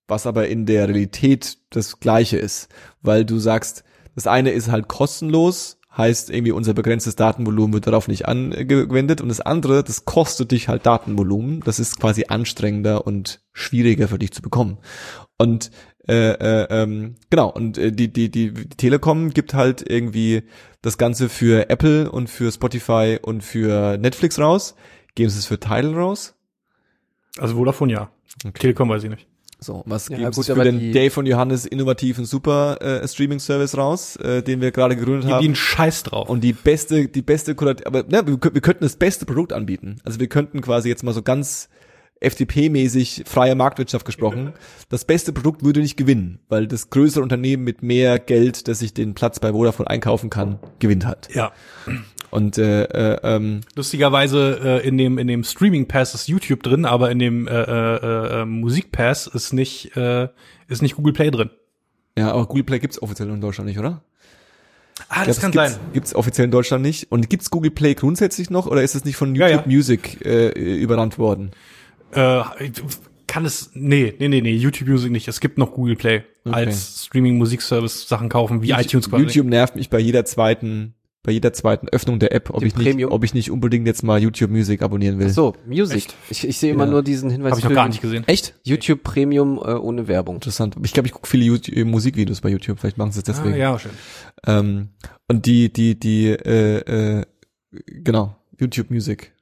Was aber in der Realität das Gleiche ist, weil du sagst, das eine ist halt kostenlos, heißt irgendwie unser begrenztes Datenvolumen wird darauf nicht angewendet und das andere, das kostet dich halt Datenvolumen, das ist quasi anstrengender und schwieriger für dich zu bekommen. Und äh, äh, ähm, genau, und äh, die, die, die, Telekom gibt halt irgendwie das Ganze für Apple und für Spotify und für Netflix raus. Geben sie es für Tidal raus? Also Vodafone ja. Telekom weiß ich nicht. So, was Ja, sie gut, für den die- Dave und Johannes innovativen super äh, Streaming-Service raus, äh, den wir gerade gegründet Die haben? einen Scheiß drauf. Und die beste, die beste aber ne, wir, wir könnten das beste Produkt anbieten. Also wir könnten quasi jetzt mal so ganz FDP-mäßig freie Marktwirtschaft gesprochen. Das beste Produkt würde nicht gewinnen, weil das größere Unternehmen mit mehr Geld, das sich den Platz bei Vodafone einkaufen kann, gewinnt hat. ja. Und äh, äh, ähm, Lustigerweise äh, in dem in dem Streaming Pass ist YouTube drin, aber in dem äh, äh, äh, Musik Pass ist nicht äh, ist nicht Google Play drin. ja, aber Google Play gibt's offiziell in Deutschland nicht, oder? Ah, Ich glaub, gibt's, Gibt's offiziell in Deutschland nicht. Und gibt's Google Play grundsätzlich noch oder ist es nicht von Ja, YouTube ja. Music äh, überrannt worden? Äh, kann es nee, nee, nee, nee, YouTube Music nicht. Es gibt noch Google Play Okay. als Streaming Musikservice Sachen kaufen wie iTunes quasi. YouTube nervt mich bei jeder zweiten bei jeder zweiten Öffnung der App, ob ich nicht, ob ich nicht unbedingt jetzt mal YouTube Music abonnieren will. So, Music. Echt? Ich, ich sehe immer Ja. nur diesen Hinweis Habe ich noch gar nicht gesehen. Echt? YouTube Premium äh, ohne Werbung. Interessant. Ich glaube, ich gucke viele YouTube, äh, Musikvideos bei YouTube. Vielleicht machen sie es deswegen. Ah, ja, schön. Ähm, und die, die, die, äh, äh, genau, YouTube Music.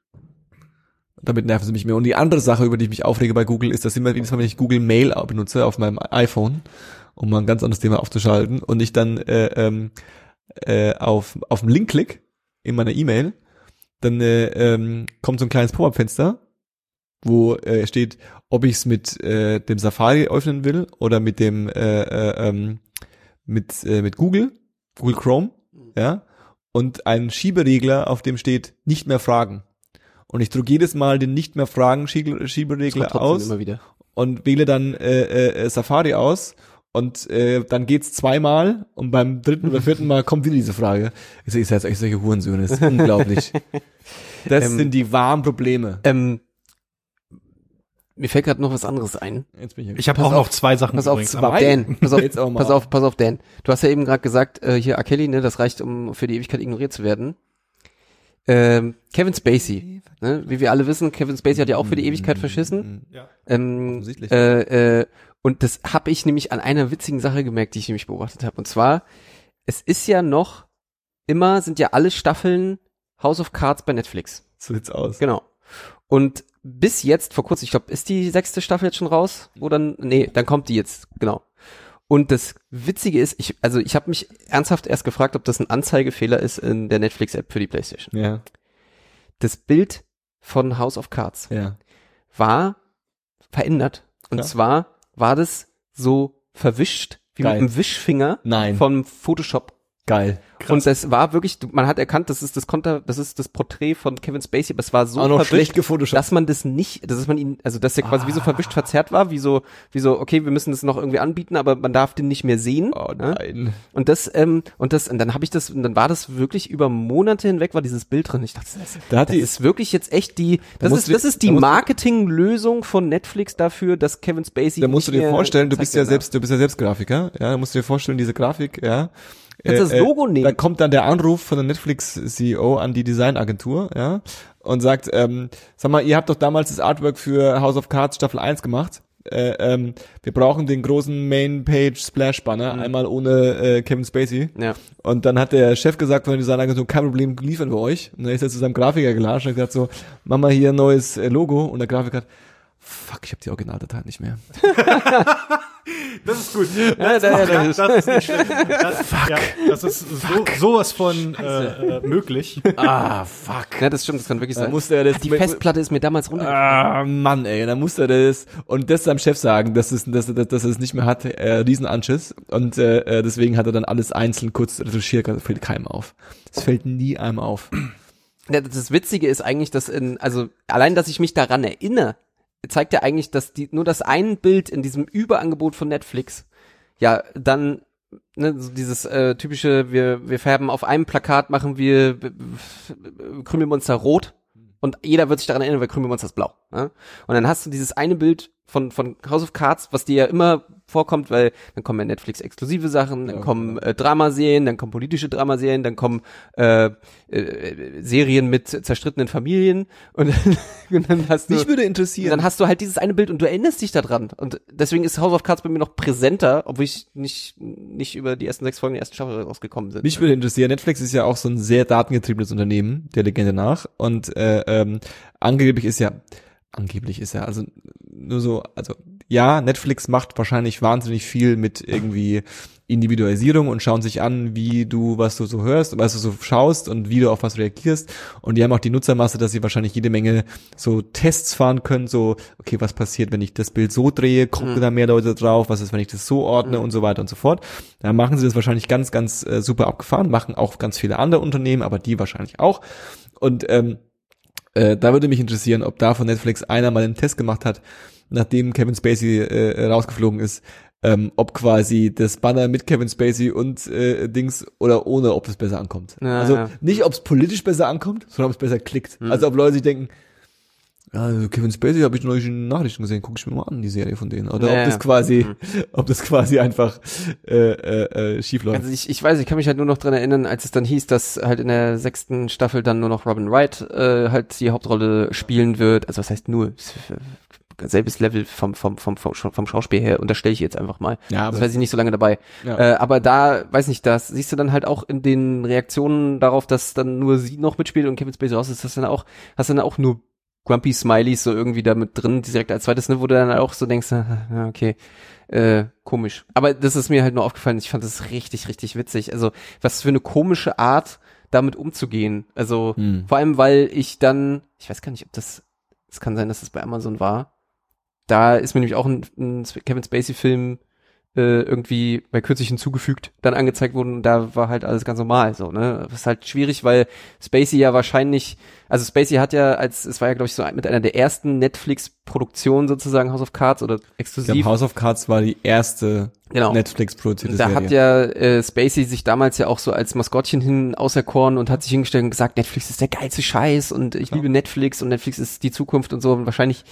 Damit nerven sie mich mehr. Und die andere Sache, über die ich mich aufrege bei Google, ist, dass immer jedes Mal, wenn ich Google Mail benutze auf meinem iPhone, um mal ein ganz anderes Thema aufzuschalten, und ich dann äh, ähm, äh, auf, auf den Link klick in meiner E-Mail, dann äh, ähm, kommt so ein kleines Pop-up-Fenster, wo äh, steht, ob ich es mit äh, dem Safari öffnen will oder mit dem äh, äh, ähm, mit äh, mit Google, Google Chrome, ja, und ein Schieberegler, auf dem steht nicht mehr fragen. Und ich drücke jedes Mal den nicht mehr fragen Schieberegler aus und wähle dann äh, äh, Safari aus und äh, dann geht's zweimal und beim dritten oder vierten Mal kommt wieder diese Frage. Ich sehe jetzt euch solche Hurensöhne, das ist unglaublich. Das Ähm, sind die wahren Probleme. Ähm, mir fällt gerade noch was anderes ein. Jetzt bin ich, Ich habe Pass auch auf, noch zwei Sachen Pass auf, zwei. Dan, pass auf, pass auf, pass auf, Dan. Du hast ja eben gerade gesagt, äh, hier R. Kelly, ne, das reicht, um für die Ewigkeit ignoriert zu werden. Ähm, Kevin Spacey, ne, wie wir alle wissen, Kevin Spacey hat ja auch für die Ewigkeit verschissen. Ja. Ähm, Offensichtlich. äh, äh, und das habe ich nämlich an einer witzigen Sache gemerkt, die ich nämlich beobachtet habe. Und zwar, es ist ja noch immer, sind ja alle Staffeln House of Cards bei Netflix. So sieht's aus. Genau. Und bis jetzt, vor kurzem, ich glaube, ist die sechste Staffel jetzt schon raus? Oder nee, dann kommt die jetzt, genau. Und das Witzige ist, ich, also ich habe mich ernsthaft erst gefragt, ob das ein Anzeigefehler ist in der Netflix-App für die PlayStation. Ja, Das Bild von House of Cards ja. war verändert. Und Klar. zwar war das so verwischt, wie Geil. mit einem Wischfinger Nein. vom Photoshop. Geil. Und das war wirklich, man hat erkannt, das ist das Konter, das ist das Porträt von Kevin Spacey, aber es war so noch verwischt, schlecht gefotoshoppt. dass man das nicht, dass man ihn, also dass der quasi wie so verwischt verzerrt war, wie so, wie so, okay, wir müssen das noch irgendwie anbieten, aber man darf den nicht mehr sehen. Oh ne? nein. Und das, ähm, und das, und dann habe ich das, und dann war das wirklich über Monate hinweg war dieses Bild drin. Ich dachte, das, Da das die, ist wirklich jetzt echt die, das ist, das ist die Marketinglösung von Netflix dafür, dass Kevin Spacey. da musst du dir vorstellen, du bist ja darf. selbst, du bist ja selbst Grafiker, ja, da musst du dir vorstellen, diese Grafik, ja. Äh, Kannst das Logo nehmen? Da kommt dann der Anruf von der Netflix-CEO an die Designagentur, ja, und sagt, ähm, sag mal, ihr habt doch damals das Artwork für House of Cards Staffel 1 gemacht. Äh, ähm, wir brauchen den großen Main-Page-Splash-Banner, einmal ohne äh, Kevin Spacey. Ja. Und dann hat der Chef gesagt von der Designagentur, kein Problem, liefern wir euch. Und dann ist er zu seinem Grafiker gelatscht und hat gesagt so, mach mal hier ein neues äh, Logo. Und der Grafiker hat, fuck, ich habe die Originaldatei nicht mehr. Das ist gut. Ja, da, ja, da, Das, das ist nicht schlimm. Das, Ja, das ist so, sowas von äh, äh, möglich. ah, fuck. Ja, das stimmt, das kann wirklich sein. musste er das Die Festplatte ist mir damals runtergefallen. Ah, Mann, ey, dann musste er das und das seinem Chef sagen, dass es, dass, dass, dass er es nicht mehr hat, äh, Riesenanschiss. Und äh, äh, deswegen hat er dann alles einzeln kurz retuschiert, das fällt keinem auf. Es fällt nie einem auf. Ja, das Witzige ist eigentlich, dass in, also allein, dass ich mich daran erinnere, zeigt ja eigentlich, dass die, nur das ein Bild in diesem Überangebot von Netflix, ja, dann, ne, so dieses äh, typische, wir, wir färben auf einem Plakat, machen wir Krümelmonster rot und jeder wird sich daran erinnern, weil Krümelmonster ist blau. Ne? Und dann hast du dieses eine Bild von, von House of Cards, was dir ja immer vorkommt, weil dann kommen ja Netflix-exklusive Sachen, dann Ja, kommen äh, Dramaserien, dann kommen politische Dramaserien, dann kommen äh, äh, Serien mit zerstrittenen Familien und dann, und dann hast du Mich würde interessieren, dann hast du halt dieses eine Bild und du erinnerst dich daran. Und deswegen ist House of Cards bei mir noch präsenter, obwohl ich nicht, nicht über die ersten sechs Folgen der ersten Staffel rausgekommen sind. Mich würde interessieren, Netflix ist ja auch so ein sehr datengetriebenes Unternehmen, der Legende nach. Und äh, ähm, angeblich ist ja, angeblich ist ja, also nur so, also ja, Netflix macht wahrscheinlich wahnsinnig viel mit irgendwie Individualisierung und schauen sich an, wie du, was du so hörst, was du so schaust und wie du auf was reagierst. Und die haben auch die Nutzermasse, dass sie wahrscheinlich jede Menge so Tests fahren können, so, okay, was passiert, wenn ich das Bild so drehe, gucken da mehr Leute drauf, was ist, wenn ich das so ordne und so weiter und so fort. Da machen sie das wahrscheinlich ganz, ganz äh, super abgefahren, machen auch ganz viele andere Unternehmen, aber die wahrscheinlich auch. Und ähm, äh, da würde mich interessieren, ob da von Netflix einer mal einen Test gemacht hat, nachdem Kevin Spacey äh, rausgeflogen ist, ähm, ob quasi das Banner mit Kevin Spacey und äh, Dings oder ohne, ob es besser ankommt. Ja, also ja. nicht, ob es politisch besser ankommt, sondern ob es besser klickt. Hm. Also ob Leute sich denken, Ja, also Kevin Spacey habe ich neulich in Nachrichten gesehen, guck ich mir mal an, die Serie von denen. Oder Ja, ob das quasi, Mhm. ob das quasi einfach äh, äh, äh, schief läuft. Also ich, ich weiß, ich kann mich halt nur noch dran erinnern, als es dann hieß, dass halt in der sechsten Staffel dann nur noch Robin Wright äh, halt die Hauptrolle spielen wird. Also was heißt nur? Selbes Level vom, vom, vom, vom, vom Schauspiel her unterstelle ich jetzt einfach mal. ja, Das aber, weiß ich nicht so lange dabei. ja. Äh, aber da, weiß nicht, das siehst du dann halt auch in den Reaktionen darauf, dass dann nur sie noch mitspielt und Kevin Spacey raus ist, das dann auch, hast du dann auch nur Grumpy Smileys so irgendwie da mit drin, direkt als zweites, ne, wo du dann auch so denkst, okay, äh, komisch. Aber das ist mir halt nur aufgefallen, ich fand das richtig, richtig witzig. Also, was für eine komische Art, damit umzugehen. Also, Hm. vor allem, weil ich dann, ich weiß gar nicht, ob das, es kann sein, dass das bei Amazon war. Da ist mir nämlich auch ein, ein Kevin Spacey-Film äh, irgendwie bei kürzlich hinzugefügt, dann angezeigt worden und da war halt alles ganz normal so, ne? Das ist halt schwierig, weil Spacey ja wahrscheinlich, also Spacey hat ja als, es war ja glaube ich so mit einer der ersten Netflix-Produktionen sozusagen House of Cards oder exklusiv. House of Cards war die erste genau. Netflix-produzierte Da Serie. hat ja äh, Spacey sich damals ja auch so als Maskottchen hin auserkoren und hat sich hingestellt und gesagt, Netflix ist der geilste Scheiß und ich Ja. liebe Netflix und Netflix ist die Zukunft und so. Und wahrscheinlich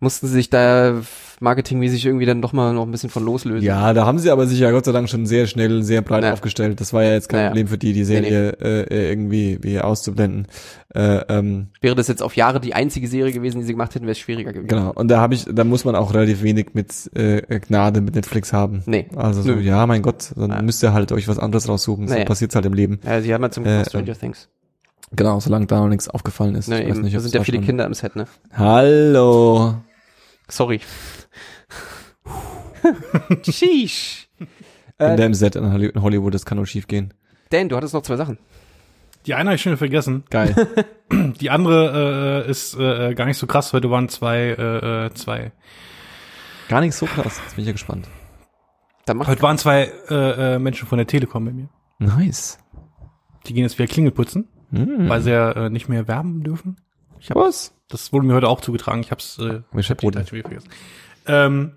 mussten sie sich da marketingmäßig irgendwie dann doch mal noch ein bisschen von loslösen. Ja, da haben sie aber sich ja Gott sei Dank schon sehr schnell, sehr breit Ja. aufgestellt. Das war ja jetzt kein Naja. Problem für die, die Serie Äh, irgendwie wie auszublenden. Äh, ähm, Wäre das jetzt auf Jahre die einzige Serie gewesen, die sie gemacht hätten, wäre es schwieriger gewesen. genau. Und da habe ich, da muss man auch relativ wenig mit äh, Gnade mit Netflix haben. Nee. Also so, Nö. ja, mein Gott, dann Ja. müsst ihr halt euch was anderes raussuchen. So Naja. passiert's halt im Leben. Ja, sie haben ja zum Glück Äh, Stranger Things. Genau, solange da noch nichts aufgefallen ist. Ne, Ich weiß eben. nicht, da sind ja viele schon- Kinder am Set, ne? Hallo. Sorry. Sheesh. Äh, Kinder im Set in Holly- in Hollywood, das kann nur schief gehen. Dan, du hattest noch zwei Sachen. Die eine habe ich schon wieder vergessen. Geil. Die andere äh, ist äh, gar nicht so krass. Heute waren zwei, äh, äh, zwei. Gar nicht so krass. Jetzt bin ich ja gespannt. Heute waren zwei äh, äh, Menschen von der Telekom bei mir. Nice. Die gehen jetzt wieder Klingel putzen, Hm. weil sie ja äh, nicht mehr werben dürfen. Ich hab was? Das wurde mir heute auch zugetragen. Ich hab's äh, Ich hab vergessen. Ähm,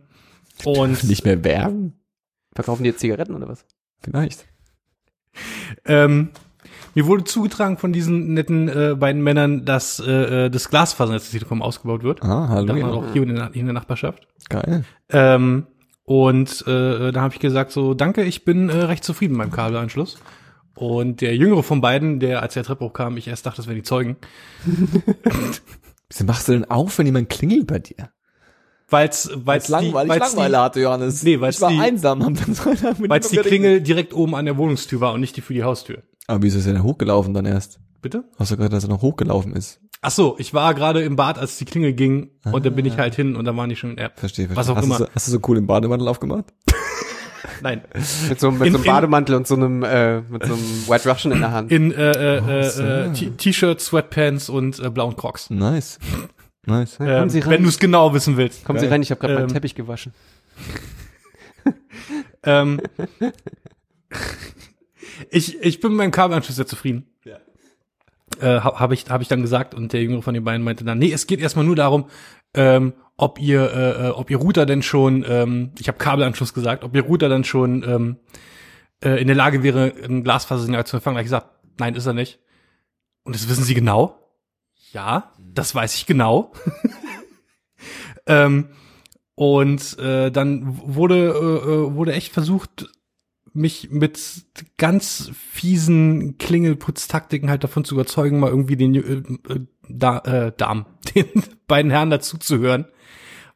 und Nicht mehr werben? Verkaufen die jetzt Zigaretten oder was? Vielleicht. ähm, mir wurde zugetragen von diesen netten äh, beiden Männern, dass äh, äh, das Glasfasernetz der Telekom ausgebaut wird. Ah, hallo. Ja. auch hier in der, in der Nachbarschaft. Geil. Ähm, und äh, da habe ich gesagt so, danke, ich bin äh, recht zufrieden mit meinem Kabelanschluss. Und der jüngere von beiden, der als der Treppe hochkam, ich erst dachte, das wären die Zeugen, Wieso machst du denn auf, wenn jemand klingelt bei dir? weil's weil's die, weil's die, hatte, Johannes. Nee, weil's ich war die- einsam. So weil's die Klingel direkt oben an der Wohnungstür war und nicht die für die Haustür. Aber wieso ist er denn hochgelaufen dann erst? Bitte? Hast du gerade, dass er noch hochgelaufen ist? Ach so, ich war gerade im Bad, als die Klingel ging und dann bin ich halt hin und dann waren die schon, ja, Verstehe, verstehe. Was auch hast immer. Du so, hast du so cool im Bademantel aufgemacht? nein, Mit so, mit In- so einem in- Bademantel und so einem, äh, mit so einem White Russian in der Hand. in äh, äh, Oh, äh, äh, T- T-Shirt, Sweatpants und äh, blauen Crocs. Nice. Nice. Ja, Ähm, kommen Sie rein. wenn du es genau wissen willst. Kommen Sie Geil. rein, ich habe gerade Ähm, meinen Teppich gewaschen. Ähm, ich, ich bin mit meinem Kabelanschluss sehr zufrieden. Ja. Äh, Habe hab ich, hab ich dann gesagt und der Jüngere von den beiden meinte dann, nee, es geht erstmal nur darum, ähm, ob ihr, äh, äh, ob ihr Router denn schon, ähm, ich habe Kabelanschluss gesagt, ob ihr Router dann schon ähm, äh, in der Lage wäre, ein Glasfasersignal zu empfangen. Da ich gesagt, nein, ist er nicht. Und das wissen Sie genau? Ja, das weiß ich genau. ähm, und äh, dann wurde äh, äh, wurde echt versucht, mich mit ganz fiesen Klingelputztaktiken halt davon zu überzeugen, mal irgendwie den äh, äh, da, äh, Damen, den beiden Herren dazu zu hören,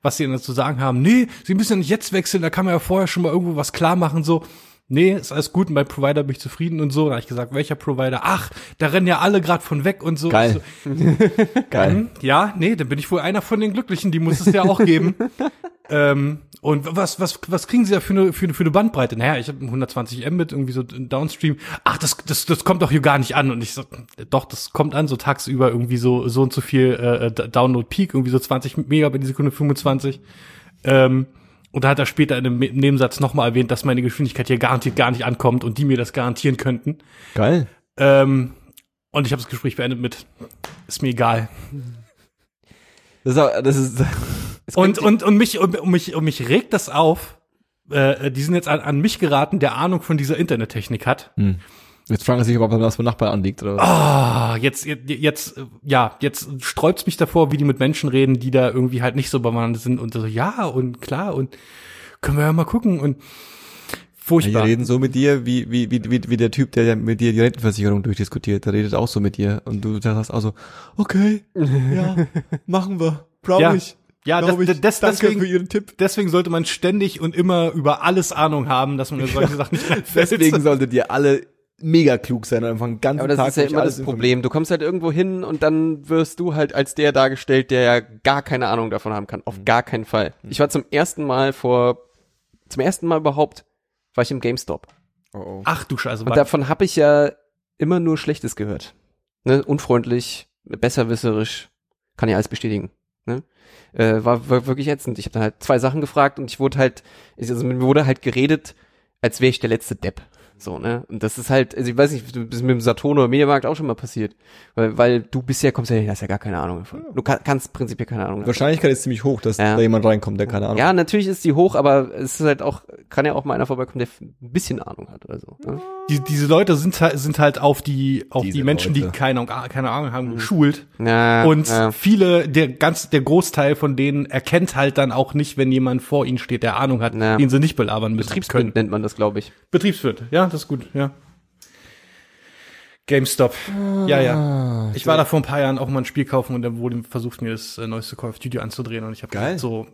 was sie denn dazu sagen haben. Nee, sie müssen ja nicht jetzt wechseln, da kann man ja vorher schon mal irgendwo was klar machen, so. Nee, ist alles gut, und bei Provider bin ich zufrieden und so. Da habe ich gesagt, welcher Provider? Ach, da rennen ja alle gerade von weg und so. Geil. So, Geil. hm, Ja, nee, dann bin ich wohl einer von den Glücklichen, die muss es ja auch geben. ähm, und was, was, was kriegen Sie da für eine, für eine, für eine Bandbreite? Naja, ich habe 120 Mbit, irgendwie so Downstream. Ach, das, das, das kommt doch hier gar nicht an. Und ich so, doch, das kommt an, so tagsüber irgendwie so, so und so viel äh, Download Peak, irgendwie so 20 Megabit die Sekunde, 25. Ähm, und da hat er später in einem Nebensatz nochmal erwähnt, dass meine Geschwindigkeit hier garantiert gar nicht ankommt und die mir das garantieren könnten. Geil. Ähm, und ich habe das Gespräch beendet mit, ist mir egal. Das ist, das ist Und, und, und mich, und, und mich, und mich regt das auf. Äh, die sind jetzt an, an mich geraten, der Ahnung von dieser Internettechnik hat. Hm. Jetzt fragen sie sich, ob das von Nachbarn anliegt oder. Ah, jetzt, jetzt, jetzt, ja, jetzt sträubt's mich davor, wie die mit Menschen reden, die da irgendwie halt nicht so bewandert sind und so, ja, und klar, und können wir ja mal gucken und Ja, die furchtbar. reden so mit dir, wie, wie, wie, wie, wie der Typ, der ja mit dir die Rentenversicherung durchdiskutiert, der redet auch so mit dir. Und du sagst auch so, okay, ja, machen wir, brauche Ja. ich. Ja, das, ich. das, Danke deswegen, für Ihren Tipp. deswegen sollte man ständig und immer über alles Ahnung haben, dass man über solche Sachen nicht reinfällt. Deswegen solltet ihr alle mega klug sein und einfach den ganzen Aber das Tag ist ja immer das Problem. Du kommst halt irgendwo hin und dann wirst du halt als der dargestellt, der ja gar keine Ahnung davon haben kann. Auf gar keinen Fall. Ich war zum ersten Mal vor, zum ersten Mal überhaupt, war ich im GameStop. Oh, oh. Ach du Scheiße. Und davon habe ich ja immer nur Schlechtes gehört. Ne? Unfreundlich, besserwisserisch, kann ich alles bestätigen. Ne? Äh, war, war wirklich ätzend. Ich habe dann halt zwei Sachen gefragt und ich wurde halt, also mir wurde halt geredet, als wäre ich der letzte Depp. So, ne? Und das ist halt, also ich weiß nicht, du bist mit dem Saturn oder Mediamarkt auch schon mal passiert. Weil, weil du bisher kommst ja, hast ja gar keine Ahnung davon. Du kann, kannst prinzipiell keine Ahnung Die davon. Wahrscheinlichkeit ist ziemlich hoch, dass Ja. da jemand reinkommt, der keine Ahnung Ja, natürlich ist die hoch, aber es ist halt auch, kann ja auch mal einer vorbeikommen, der ein bisschen Ahnung hat oder so. Ne? die, diese Leute sind halt, sind halt auf die, auf Diese die Menschen, Leute. die keine, keine Ahnung haben, geschult. Ja, Und ja. viele, der ganz, der Großteil von denen erkennt halt dann auch nicht, wenn jemand vor ihnen steht, der Ahnung hat, Ja. den sie nicht belabern müssen Betriebswirt können. nennt man das, glaube ich. Betriebswirt, ja, das ist gut, ja. GameStop. Ja, ja. Ich war da vor ein paar Jahren auch mal ein Spiel kaufen und dann wurde versucht, mir das äh, neueste Call of Duty anzudrehen und ich habe Geil. so,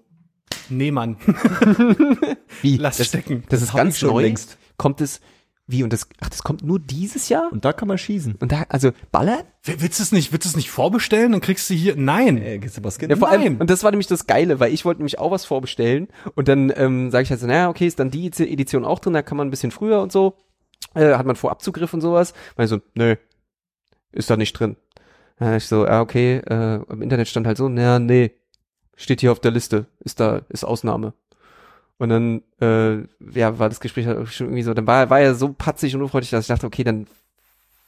nee, Mann, Wie? lass das, stecken. das ist ganz neu. längst. Kommt es, wie, und das, ach, das kommt nur dieses Jahr? Und da kann man schießen. Und da, also, ballern? Willst du es nicht, willst du es nicht vorbestellen? Dann kriegst du hier, nein. Äh, gibt's was Ja, vor Nein. allem, und das war nämlich das Geile, weil ich wollte nämlich auch was vorbestellen und dann ähm, sage ich halt so, naja, okay, ist dann die Edition auch drin, da kann man ein bisschen früher und so, äh, hat man Vorabzugriff und sowas. Weil so, nö, ist da nicht drin. Ja, ich so, ja, okay, äh, im Internet stand halt so, naja, nee, steht hier auf der Liste, ist da, ist Ausnahme. Und dann, äh, ja, war das Gespräch halt schon irgendwie so, dann war, war er so patzig und unfreundlich, dass ich dachte, okay, dann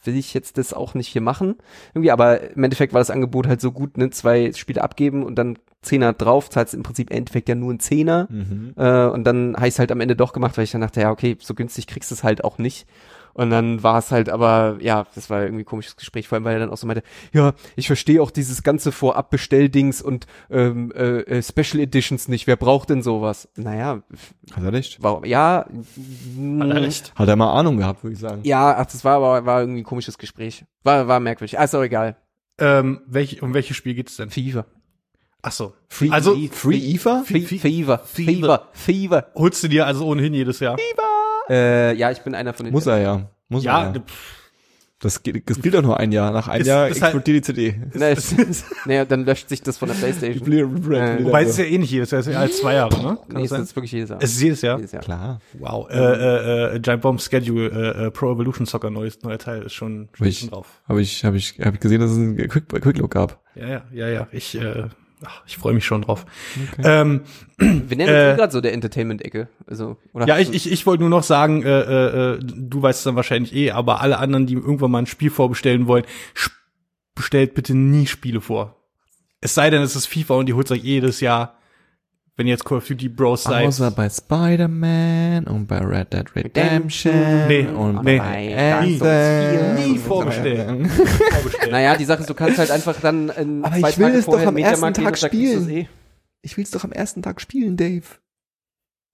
will ich jetzt das auch nicht hier machen. Irgendwie, aber im Endeffekt war das Angebot halt so gut, ne, zwei Spiele abgeben und dann Zehner drauf, zahlst im Prinzip im Endeffekt ja nur einen Zehner. Mhm. Äh, und dann habe ich halt am Ende doch gemacht, weil ich dann dachte, ja, okay, so günstig kriegst du es halt auch nicht. Und dann war es halt aber, ja, das war irgendwie ein komisches Gespräch, vor allem, weil er dann auch so meinte, ja, ich verstehe auch dieses ganze Vorab-Bestelldings und ähm, äh, äh, Special Editions nicht. Wer braucht denn sowas? Naja, Hat er recht? warum? Ja, Hat er recht. Hat er mal Ahnung gehabt, würde ich sagen. ja, ach, das war aber war irgendwie ein komisches Gespräch. War, war merkwürdig. Ah, ist auch egal. Ähm, welch, um welches Spiel geht's denn? Fever. Ach so. Free, Also- Free IFA? Fe Fever. Fever. Fever. Holst du dir also ohnehin jedes Jahr? Äh, ja, ich bin einer von den. Muss er ja. Muss Ja, er ja. pff, Das, geht, das gilt doch nur ein Jahr. Nach einem Ist- Jahr ist halt- explodiert die CD. Naja, dann löscht sich das von der Playstation. Äh, wobei es ist ja eh nicht jedes Jahr, es ist ja als zwei Jahre, ne? Kann Nee, das es sein? ist wirklich jedes Jahr. Es ist jedes Jahr. jedes Jahr. Klar. Wow. Äh, äh, äh, Giant Bomb Schedule, äh, äh, Pro Evolution Soccer, neues, neuer Teil, ist schon, schon Ich- schon drauf. Habe ich, habe ich, habe ich gesehen, dass es einen Quick, Quicklook gab. Ja, ja, ja, ja. Ich, äh, ach, ich freue mich schon drauf. Ähm, Wir nennen Äh, uns gerade so der Entertainment-Ecke. Also, oder? ja, ich, ich, ich wollte nur noch sagen, äh, äh, äh, du weißt es dann wahrscheinlich eh, aber alle anderen, die irgendwann mal ein Spiel vorbestellen wollen, bestellt bitte nie Spiele vor. Es sei denn, es ist FIFA und die holt euch jedes Jahr, wenn ihr jetzt Call of Duty Bros seid. Außer bei Spider-Man und bei Red Dead Redemption. Nee, und nee. bei Nie. Anthem. Nie vorbestellen. vorbestellen. Naja, die Sache ist, du kannst halt einfach dann in Aber zwei ich will Tage es doch am ersten Tag es spielen. Eh. Ich will's doch am ersten Tag spielen, Dave.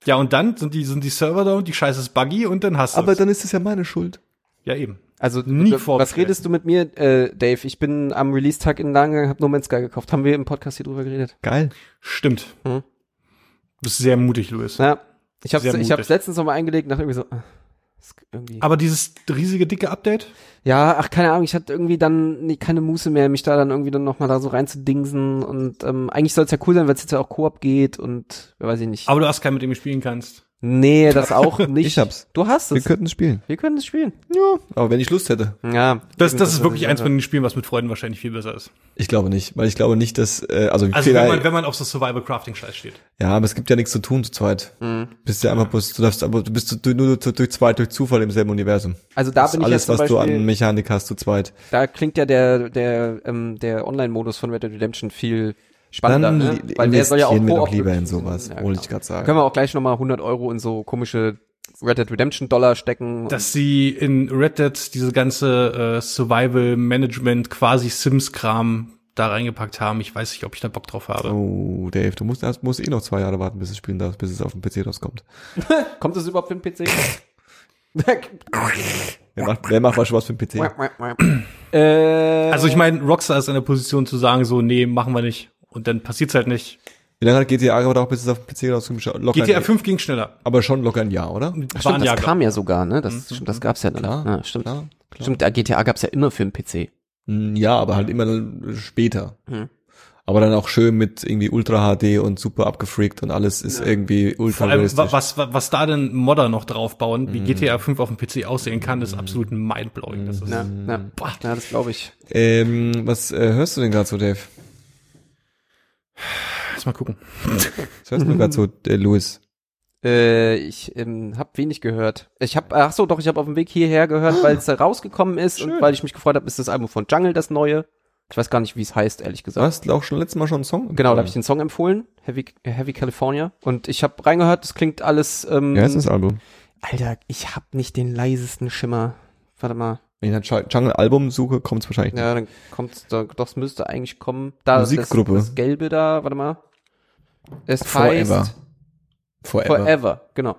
Ja, und dann sind die, sind die Server da und die Scheiße ist buggy und dann hast du Aber dann ist es ja meine Schuld. Ja, eben. Also, Nie was vorbestellen. redest du mit mir, äh, Dave? Ich bin am Release-Tag in Lange, hab No Man's Sky gekauft. Haben wir im Podcast hier drüber geredet? Geil. Stimmt. Mhm. Du bist sehr mutig, Louis. Ja. Ich hab's, Sehr ich hab's letztens nochmal eingelegt, nach irgendwie so, ah, irgendwie. Aber dieses riesige, dicke Update? Ja, ach, keine Ahnung, ich hatte irgendwie dann nee, keine Muße mehr, mich da dann irgendwie dann nochmal da so reinzudingsen und ähm, eigentlich soll es ja cool sein, weil es jetzt ja auch Koop geht und wer weiß ich nicht. Aber du hast keinen, mit dem du spielen kannst. Nee, das auch nicht. Ich hab's. Du hast Wir es. könnten spielen. Wir können es spielen. Ja. Aber wenn ich Lust hätte. Ja. Das, das ist wirklich ich eins von den Spielen, was mit Freunden wahrscheinlich viel besser ist. Ich glaube nicht, weil ich glaube nicht, dass, äh, also, Also wenn man, wenn man auf so Survival-Crafting-Scheiß steht. ja, aber es gibt ja nichts zu tun zu zweit. Mhm. Bist ja einfach bloß, du darfst, aber du bist du, nur durch, durch zweit, durch Zufall im selben Universum. Also da Das bin ich alles, jetzt zum was du Beispiel, an Mechanik hast, zu zweit. da klingt ja der, der, ähm, der Online-Modus von Red Dead Redemption viel spannender, Dann ne? Weil der soll ja auch wir doch lieber in sowas, Ja, wollte genau. ich gerade sagen. Können wir auch gleich nochmal 100 Euro in so komische Red Dead Redemption Dollar stecken. Dass sie in Red Dead diese ganze äh, Survival Management quasi Sims-Kram da reingepackt haben. Ich weiß nicht, ob ich da Bock drauf habe. Oh, Dave, du musst, erst- musst eh noch zwei Jahre warten, bis es spielen darfst, bis es auf dem PC rauskommt. Kommt das überhaupt für den PC? Wer macht, wer macht was was für den PC? äh, Also ich meine, Rockstar ist in der Position zu sagen, so, nee, machen wir nicht. Und dann passiert's halt nicht. Wie lange hat GTA gedauert, bis es auf dem PC rauskommt? Locker GTA ein, 5 ging schneller. aber schon locker ein Jahr, oder? War ein Stimmt, Jahr, das kam ja sogar, ne? Das, stimmt, das gab's ja. Klar, ja stimmt. Klar, klar. Stimmt, der GTA gab's ja immer für den PC. Mm, Ja, aber halt immer dann später. Hm. Aber dann auch schön mit irgendwie Ultra HD und super abgefreakt und alles ist irgendwie ultra Vor allem, was, wa- was da denn Modder noch draufbauen, wie GTA 5 auf dem PC aussehen kann, ist absolut mindblowing. Das ist, Ja, ja. Boah. ja das glaube ich. Ähm, was äh, hörst du denn gerade so, Dave? Lass mal gucken. Was hörst du gerade so, äh, Louis? Äh, ich ähm, habe wenig gehört. Ich habe, ach so, doch, ich habe auf dem Weg hierher gehört, weil es da rausgekommen ist und weil ich mich gefreut habe, ist das Album von Jungle das neue. Ich weiß gar nicht, wie es heißt, ehrlich Du gesagt. hast auch schon letztes Mal schon einen Song? Genau, da habe ich den Song empfohlen, Heavy, äh, Heavy California. Und ich habe reingehört, das klingt alles. Ähm, Wie heißt das Album? Alter, ich habe nicht den leisesten Schimmer. Warte mal. Wenn ich nach Jungle Album suche, kommt es wahrscheinlich Ja, dann kommt's, da, doch, es müsste eigentlich kommen. Da, Musikgruppe. Das, das Gelbe da, warte mal. Es Forever. heißt nicht. Forever. Forever, genau.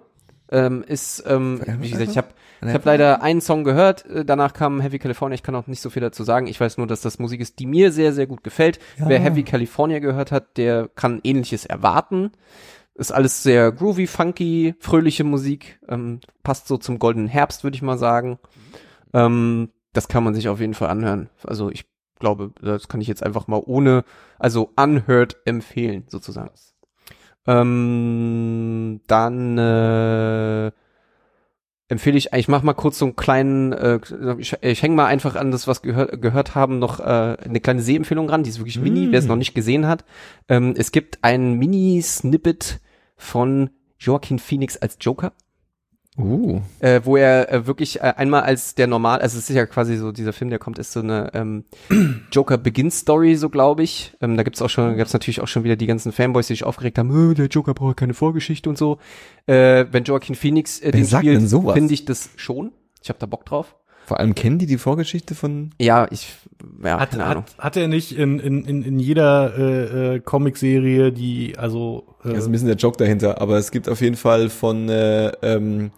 Ähm, ist, ähm, Forever? wie gesagt, ich habe ich hab leider einen Song gehört, äh, danach kam Heavy California, ich kann auch nicht so viel dazu sagen. Ich weiß nur, dass das Musik ist, die mir sehr, sehr gut gefällt. Wer Heavy California gehört hat, der kann ähnliches erwarten. Ist alles sehr groovy, funky, fröhliche Musik, ähm, passt so zum goldenen Herbst, würde ich mal sagen. Ähm, das kann man sich auf jeden Fall anhören. Also ich glaube, das kann ich jetzt einfach mal ohne, also unheard empfehlen, sozusagen. Ähm, dann äh, empfehle ich, ich mach mal kurz so einen kleinen, äh, ich, ich hänge mal einfach an das, was gehör, gehört haben, noch äh, eine kleine Sehempfehlung ran, die ist wirklich mini, wer es noch nicht gesehen hat. Ähm, es gibt ein Mini-Snippet von Joaquin Phoenix als Joker Uh. äh, wo er äh, wirklich äh, einmal als der normal, also es ist ja quasi so dieser Film, der kommt, ist so eine ähm, Joker Begin Story, so glaube ich. Ähm, da gibt's auch schon, gab's natürlich auch schon wieder die ganzen Fanboys, die sich aufgeregt haben, "Äh, der Joker braucht keine Vorgeschichte und so. Äh, wenn Joaquin Phoenix äh, den spielt, finde ich das schon. Ich habe da Bock drauf. Vor allem kennen die die Vorgeschichte von Ja, ich, ja, Hat, keine Ahnung. hat, hat er nicht in, in, in, in jeder äh, äh, Comicserie, die, also äh, Das ist ein bisschen der Joke dahinter, aber es gibt auf jeden Fall von äh, ähm,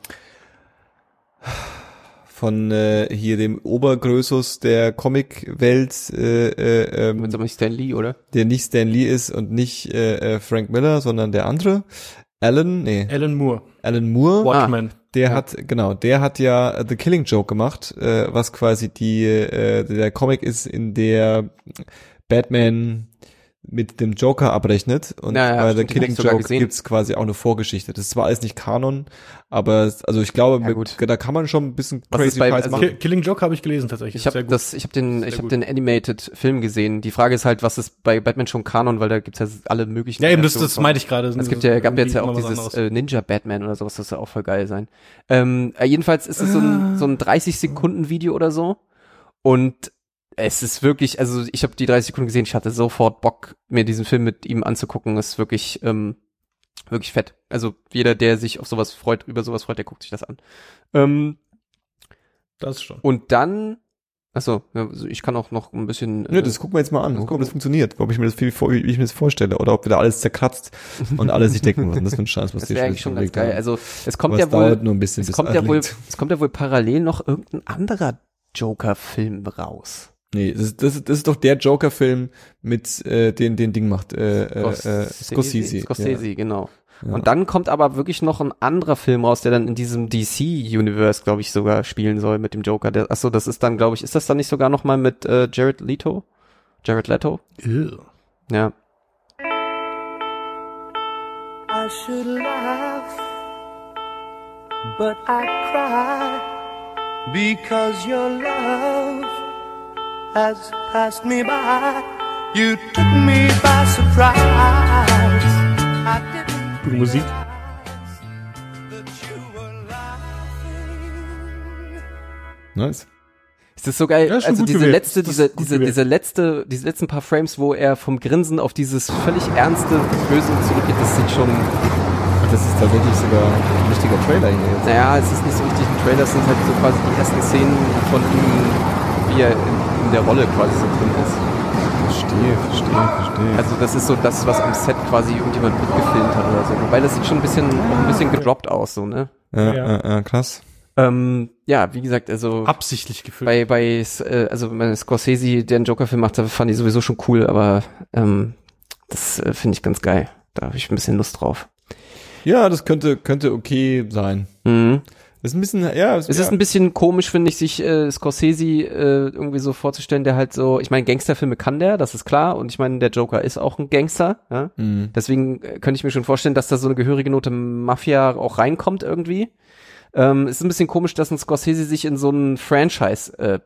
von äh, hier dem Obergrößus der Comicwelt, äh, äh, ähm, Stan Lee, oder? der nicht Stan Lee ist und nicht äh, äh, Frank Miller, sondern der andere, Alan, nee, Alan Moore, Alan Moore. Watchmen. Der Ja. hat, genau, der hat ja äh, The Killing Joke gemacht, äh, was quasi die, äh, der Comic ist, in der Batman mit dem Joker abrechnet und Ja, ja, bei The hab Killing Joke gibt's quasi auch eine Vorgeschichte. Das ist zwar alles nicht Kanon, aber also ich glaube, Ja, mit, da kann man schon ein bisschen Was crazy bei- also- machen. Ki- Killing Joke habe ich gelesen tatsächlich. Ich habe das, ich habe den, ich habe den Animated Film gesehen. Die Frage ist halt, was ist bei Batman schon Kanon, weil da gibt's ja alle möglichen. ja, eben, das, das meinte ich gerade. Es gibt ja, gab jetzt ja auch dieses anderes. äh, Ninja Batman oder sowas, das soll auch voll geil sein. Ähm, äh, jedenfalls ist es so ein, so ein 30 Sekunden Video oder so und es ist wirklich, also ich habe die 30 Sekunden gesehen, ich hatte sofort Bock, mir diesen Film mit ihm anzugucken. ist wirklich, ähm, wirklich fett. Also jeder, der sich auf sowas freut, über sowas freut, der guckt sich das an. Ähm, Das schon. und dann, achso, also ich kann auch noch ein bisschen. Äh, das gucken wir jetzt mal an, gucken, ob das funktioniert, ob ich mir das viel vor, wie ich mir das vorstelle, oder ob wir da alles zerkratzt und alles sich decken müssen. Das ist ein Scheiß, was das die wäre schon eigentlich schon ganz geil. haben. Also es kommt Aber ja es wohl. dauert nur ein bisschen, Es kommt ja wohl, es kommt ja wohl parallel noch irgendein anderer Joker-Film raus. Nee, das ist, das ist, das ist doch der Joker-Film mit äh, den den Ding macht äh, äh, äh, Scorsese. Scorsese, genau. Ja. Und dann kommt aber wirklich noch ein anderer Film raus, der dann in diesem DC-Universe, glaube ich, sogar spielen soll mit dem Joker. Der, achso, das ist dann, glaube ich, ist das dann nicht sogar noch mal mit äh, Jared Leto? Jared Leto? Ew. Ja. I should laugh, but I cry because your love has passed me by. You took me by surprise. I didn't Gute Musik. Nice. Ist das so geil? Ja, also diese gewählt. letzte, diese, diese, gewählt. diese letzte, diese letzten paar Frames, wo er vom Grinsen auf dieses völlig ernste Böse zurückgeht, das sieht schon, das ist tatsächlich sogar ein richtiger Trailer hier jetzt. Naja, es ist nicht so richtig ein Trailer, es sind halt so quasi die ersten Szenen von ihm, wie er in, in der Rolle quasi so drin ist. Verstehe, verstehe, verstehe. Also das ist so das, was am Set quasi irgendjemand mitgefilmt hat oder so. Wobei das sieht schon ein bisschen, auch ein bisschen gedroppt aus, so, ne? ja, Ja. ja. Ja, krass. Ähm, ja, wie gesagt, also Absichtlich gefüllt. bei, bei äh, also wenn Scorsese den Joker-Film macht, da fand ich sowieso schon cool, aber ähm, das äh, finde ich ganz geil. Da habe ich ein bisschen Lust drauf. Ja, das könnte, könnte okay sein. Mhm. Das ist ein bisschen, ja, Es ist ein bisschen komisch, finde ich, sich äh, Scorsese äh, irgendwie so vorzustellen, der halt so, ich meine, Gangsterfilme kann der, das ist klar, und ich meine, der Joker ist auch ein Gangster, ja. Mhm. Deswegen äh, könnte ich mir schon vorstellen, dass da so eine gehörige Note Mafia auch reinkommt irgendwie. Ähm, es ist ein bisschen komisch, dass ein Scorsese sich in so ein Franchise äh,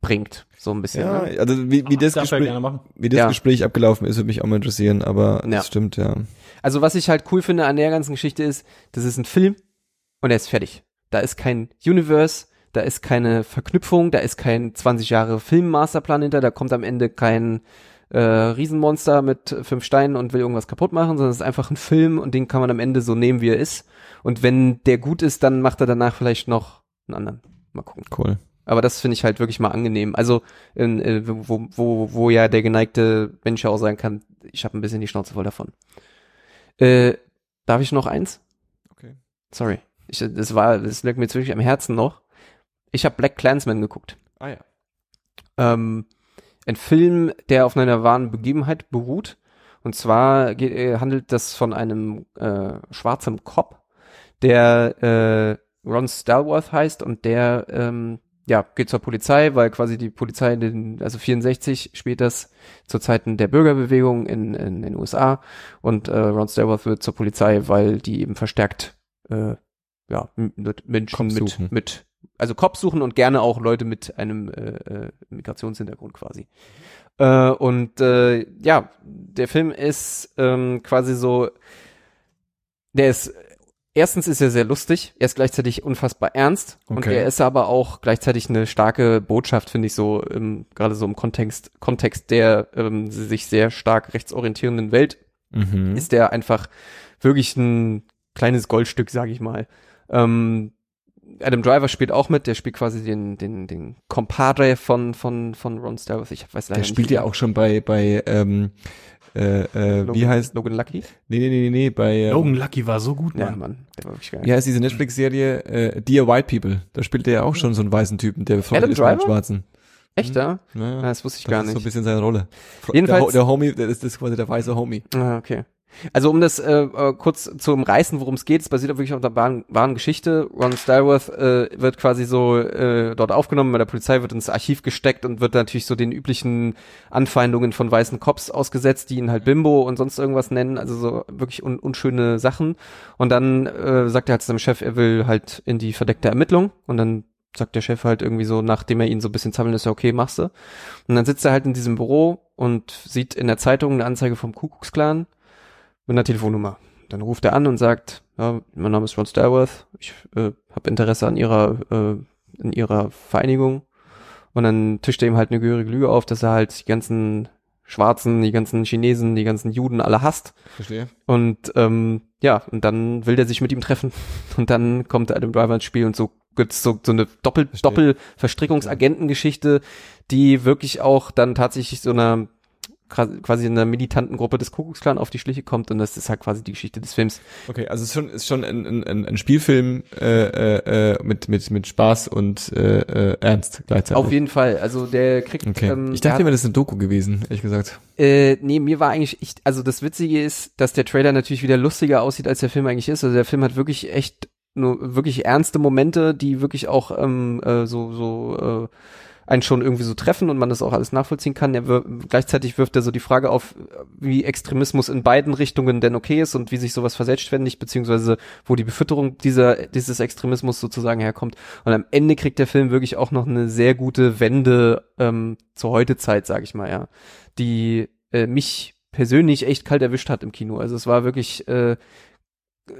bringt, so ein bisschen. Ja, ne? also wie, wie das, er Gespräch, gerne machen. wie das Ja. Gespräch abgelaufen ist, würde mich auch mal interessieren, aber Ja. das stimmt, ja. Also was ich halt cool finde an der ganzen Geschichte ist, das ist ein Film und er ist fertig. Da ist kein Universe, da ist keine Verknüpfung, da ist kein 20 Jahre Film-Masterplan hinter, da kommt am Ende kein äh, Riesenmonster mit fünf Steinen und will irgendwas kaputt machen, sondern es ist einfach ein Film und den kann man am Ende so nehmen, wie er ist. Und wenn der gut ist, dann macht er danach vielleicht noch einen anderen. Mal gucken. Cool. Aber das finde ich halt wirklich mal angenehm. Also, äh, wo, wo, wo ja der geneigte Mensch auch sagen kann, ich habe ein bisschen die Schnauze voll davon. Äh, darf ich noch eins? Okay. Sorry. Ich, das war, das lag mir jetzt wirklich am Herzen noch. Ich habe Black Clansman geguckt. Ah ja. Ähm, ein Film, der auf einer wahren Begebenheit beruht. Und zwar geht, äh, handelt das von einem äh, schwarzen Cop, der äh, Ron Stalworth heißt und der ähm, ja geht zur Polizei, weil quasi die Polizei in den, also 64 spielt das zu Zeiten der Bürgerbewegung in, in den USA und äh, Ron Stalworth wird zur Polizei, weil die eben verstärkt äh, ja mit Menschen mit mit also Cops suchen und gerne auch Leute mit einem äh, äh, Migrationshintergrund quasi. Äh, und äh, ja, der Film ist ähm, quasi so, der ist, erstens ist er sehr lustig, er ist gleichzeitig unfassbar ernst und Okay. er ist aber auch gleichzeitig eine starke Botschaft, finde ich so, im, gerade so im Kontext, Kontext der ähm, sich sehr stark rechtsorientierenden Welt Mhm. ist der einfach wirklich ein kleines Goldstück, sage ich mal. Ähm, Adam Driver spielt auch mit, der spielt quasi den, den, den Compadre von, von, von Ron Stalworth. Ich weiß leider Der spielt nicht, ja auch schon bei, bei, ähm, äh, äh, Logan, wie heißt, Logan Lucky? nee, nee, nee, nee, bei, äh, Logan Lucky war so gut, Ja, Mann. Mann, der war wirklich geil. wie heißt diese Netflix-Serie, äh, Dear White People, da spielt der ja auch schon so einen weißen Typen, der befreundet Adam ist mit einem? Schwarzen. Echt, ja? Naja, Ja, das wusste ich das gar ist so ein nicht. bisschen seine Rolle. Jedenfalls- Der, Ho- der Homie, der ist, das ist quasi der weiße Homie. Ah, okay. Also um das äh, äh, kurz zu umreißen, worum es geht, es basiert auch wirklich auf der wahren, wahren Geschichte. Ron Stallworth äh, wird quasi so äh, dort aufgenommen bei der Polizei, wird ins Archiv gesteckt und wird natürlich so den üblichen Anfeindungen von weißen Cops ausgesetzt, die ihn halt Bimbo und sonst irgendwas nennen, also so wirklich un unschöne Sachen. Und dann äh, sagt er halt zu seinem Chef, er will halt in die verdeckte Ermittlung und dann sagt der Chef halt irgendwie so, nachdem er ihn so ein bisschen zappeln ist, ja okay, machst du. Und dann sitzt er halt in diesem Büro und sieht in der Zeitung eine Anzeige vom Kuckucksklan mit einer Telefonnummer. Dann ruft er an und sagt, ja, mein Name ist Ron Starworth, ich äh, habe Interesse an ihrer, äh, in ihrer Vereinigung. Und dann tischt er ihm halt eine gehörige Lüge auf, dass er halt die ganzen Schwarzen, die ganzen Chinesen, die ganzen Juden alle hasst. Verstehe. Und ähm, ja, und dann will der sich mit ihm treffen. Und dann kommt Adam Driver ins Spiel und so gibt's so, so eine Doppel, Verstehe. Doppel-Verstrickungsagentengeschichte, die wirklich auch dann tatsächlich so einer quasi in einer militanten Gruppe des Kuckucksklan auf die Schliche kommt und das ist halt quasi die Geschichte des Films. Okay, also es ist schon, ist schon ein, ein- ein, Spielfilm äh, äh, äh, mit, mit, mit Spaß und äh, äh, Ernst gleichzeitig. Auf jeden Fall, also der kriegt Okay. ähm, ich dachte immer, das ist eine Doku gewesen, ehrlich gesagt. Äh, nee, mir war eigentlich, ich, also das Witzige ist, dass der Trailer natürlich wieder lustiger aussieht, als der Film eigentlich ist. Also der Film hat wirklich echt nur wirklich ernste Momente, die wirklich auch ähm, äh, so so äh, einen schon irgendwie so treffen und man das auch alles nachvollziehen kann. Er wir gleichzeitig wirft er so die Frage auf, wie Extremismus in beiden Richtungen denn okay ist und wie sich sowas verselbstständigt, beziehungsweise wo die Befütterung dieser dieses Extremismus sozusagen herkommt. Und am Ende kriegt der Film wirklich auch noch eine sehr gute Wende ähm, zur Heutezeit, sag ich mal, ja, die äh, mich persönlich echt kalt erwischt hat im Kino. Also es war wirklich äh,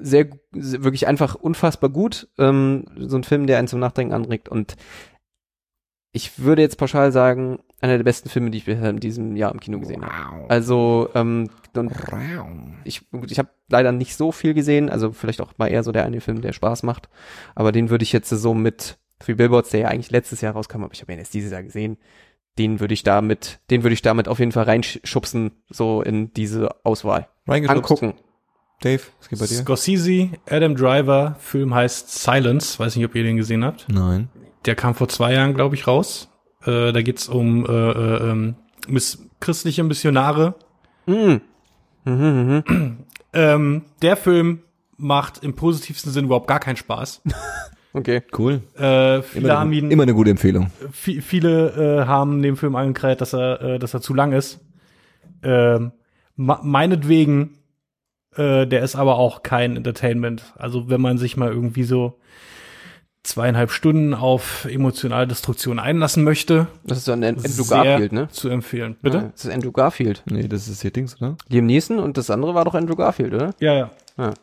sehr, wirklich einfach unfassbar gut. Ähm, so ein Film, der einen zum Nachdenken anregt und ich würde jetzt pauschal sagen, einer der besten Filme, die ich bisher in diesem Jahr im Kino gesehen habe. Also, ähm, und ich, gut, ich habe leider nicht so viel gesehen, also vielleicht auch mal eher so der eine Film, der Spaß macht. Aber den würde ich jetzt so mit Three Billboards, der ja eigentlich letztes Jahr rauskam, aber ich habe ihn erst dieses Jahr gesehen, den würde ich damit, den würde ich damit auf jeden Fall reinschubsen, so in diese Auswahl. Angucken. Dave, was geht bei dir? Scorsese, Adam Driver, Film heißt Silence, weiß nicht, ob ihr den gesehen habt. Nein. Der kam vor zwei Jahren, glaube ich, raus. Äh, da geht's um äh, äh, ähm, miss christliche Missionare. Mm. Mhm, mhm. Ähm, der Film macht im positivsten Sinn überhaupt gar keinen Spaß. Okay. Cool. Äh, viele Immer, haben eine, ihn, immer eine gute Empfehlung. vi- viele äh, haben dem Film angekreidet, dass er, äh, dass er zu lang ist. Ähm, meinetwegen, äh, der ist aber auch kein Entertainment. Also wenn man sich mal irgendwie so zweieinhalb Stunden auf emotionale Destruktion einlassen möchte, Das ist dann Andrew Garfield, ne? zu empfehlen. Bitte? Ja, das ist Andrew Garfield. Nee, das ist hier Dings, oder? Liam Neeson und das andere war doch Andrew Garfield, oder? Ja, ja. Ja.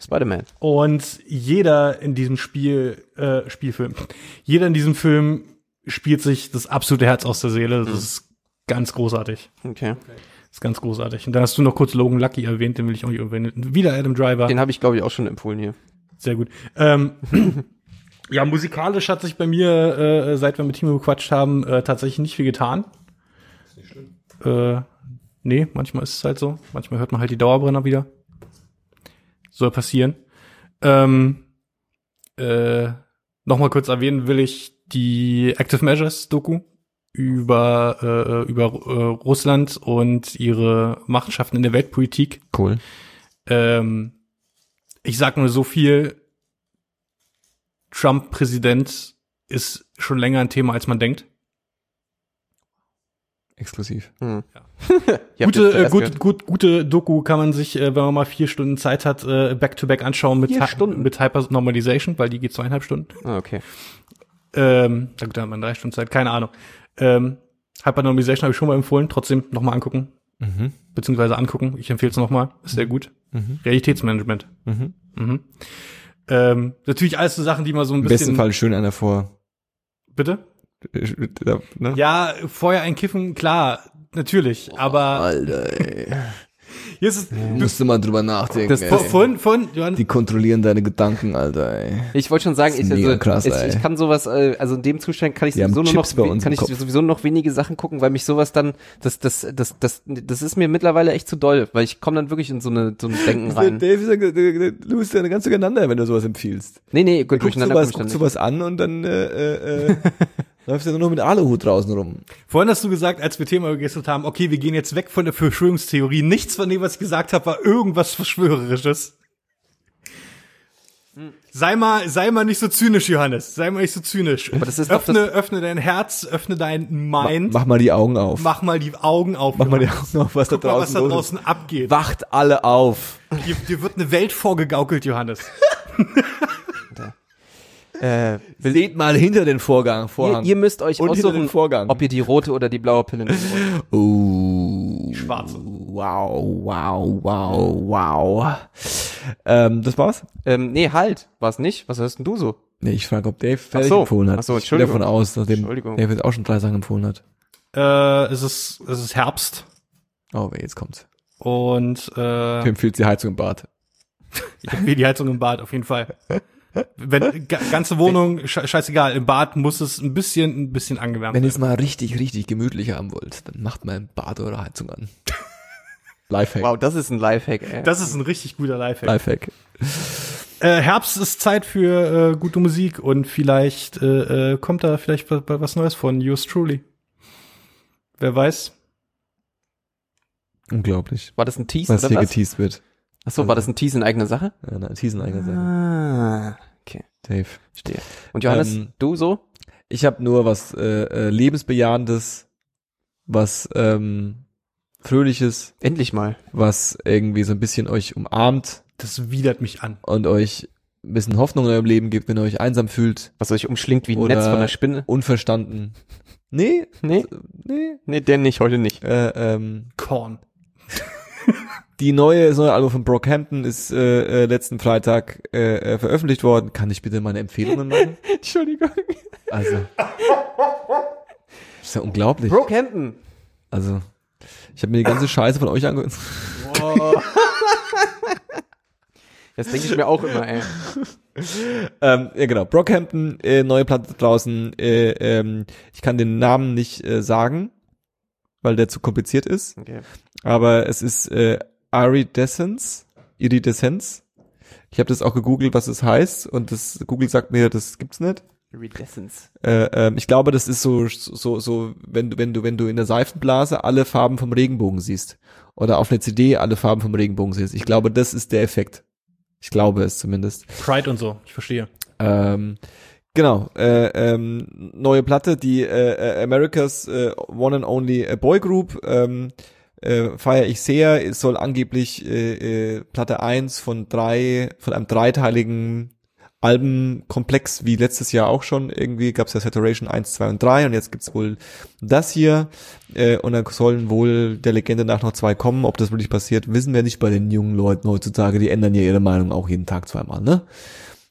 Spider-Man. Und jeder in diesem Spiel, äh, Spielfilm, jeder in diesem Film spielt sich das absolute Herz aus der Seele. Das ist ganz großartig. Okay. Das ist ganz großartig. Und dann hast du noch kurz Logan Lucky erwähnt, den will ich auch nicht erwähnen. Wieder Adam Driver. Den habe ich, glaube ich, auch schon empfohlen hier. Sehr gut. Ähm, ja, musikalisch hat sich bei mir, äh, seit wir mit Timo gequatscht haben, äh, tatsächlich nicht viel getan. Äh, nee, manchmal ist es halt so. Manchmal hört man halt die Dauerbrenner wieder. Soll passieren. Ähm, äh, Nochmal kurz erwähnen will ich die Active Measures Doku über, äh, über äh, Russland und ihre Machenschaften in der Weltpolitik. Cool. Ähm, ich sag nur so viel. Trump Präsident ist schon länger ein Thema, als man denkt. Exklusiv. Hm. Ja. Gute, äh, gut, gut, gute Doku kann man sich, äh, wenn man mal vier Stunden Zeit hat, äh, back-to-back anschauen mit, Vier Hy- Stunden? mit Hyper-Normalization, weil die geht zweieinhalb Stunden. Ah, okay. Ähm, na gut, da hat man drei Stunden Zeit, keine Ahnung. Ähm, Hyper-Normalization habe ich schon mal empfohlen, trotzdem nochmal angucken, Mhm. beziehungsweise angucken. Ich empfehle es nochmal, ist sehr gut. Mhm. Realitätsmanagement. Mhm. Mhm. Ähm, natürlich alles so Sachen, die mal so ein Im bisschen. besten Fall schön einer vor. Bitte? Ne? Ja, vorher ein Kiffen, klar, natürlich. Aber Alter, ey. Hier ist es. Musst du mal drüber nachdenken. Das- ey. Vorhin, vorhin, Johann, Die kontrollieren deine Gedanken, Alter, ey. Ich wollte schon sagen, ich, also, krass, ich, ich kann sowas, äh, also in dem Zustand kann ich Die sowieso nur noch, kann ich sowieso noch wenige Sachen gucken, weil mich sowas dann, das, das, das, das, das ist mir mittlerweile echt zu doll, weil ich komme dann wirklich in so eine, so ein Denken rein. Dave ist ja, du bist ja ganz durcheinander, wenn du sowas empfiehlst. Nee, nee, gut, Guckst durcheinander dann guckst sowas an und dann äh, äh, läufst du nur mit Aluhut draußen rum. vorhin hast du gesagt, als wir Thema gegessen haben, okay, wir gehen jetzt weg von der Verschwörungstheorie. Nichts von dem, was ich gesagt habe, war irgendwas Verschwörerisches. Sei mal, sei mal nicht so zynisch, Johannes. Sei mal nicht so zynisch. Aber das ist öffne, öffne dein Herz, öffne dein Mind. Mach mal die Augen auf. Mach mal die Augen auf. Mach mal die Johannes. Augen auf, was Guck da mal, draußen was da draußen abgeht. Wacht alle auf. Dir, dir wird eine Welt vorgegaukelt, Johannes. Äh, will, Seht mal hinter den Vorgang, ihr, Vorhang. ihr müsst euch Und hinter aussuchen, den Vorgang. ob ihr die rote oder die blaue Pille nehmt. Oh. Schwarze. Wow, wow, wow, wow. Ähm, das war's? ähm, nee, halt, war's nicht. Was hörst denn du so? Nee, ich frage, ob Dave fertig so. empfohlen hat. Ach so, ich gehe Entschuldigung. davon aus, Entschuldigung. Dave jetzt auch schon drei Sachen empfohlen hat. Äh, es ist, es ist Herbst Oh, weh, jetzt kommt's. und äh, Wem empfiehlt die Heizung im Bad? ich empfehle die Heizung im Bad auf jeden Fall. Wenn ga, ganze Wohnung, sche scheißegal, im Bad muss es ein bisschen, ein bisschen angewärmt Wenn ihr es mal richtig, richtig gemütlich haben wollt, dann macht mal im Bad eure Heizung an. Lifehack. Wow, das ist ein Lifehack, ey. Das ist ein richtig guter Lifehack. Lifehack. Äh, Herbst ist Zeit für äh, gute Musik und vielleicht äh, äh, kommt da vielleicht wa- wa- was Neues von Yours Truly. Wer weiß? Unglaublich. war das ein Tease Was hier was? geteased wird. Achso, war das ein Tease in eigener Sache? Ja, na, teasen eigener Sache. Ah, okay, Dave. verstehe. Und Johannes, Ähm, du so? Ich habe nur was äh, äh, lebensbejahendes, was ähm, fröhliches, Endlich mal. was irgendwie so ein bisschen euch umarmt Das widert mich an. und euch ein bisschen Hoffnung in eurem Leben gibt, wenn ihr euch einsam fühlt, Was euch umschlingt wie ein Netz von einer Spinne. unverstanden. Nee, Nee, nee. nee, der nicht, heute nicht. Äh, ähm, Korn. Die neue, das neue Album von Brockhampton ist äh, äh, letzten Freitag äh, äh, veröffentlicht worden. Kann ich bitte meine Empfehlungen machen? Entschuldigung. Also, ist ja unglaublich. Brockhampton. Also, ich habe mir die ganze Scheiße von euch angehört. Das denke ich mir auch immer, ey. ähm, ja genau, Brockhampton, äh, neue Platte draußen. Äh, ähm, ich kann den Namen nicht äh, sagen, weil der zu kompliziert ist. Okay. Aber es ist äh, Iridescence, Iridescence. Ich habe das auch gegoogelt, was es heißt, und das Google sagt mir, das gibt's nicht. Iridescence. Äh, ähm, ich glaube, das ist so so so, wenn du wenn du wenn du in der Seifenblase alle Farben vom Regenbogen siehst oder auf einer CD alle Farben vom Regenbogen siehst. Ich glaube, das ist der Effekt. Ich glaube es zumindest. Pride und so, ich verstehe. Ähm, genau, äh, ähm, neue Platte, die äh, äh, America's äh, One and Only äh, Boy Group, ähm, äh, feiere ich sehr. Es soll angeblich äh, äh, Platte 1 von drei, von einem dreiteiligen Albenkomplex, wie letztes Jahr auch schon. Irgendwie gab es ja Saturation 1, 2 und 3 und jetzt gibt's wohl das hier. Äh, und dann sollen wohl der Legende nach noch zwei kommen. Ob das wirklich passiert, wissen wir nicht bei den jungen Leuten heutzutage. Die ändern ja ihre Meinung auch jeden Tag zweimal, ne?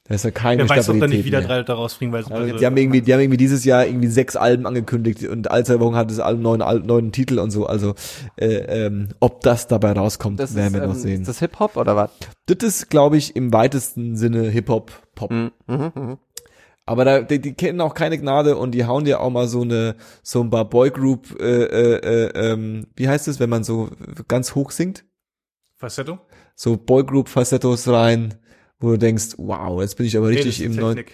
Da ist ja keine Wer weiß, ob da nicht wieder mehr. drei daraus fliegen, weil Also die haben irgendwie, die haben irgendwie dieses Jahr irgendwie sechs Alben angekündigt und Wochen hat es alle neuen, Al- neuen Titel und so. Also äh, ähm, ob das dabei rauskommt, Das werden ist, wir noch ähm, sehen. Ist das Hip-Hop oder was? Das ist, glaube ich, im weitesten Sinne Hip-Hop, Pop. Mhm, mhm, mhm. Aber da, die, die kennen auch keine Gnade und die hauen dir auch mal so eine so ein paar Boygroup, äh, äh, äh, ähm, wie heißt es, wenn man so ganz hoch singt? Facetto? So Boygroup Falsettos rein, wo du denkst, wow, jetzt bin ich aber richtig im neun-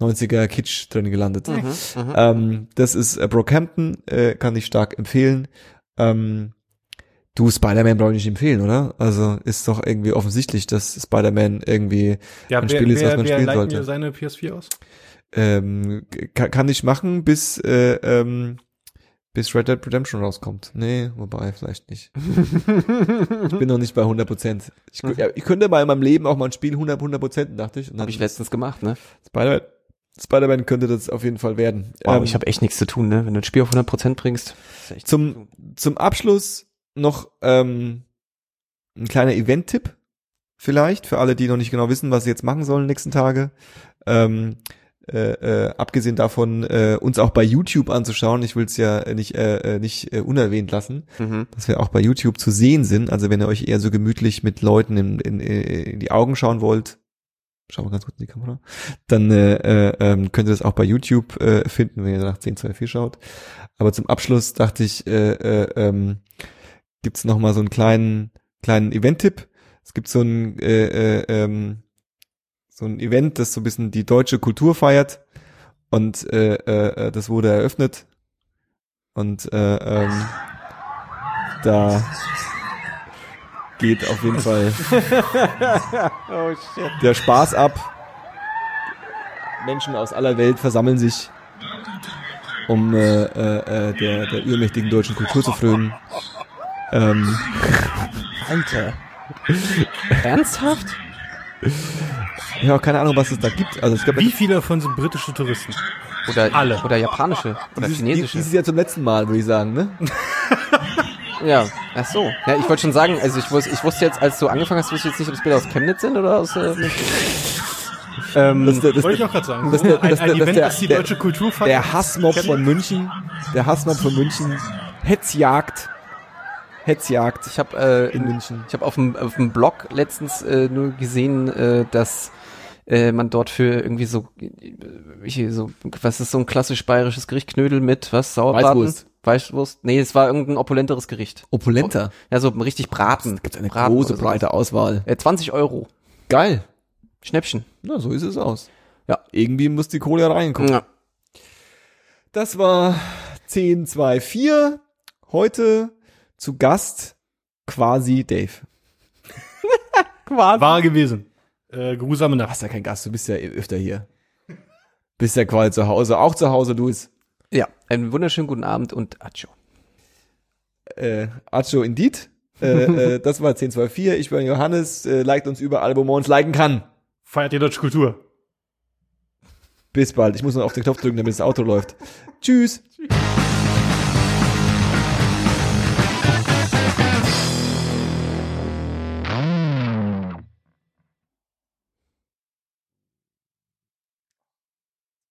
90er Kitsch drin gelandet. Mhm. Ähm, das ist äh, Brockhampton, äh, kann ich stark empfehlen. Ähm, du, Spider-Man brauche ich nicht empfehlen, oder? Also ist doch irgendwie offensichtlich, dass Spider-Man irgendwie Ja, ein wer, Spiel ist, was man wer spielen sollte. mir seine PS4 aus? Ähm, kann, kann ich machen, bis äh, ähm, bis Red Dead Redemption rauskommt. Nee, wobei, vielleicht nicht. ich bin noch nicht bei 100 Prozent. Ich, ja, ich könnte mal in meinem Leben auch mal ein Spiel 100 100 Prozent, dachte ich. Und Hab dann ich letztens gemacht, ne? Spider-Man Spider-Man könnte das auf jeden Fall werden. Wow, Ähm, ich habe echt nichts zu tun, ne? Wenn du ein Spiel auf 100% bringst. ist echt Zum, zum Abschluss noch ähm, ein kleiner Event-Tipp vielleicht für alle, die noch nicht genau wissen, was sie jetzt machen sollen nächsten Tage. Ähm, äh, äh, abgesehen davon, äh, uns auch bei YouTube anzuschauen. Ich will es ja äh, nicht, äh, äh, nicht äh, unerwähnt lassen, Mhm. dass wir auch bei YouTube zu sehen sind. Also wenn ihr euch eher so gemütlich mit Leuten in, in, in die Augen schauen wollt, schauen wir ganz kurz in die Kamera, dann äh, äh, ähm, könnt ihr das auch bei YouTube äh, finden, wenn ihr nach 1024 schaut. Aber zum Abschluss dachte ich, äh, äh, ähm, gibt's noch mal so einen kleinen kleinen Event-Tipp. Es gibt so ein äh, äh, ähm, so ein Event, das so ein bisschen die deutsche Kultur feiert und äh, äh, äh, das wurde eröffnet und äh, ähm, da geht auf jeden Fall Oh der Spaß ab. Menschen aus aller Welt versammeln sich, um äh, äh, äh, der, der übermächtigen deutschen Kultur zu frönen. Ähm, Alter. Ernsthaft? Ja, keine Ahnung, was es da gibt. Also ich glaube, Wie viele davon sind britische Touristen? Oder, Alle. oder japanische. Oder dieses, chinesische. dieses Jahr zum letzten Mal, würde ich sagen, ne? Ja, ach so. Ja, ich wollte schon sagen, also ich, wus ich wusste jetzt, als du angefangen hast, wusste ich jetzt nicht, ob es Bilder aus Chemnitz sind oder aus äh, ähm, Das, das, das, Wollte ich auch gerade sagen. das- das- ein, das- ein Event, der- das die der- deutsche Kultur feiert. der Hassmob von München, der Hassmob von München, Hetzjagd, Hetzjagd ich habe äh, in München. ich habe auf dem auf dem Blog letztens äh, nur gesehen, äh, dass äh, man dort für irgendwie so äh, so was ist so ein klassisch bayerisches Gericht Knödel mit was Sauerbraten Weißwurst. Weißwurst nee es war irgendein opulenteres Gericht Opulenter. ja so richtig Braten Gibt eine Braten große, breite Auswahl. äh, 20 Euro Geil. Schnäppchen Na, so ist es aus. Ja. Irgendwie muss die Kohle reinkommen. ja. Das war 1024. Heute zu Gast quasi Dave. War gewesen. Äh, geruhsame Du Nacht. hast ja kein Gast, du bist ja öfter hier. Bist ja quasi zu Hause. Auch zu Hause, Luis. ja einen wunderschönen guten Abend und Acho Äh, Acho Indeed. Äh, äh, das war 1024. Ich bin Johannes. Äh, liked uns überall, wo man uns liken kann. Feiert die deutsche Kultur. Bis bald. Ich muss noch auf den Knopf drücken, damit das Auto läuft. Tschüss. Tschüss.